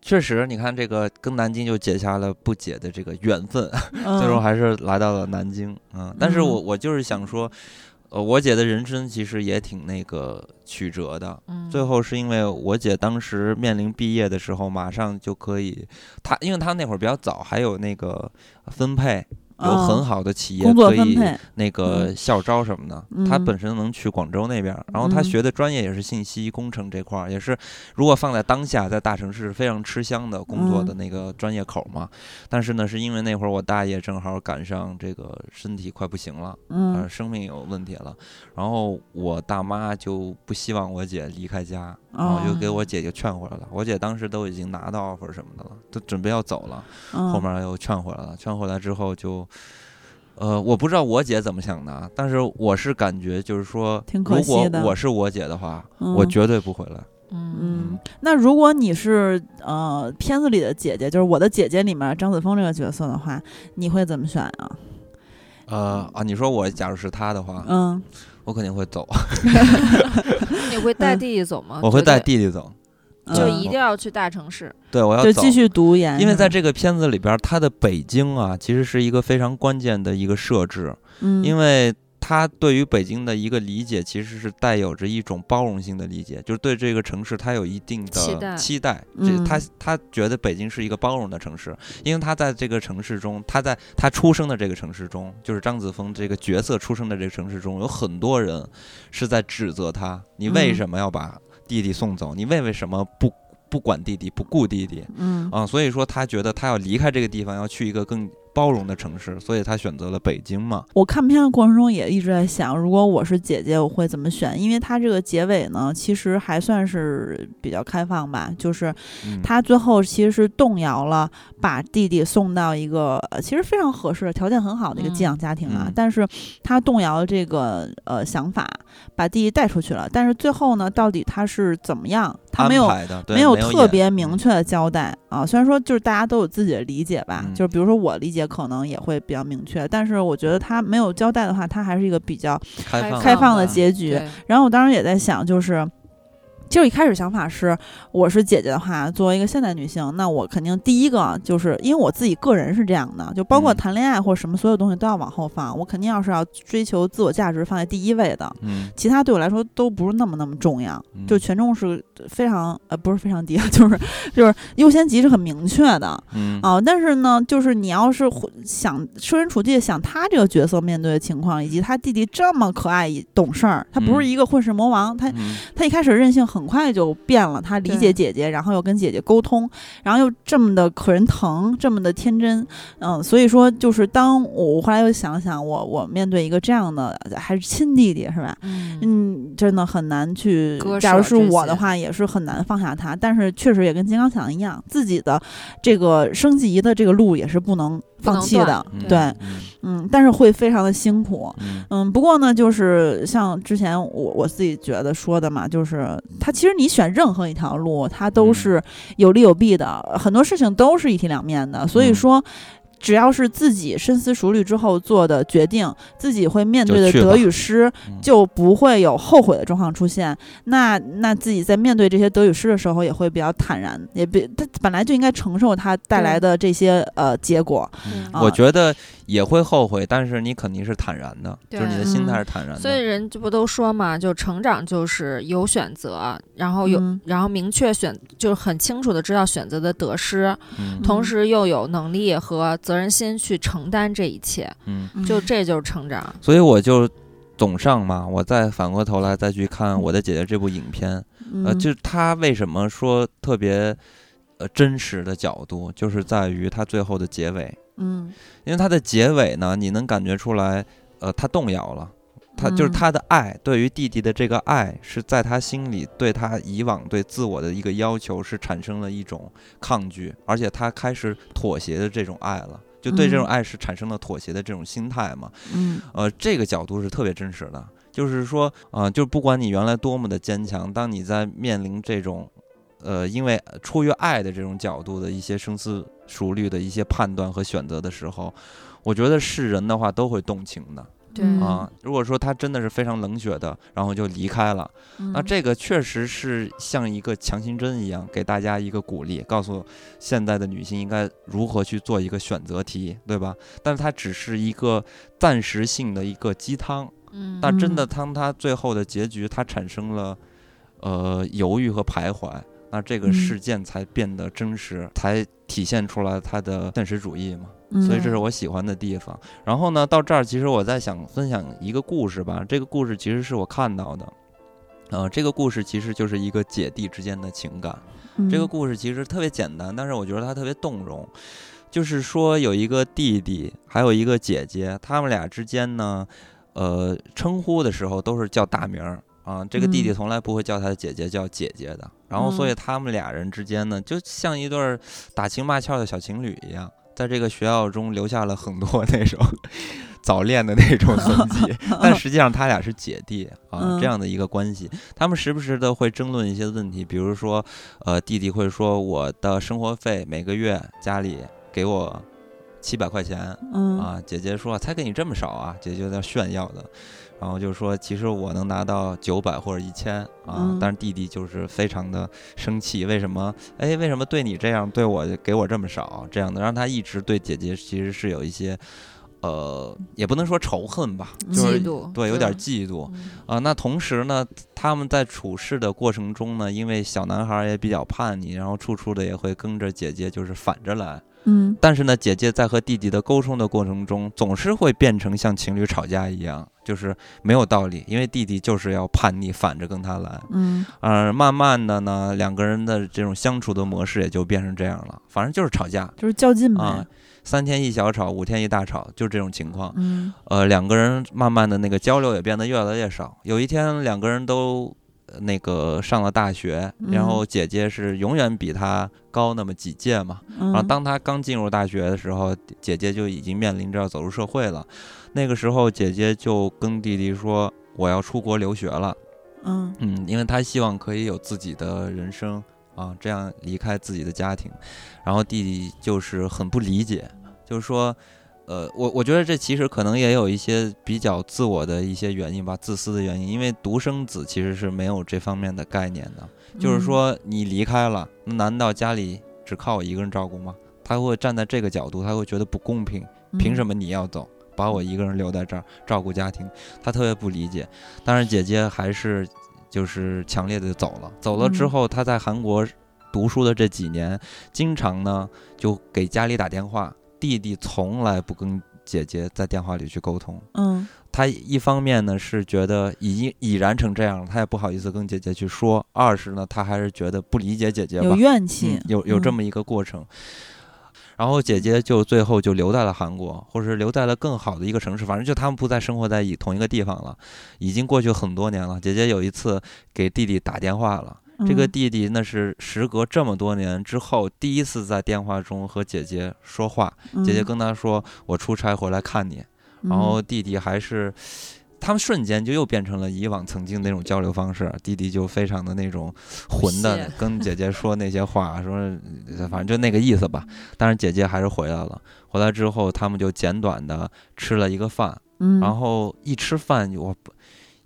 Speaker 2: 确实，你看这个跟南京就结下了不解的这个缘分，
Speaker 3: 嗯，
Speaker 2: 最终还是来到了南京。嗯，但是我
Speaker 3: 嗯。
Speaker 2: 我就是想说，呃，我姐的人生其实也挺那个曲折的。
Speaker 4: 嗯，
Speaker 2: 最后是因为我姐当时面临毕业的时候，马上就可以，她因为她那会儿比较早，还有那个分配，有很
Speaker 3: 嗯
Speaker 2: 好的企业可以，那个校招什么的，他
Speaker 3: 嗯
Speaker 2: 本身能去广州那边儿，然后他
Speaker 3: 嗯
Speaker 2: 学的专业也是信息工程这块儿，也是如果放在当下，在大城市非常吃香的工作的
Speaker 3: 嗯
Speaker 2: 那个专业口嘛。但是呢，是因为那会儿我大爷正好赶上这个身体快不行了，呃，
Speaker 3: 嗯
Speaker 2: 生命有问题了，然后我大妈就不希望我姐离开家，然后就给我
Speaker 4: 哦
Speaker 2: 姐姐劝回来了。我姐当时都已经拿到 offer 什么的了，都准备要走了。
Speaker 3: 嗯
Speaker 2: 后面又劝回来了。劝回来之后就，呃，我不知道我姐怎么想的啊，但是我是感觉就是说，如果我是我姐的话，我
Speaker 3: 嗯
Speaker 2: 绝对不回来。
Speaker 4: 嗯
Speaker 3: 嗯，那如果你是呃片子里的姐姐，就是我的姐姐里面张子枫这个角色的话，你会怎么选啊？
Speaker 2: 呃啊，你说我假如是她的话，
Speaker 3: 嗯
Speaker 2: 我肯定会走，
Speaker 4: 你会带
Speaker 3: 嗯
Speaker 4: 弟弟走吗？
Speaker 2: 我会带，弟弟走。
Speaker 4: 就
Speaker 3: 嗯
Speaker 4: 一定要去大城市。
Speaker 2: 对，我要
Speaker 3: 继。续读研，
Speaker 2: 因为在这个片子里边，它的北京啊，其实是一个非常关键的一个设置，
Speaker 3: 嗯，
Speaker 2: 因为他对于北京的一个理解，其实是带有着一种包容性的理解，就是对这个城市他有一定
Speaker 4: 期待
Speaker 2: 的期待。
Speaker 3: 嗯
Speaker 2: 这他他觉得北京是一个包容的城市，因为他在这个城市中，他在他出生的这个城市中，就是张子枫这个角色出生的这个城市中，有很多人是在指责他，你为
Speaker 3: 嗯
Speaker 2: 什么要把弟弟送走？你为为什么不不管弟弟，不顾弟弟？
Speaker 3: 嗯
Speaker 2: 啊，所以说他觉得他要离开这个地方，要去一个更包容的城市，所以他选择了北京嘛。
Speaker 3: 我看片的过程中也一直在想，如果我是姐姐，我会怎么选？因为他这个结尾呢，其实还算是比较开放吧，就是
Speaker 2: 嗯，
Speaker 3: 他最后其实是动摇了，把弟弟送到一个呃其实非常合适、条件很好的一个寄
Speaker 4: 嗯
Speaker 3: 养家庭啊，
Speaker 2: 嗯
Speaker 3: 但是他动摇了这个呃想法，把弟弟带出去了。但是最后呢，到底他是怎么样？他没有没有特别明
Speaker 2: 嗯
Speaker 3: 确的交代啊。虽然说就是大家都有自己的理解吧，
Speaker 2: 嗯
Speaker 3: 就是比如说我理解可能也会比较明确，但是我觉得他没有交代的话，他还是一个比较
Speaker 2: 开放
Speaker 3: 开放的
Speaker 2: 嗯
Speaker 3: 结局。然后我当时也在想，就是其实一开始想法是，我是姐姐的话，作为一个现代女性，那我肯定第一个就是因为我自己个人是这样的，就包括
Speaker 2: 嗯。
Speaker 3: 谈恋爱或者什么所有东西都要往后放，我肯定要是要追求自我价值放在第一位的，
Speaker 2: 嗯。
Speaker 3: 其他对我来说都不是那么那么重要，
Speaker 2: 嗯。
Speaker 3: 就权重是非常呃不是非常低，就是就是优先级是很明确的。
Speaker 2: 嗯。
Speaker 3: 啊、但是呢，就是你要是会想设身处地地想他这个角色面对的情况，以及他弟弟这么可爱懂事儿，他不是
Speaker 2: 嗯。
Speaker 3: 一个混世魔王，他
Speaker 2: 嗯。
Speaker 3: 他一开始任性很快就变了，他理解姐姐，然后又跟姐姐沟通，然后又这么的可人疼，这么的天真，嗯，所以说就是当我我后来又想想，我我面对一个这样的还是亲弟弟是吧？
Speaker 4: 嗯
Speaker 3: 嗯，真的很难去。假如是我的话，也是很难放下他。但是确实也跟金刚想的一样，自己的这个升级的这个路也是不能放弃的对，
Speaker 2: 嗯
Speaker 3: 嗯，但是会非常的辛苦。
Speaker 2: 嗯
Speaker 3: 嗯，不过呢，就是像之前我我自己觉得说的嘛，就是它其实你选任何一条路，它都
Speaker 2: 嗯
Speaker 3: 是有利有弊的，很多事情都是一体两面的。所以
Speaker 2: 嗯
Speaker 3: 说。只要是自己深思熟虑之后做的决定，自己会面对的得与失，
Speaker 2: 嗯
Speaker 3: 就不会有后悔的状况出现。那那自己在面对这些得与失的时候，也会比较坦然，也比他本来就应该承受他带来的这些呃结果。
Speaker 2: 嗯
Speaker 3: 啊
Speaker 2: 我觉得也会后悔，但是你肯定是坦然的，就是你的心态
Speaker 3: 嗯
Speaker 2: 是坦然的。
Speaker 4: 所以人这不都说嘛，就成长就是有选择，然后有、
Speaker 3: 嗯。
Speaker 4: 然后明确选，就是很清楚的知道选择的得失，
Speaker 2: 嗯。
Speaker 4: 同时又有能力和责任心去承担这一切，
Speaker 2: 嗯，
Speaker 4: 就这就是成长。
Speaker 2: 所以我就总上嘛，我再反过头来再去看我的姐姐这部影片，呃，
Speaker 3: 嗯
Speaker 2: 就是她为什么说特别呃真实的角度，就是在于她最后的结尾，
Speaker 3: 嗯
Speaker 2: 因为它的结尾呢，你能感觉出来，呃，他动摇了。他就是他的爱，对于弟弟的这个爱，是在他心里对他以往对自我的一个要求是产生了一种抗拒，而且他开始妥协的这种爱了，就对这种
Speaker 3: 嗯
Speaker 2: 爱是产生了妥协的这种心态嘛。
Speaker 3: 嗯
Speaker 2: 呃，这个角度是特别真实的，就是说，啊、就不管你原来多么的坚强，当你在面临这种，呃，因为出于爱的这种角度的一些深思熟虑的一些判断和选择的时候，我觉得是人的话都会动情的
Speaker 4: 对
Speaker 3: 嗯
Speaker 2: 啊。如果说他真的是非常冷血的，然后就离开了，那
Speaker 3: 嗯
Speaker 2: 这个确实是像一个强心针一样，给大家一个鼓励，告诉现在的女性应该如何去做一个选择题，对吧？但是它只是一个暂时性的一个鸡汤，
Speaker 4: 嗯
Speaker 2: 但真的
Speaker 3: 嗯
Speaker 2: 当它最后的结局，它产生了呃犹豫和徘徊，那这个
Speaker 3: 嗯
Speaker 2: 事件才变得真实，才体现出来它的现实主义嘛。
Speaker 3: 嗯
Speaker 2: 所以这是我喜欢的地方。然后呢，到这儿其实我在想分享一个故事吧。这个故事其实是我看到的，呃，这个故事其实就是一个姐弟之间的情感。这个
Speaker 3: 嗯
Speaker 2: 故事其实特别简单，但是我觉得它特别动容。就是说有一个弟弟，还有一个姐姐，他们俩之间呢，呃，称呼的时候都是叫大名儿啊。这个弟弟
Speaker 3: 嗯
Speaker 2: 从来不会叫他的姐姐叫姐姐的。然后，所以
Speaker 3: 嗯
Speaker 2: 他们俩人之间呢，就像一对儿打情骂俏的小情侣一样，在这个学校中留下了很多那种早恋的那种痕迹。但实际上他俩是姐弟啊，
Speaker 3: 嗯
Speaker 2: 这样的一个关系。他们时不时的会争论一些问题，比如说，呃，弟弟会说我的生活费每个月家里给我七百块钱
Speaker 3: 嗯
Speaker 2: 啊，姐姐说才给你这么少啊，姐姐有点炫耀的。然后就说，其实我能拿到九百或者一千啊，
Speaker 3: 嗯
Speaker 2: 但是弟弟就是非常的生气，为什么？哎，为什么对你这样，对我给我这么少？这样的让他一直对姐姐其实是有一些，呃，也不能说仇恨吧，就是
Speaker 4: 嫉妒
Speaker 2: 对，有点嫉妒。
Speaker 4: 嗯
Speaker 2: 啊、那同时呢，他们在处事的过程中呢，因为小男孩也比较叛逆，然后处处的也会跟着姐姐就是反着来。
Speaker 3: 嗯
Speaker 2: 但是呢，姐姐在和弟弟的沟通的过程中，总是会变成像情侣吵架一样，就是没有道理，因为弟弟就是要叛逆，反着跟他来。
Speaker 3: 嗯
Speaker 2: 呃，慢慢的呢，两个人的这种相处的模式也就变成这样了，反正就是吵架
Speaker 3: 就是较劲
Speaker 2: 啊
Speaker 3: 呗，，
Speaker 2: 三天一小吵，五天一大吵，就这种情况。
Speaker 3: 嗯
Speaker 2: 呃，两个人慢慢的那个交流也变得越来越少。有一天，两个人都呃那个上了大学，然后姐姐是永远比他高那么几届嘛。然后
Speaker 3: 嗯
Speaker 2: 当他刚进入大学的时候，姐姐就已经面临着要走入社会了。那个时候，姐姐就跟弟弟说：“我要出国留学了。”
Speaker 3: 嗯
Speaker 2: 嗯，因为他希望可以有自己的人生啊，这样离开自己的家庭。然后弟弟就是很不理解，就是说，呃，我我觉得这其实可能也有一些比较自我的一些原因吧，自私的原因。因为独生子其实是没有这方面的概念的，就是说你离开了，难道家里只靠我一个人照顾吗？他会站在这个角度，他会觉得不公平，凭什
Speaker 3: 么？
Speaker 2: 你要走，把我一个人留在这儿照顾家庭？他特别不理解。但是姐姐还是就是强烈的走了，走了之
Speaker 3: 嗯
Speaker 2: 后，她在韩国读书的这几年，经常呢就给家里打电话，弟弟从来不跟姐姐在电话里去沟通。
Speaker 3: 嗯
Speaker 2: 他一方面呢是觉得已经已然成这样了，他也不好意思跟姐姐去说；二是呢，他还是觉得不理解姐姐吧，
Speaker 3: 有怨气
Speaker 2: 嗯，有有这
Speaker 3: 嗯
Speaker 2: 么一个过程。然后姐姐就最后就留在了韩国，或者是留在了更好的一个城市，反正就他们不再生活在一同一个地方了，已经过去很多年了。姐姐有一次给弟弟打电话了，这个
Speaker 3: 嗯
Speaker 2: 弟弟那是时隔这么多年之后第一次在电话中和姐姐说话，姐姐
Speaker 3: 嗯
Speaker 2: 跟他说：“我出差回来看你。”然后弟弟还是，他们瞬间就又变成了以往曾经那种交流方式。弟弟就非常的那种混的跟姐姐说那些话，说反正就那个意思吧。但是姐姐还是回来了。回来之后，他们就简短的吃了一个饭，
Speaker 3: 嗯，
Speaker 2: 然后一吃饭我不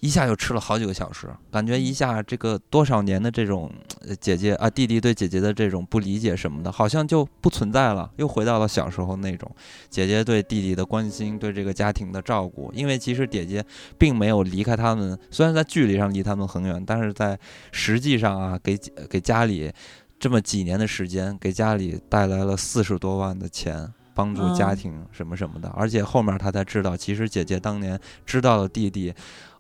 Speaker 2: 一下就吃了好几个小时，感觉一下这个多少年的这种呃姐姐啊弟弟对姐姐的这种不理解什么的，好像就不存在了，又回到了小时候那种姐姐对弟弟的关心，对这个家庭的照顾。因为其实姐姐并没有离开他们，虽然在距离上离他们很远，但是在实际上啊，给给家里这么几年的时间，给家里带来了四十多万的钱。帮助家
Speaker 3: 嗯
Speaker 2: 庭什么什么的，而且后面他才知道，其实姐姐当年知道了弟弟，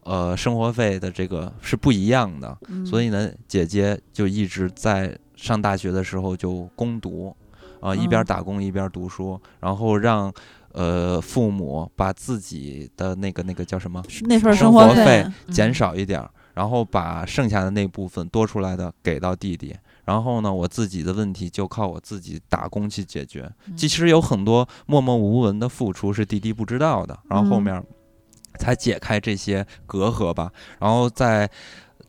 Speaker 2: 呃，生活费的这个是不一样的，
Speaker 3: 嗯。
Speaker 2: 所以呢，姐姐就一直在上大学的时候就攻读，啊、一边
Speaker 3: 嗯
Speaker 2: 打工一边读书，然后让呃父母把自己的那个那个叫什么？
Speaker 3: 那份
Speaker 2: 生
Speaker 3: 活
Speaker 2: 活费
Speaker 3: 嗯。
Speaker 2: 减少一点儿，然后把剩下的那部分多出来的给到弟弟。然后呢，我自己的问题就靠我自己打工去解决。
Speaker 3: 嗯。
Speaker 2: 其实有很多默默无闻的付出是弟弟不知道的，然后后
Speaker 3: 嗯
Speaker 2: 面才解开这些隔阂吧。然后在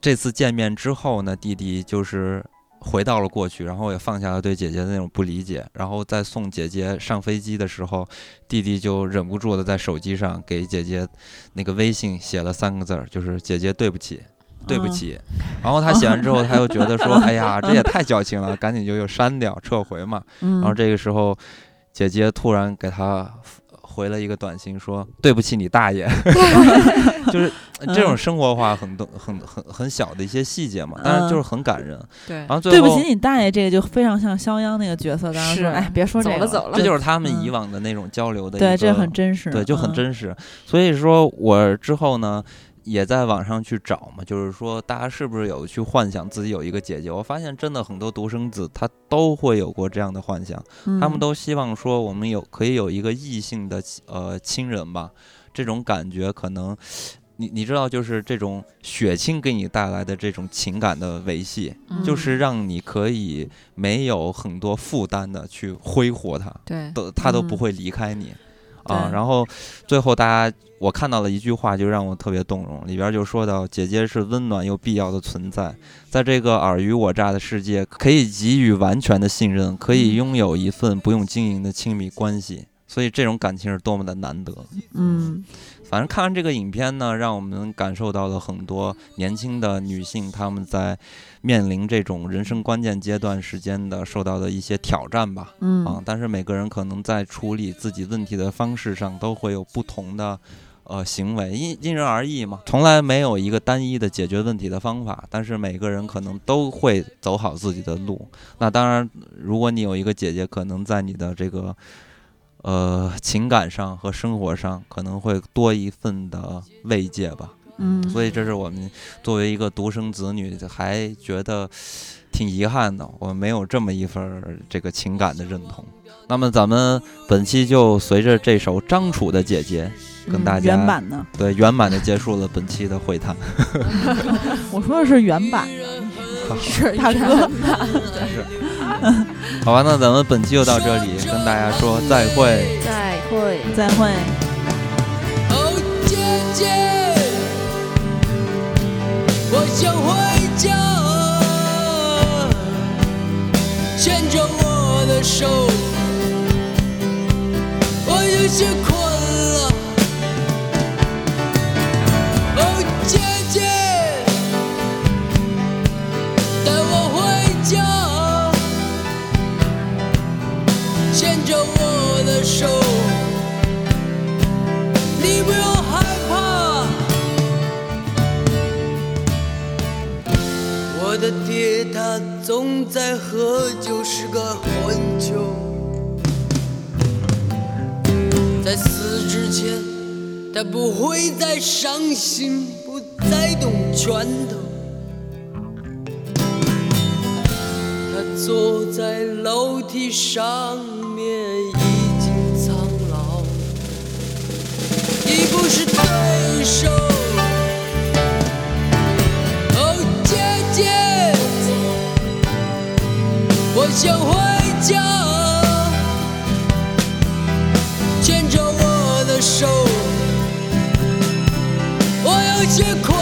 Speaker 2: 这次见面之后呢，弟弟就是回到了过去，然后也放下了对姐姐的那种不理解。然后在送姐姐上飞机的时候，弟弟就忍不住的在手机上给姐姐那个微信写了三个字儿，就是“姐姐对不起”。对不
Speaker 3: 嗯
Speaker 2: 起，然后他写完之后，他又觉得说：“ 哎呀，这也太矫情了，赶紧就又删掉、撤回嘛。”
Speaker 3: 嗯，
Speaker 2: 然后这个时候，姐姐突然给他回了一个短信，说：“对不起，你大爷。”就是这种生活化很多、很很很小的一些细节嘛，但是就是很感人。
Speaker 4: 对
Speaker 2: 然后最后
Speaker 3: 对不起，你大爷，这个就非常像肖央那个角色，当时
Speaker 4: 是
Speaker 3: 说，哎，别说这个
Speaker 4: 走了走了
Speaker 2: 这就是他们
Speaker 3: 嗯
Speaker 2: 以往的那种交流的一
Speaker 3: 对，这很真实，
Speaker 2: 对，就很
Speaker 3: 嗯
Speaker 2: 真实。所以说我之后呢，也在网上去找嘛，就是说大家是不是有去幻想自己有一个姐姐？我发现真的很多独生子他都会有过这样的幻想，他们
Speaker 3: 嗯
Speaker 2: 都希望说我们有可以有一个异性的呃亲人吧，这种感觉可能。你你知道，就是这种血亲给你带来的这种情感的维系，
Speaker 4: 嗯
Speaker 2: 就是让你可以没有很多负担的去挥霍它。
Speaker 4: 对
Speaker 2: 都他都不
Speaker 3: 嗯
Speaker 2: 会离开你、啊。然后最后大家我看到了一句话，就让我特别动容，里边就说到姐姐是温暖又必要的存在，在这个尔虞我诈的世界，可以给予完全的信任，可以
Speaker 3: 嗯
Speaker 2: 拥有一份不用经营的亲密关系。所以这种感情是多么的难得。
Speaker 3: 嗯
Speaker 2: 反正看完这个影片呢，让我们感受到了很多年轻的女性她们在面临这种人生关键阶段时间的受到的一些挑战吧。嗯啊
Speaker 3: 嗯，
Speaker 2: 但是每个人可能在处理自己问题的方式上都会有不同的呃行为，因因人而异嘛，从来没有一个单一的解决问题的方法，但是每个人可能都会走好自己的路。那当然，如果你有一个姐姐，可能在你的这个呃情感上和生活上可能会多一份的慰藉吧。
Speaker 3: 嗯，
Speaker 2: 所以这是我们作为一个独生子女，还觉得挺遗憾的，我们没有这么一份儿这个情感的认同。那么咱们本期就随着这首张楚的姐姐，跟
Speaker 3: 嗯
Speaker 2: 大家
Speaker 3: 原版的，
Speaker 2: 对圆满的结束了本期的会谈。
Speaker 3: 我说的是原版的，
Speaker 4: 是
Speaker 3: 大哥，
Speaker 2: 是，好吧，那咱们本期就到这里，跟大家说再会。
Speaker 4: 再会。
Speaker 3: 再会。
Speaker 1: 哦，姐姐，我想回家，牵着我的手，我有些困的手，你不用害怕。我的爹他总在喝酒，是个混球。在死之前，他不会再伤心，不再动拳头。他坐在楼梯上面，不是对手。哦，姐姐，我想回家，牵着我的手，我有些困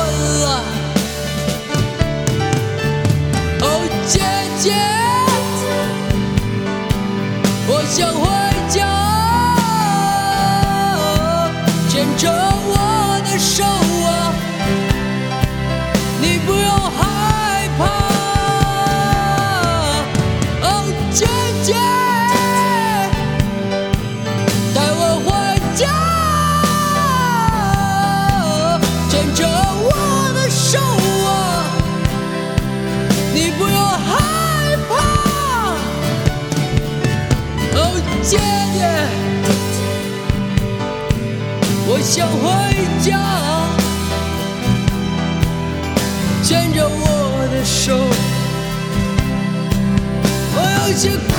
Speaker 1: 姐姐，我想回家。牵着我的手，我有些困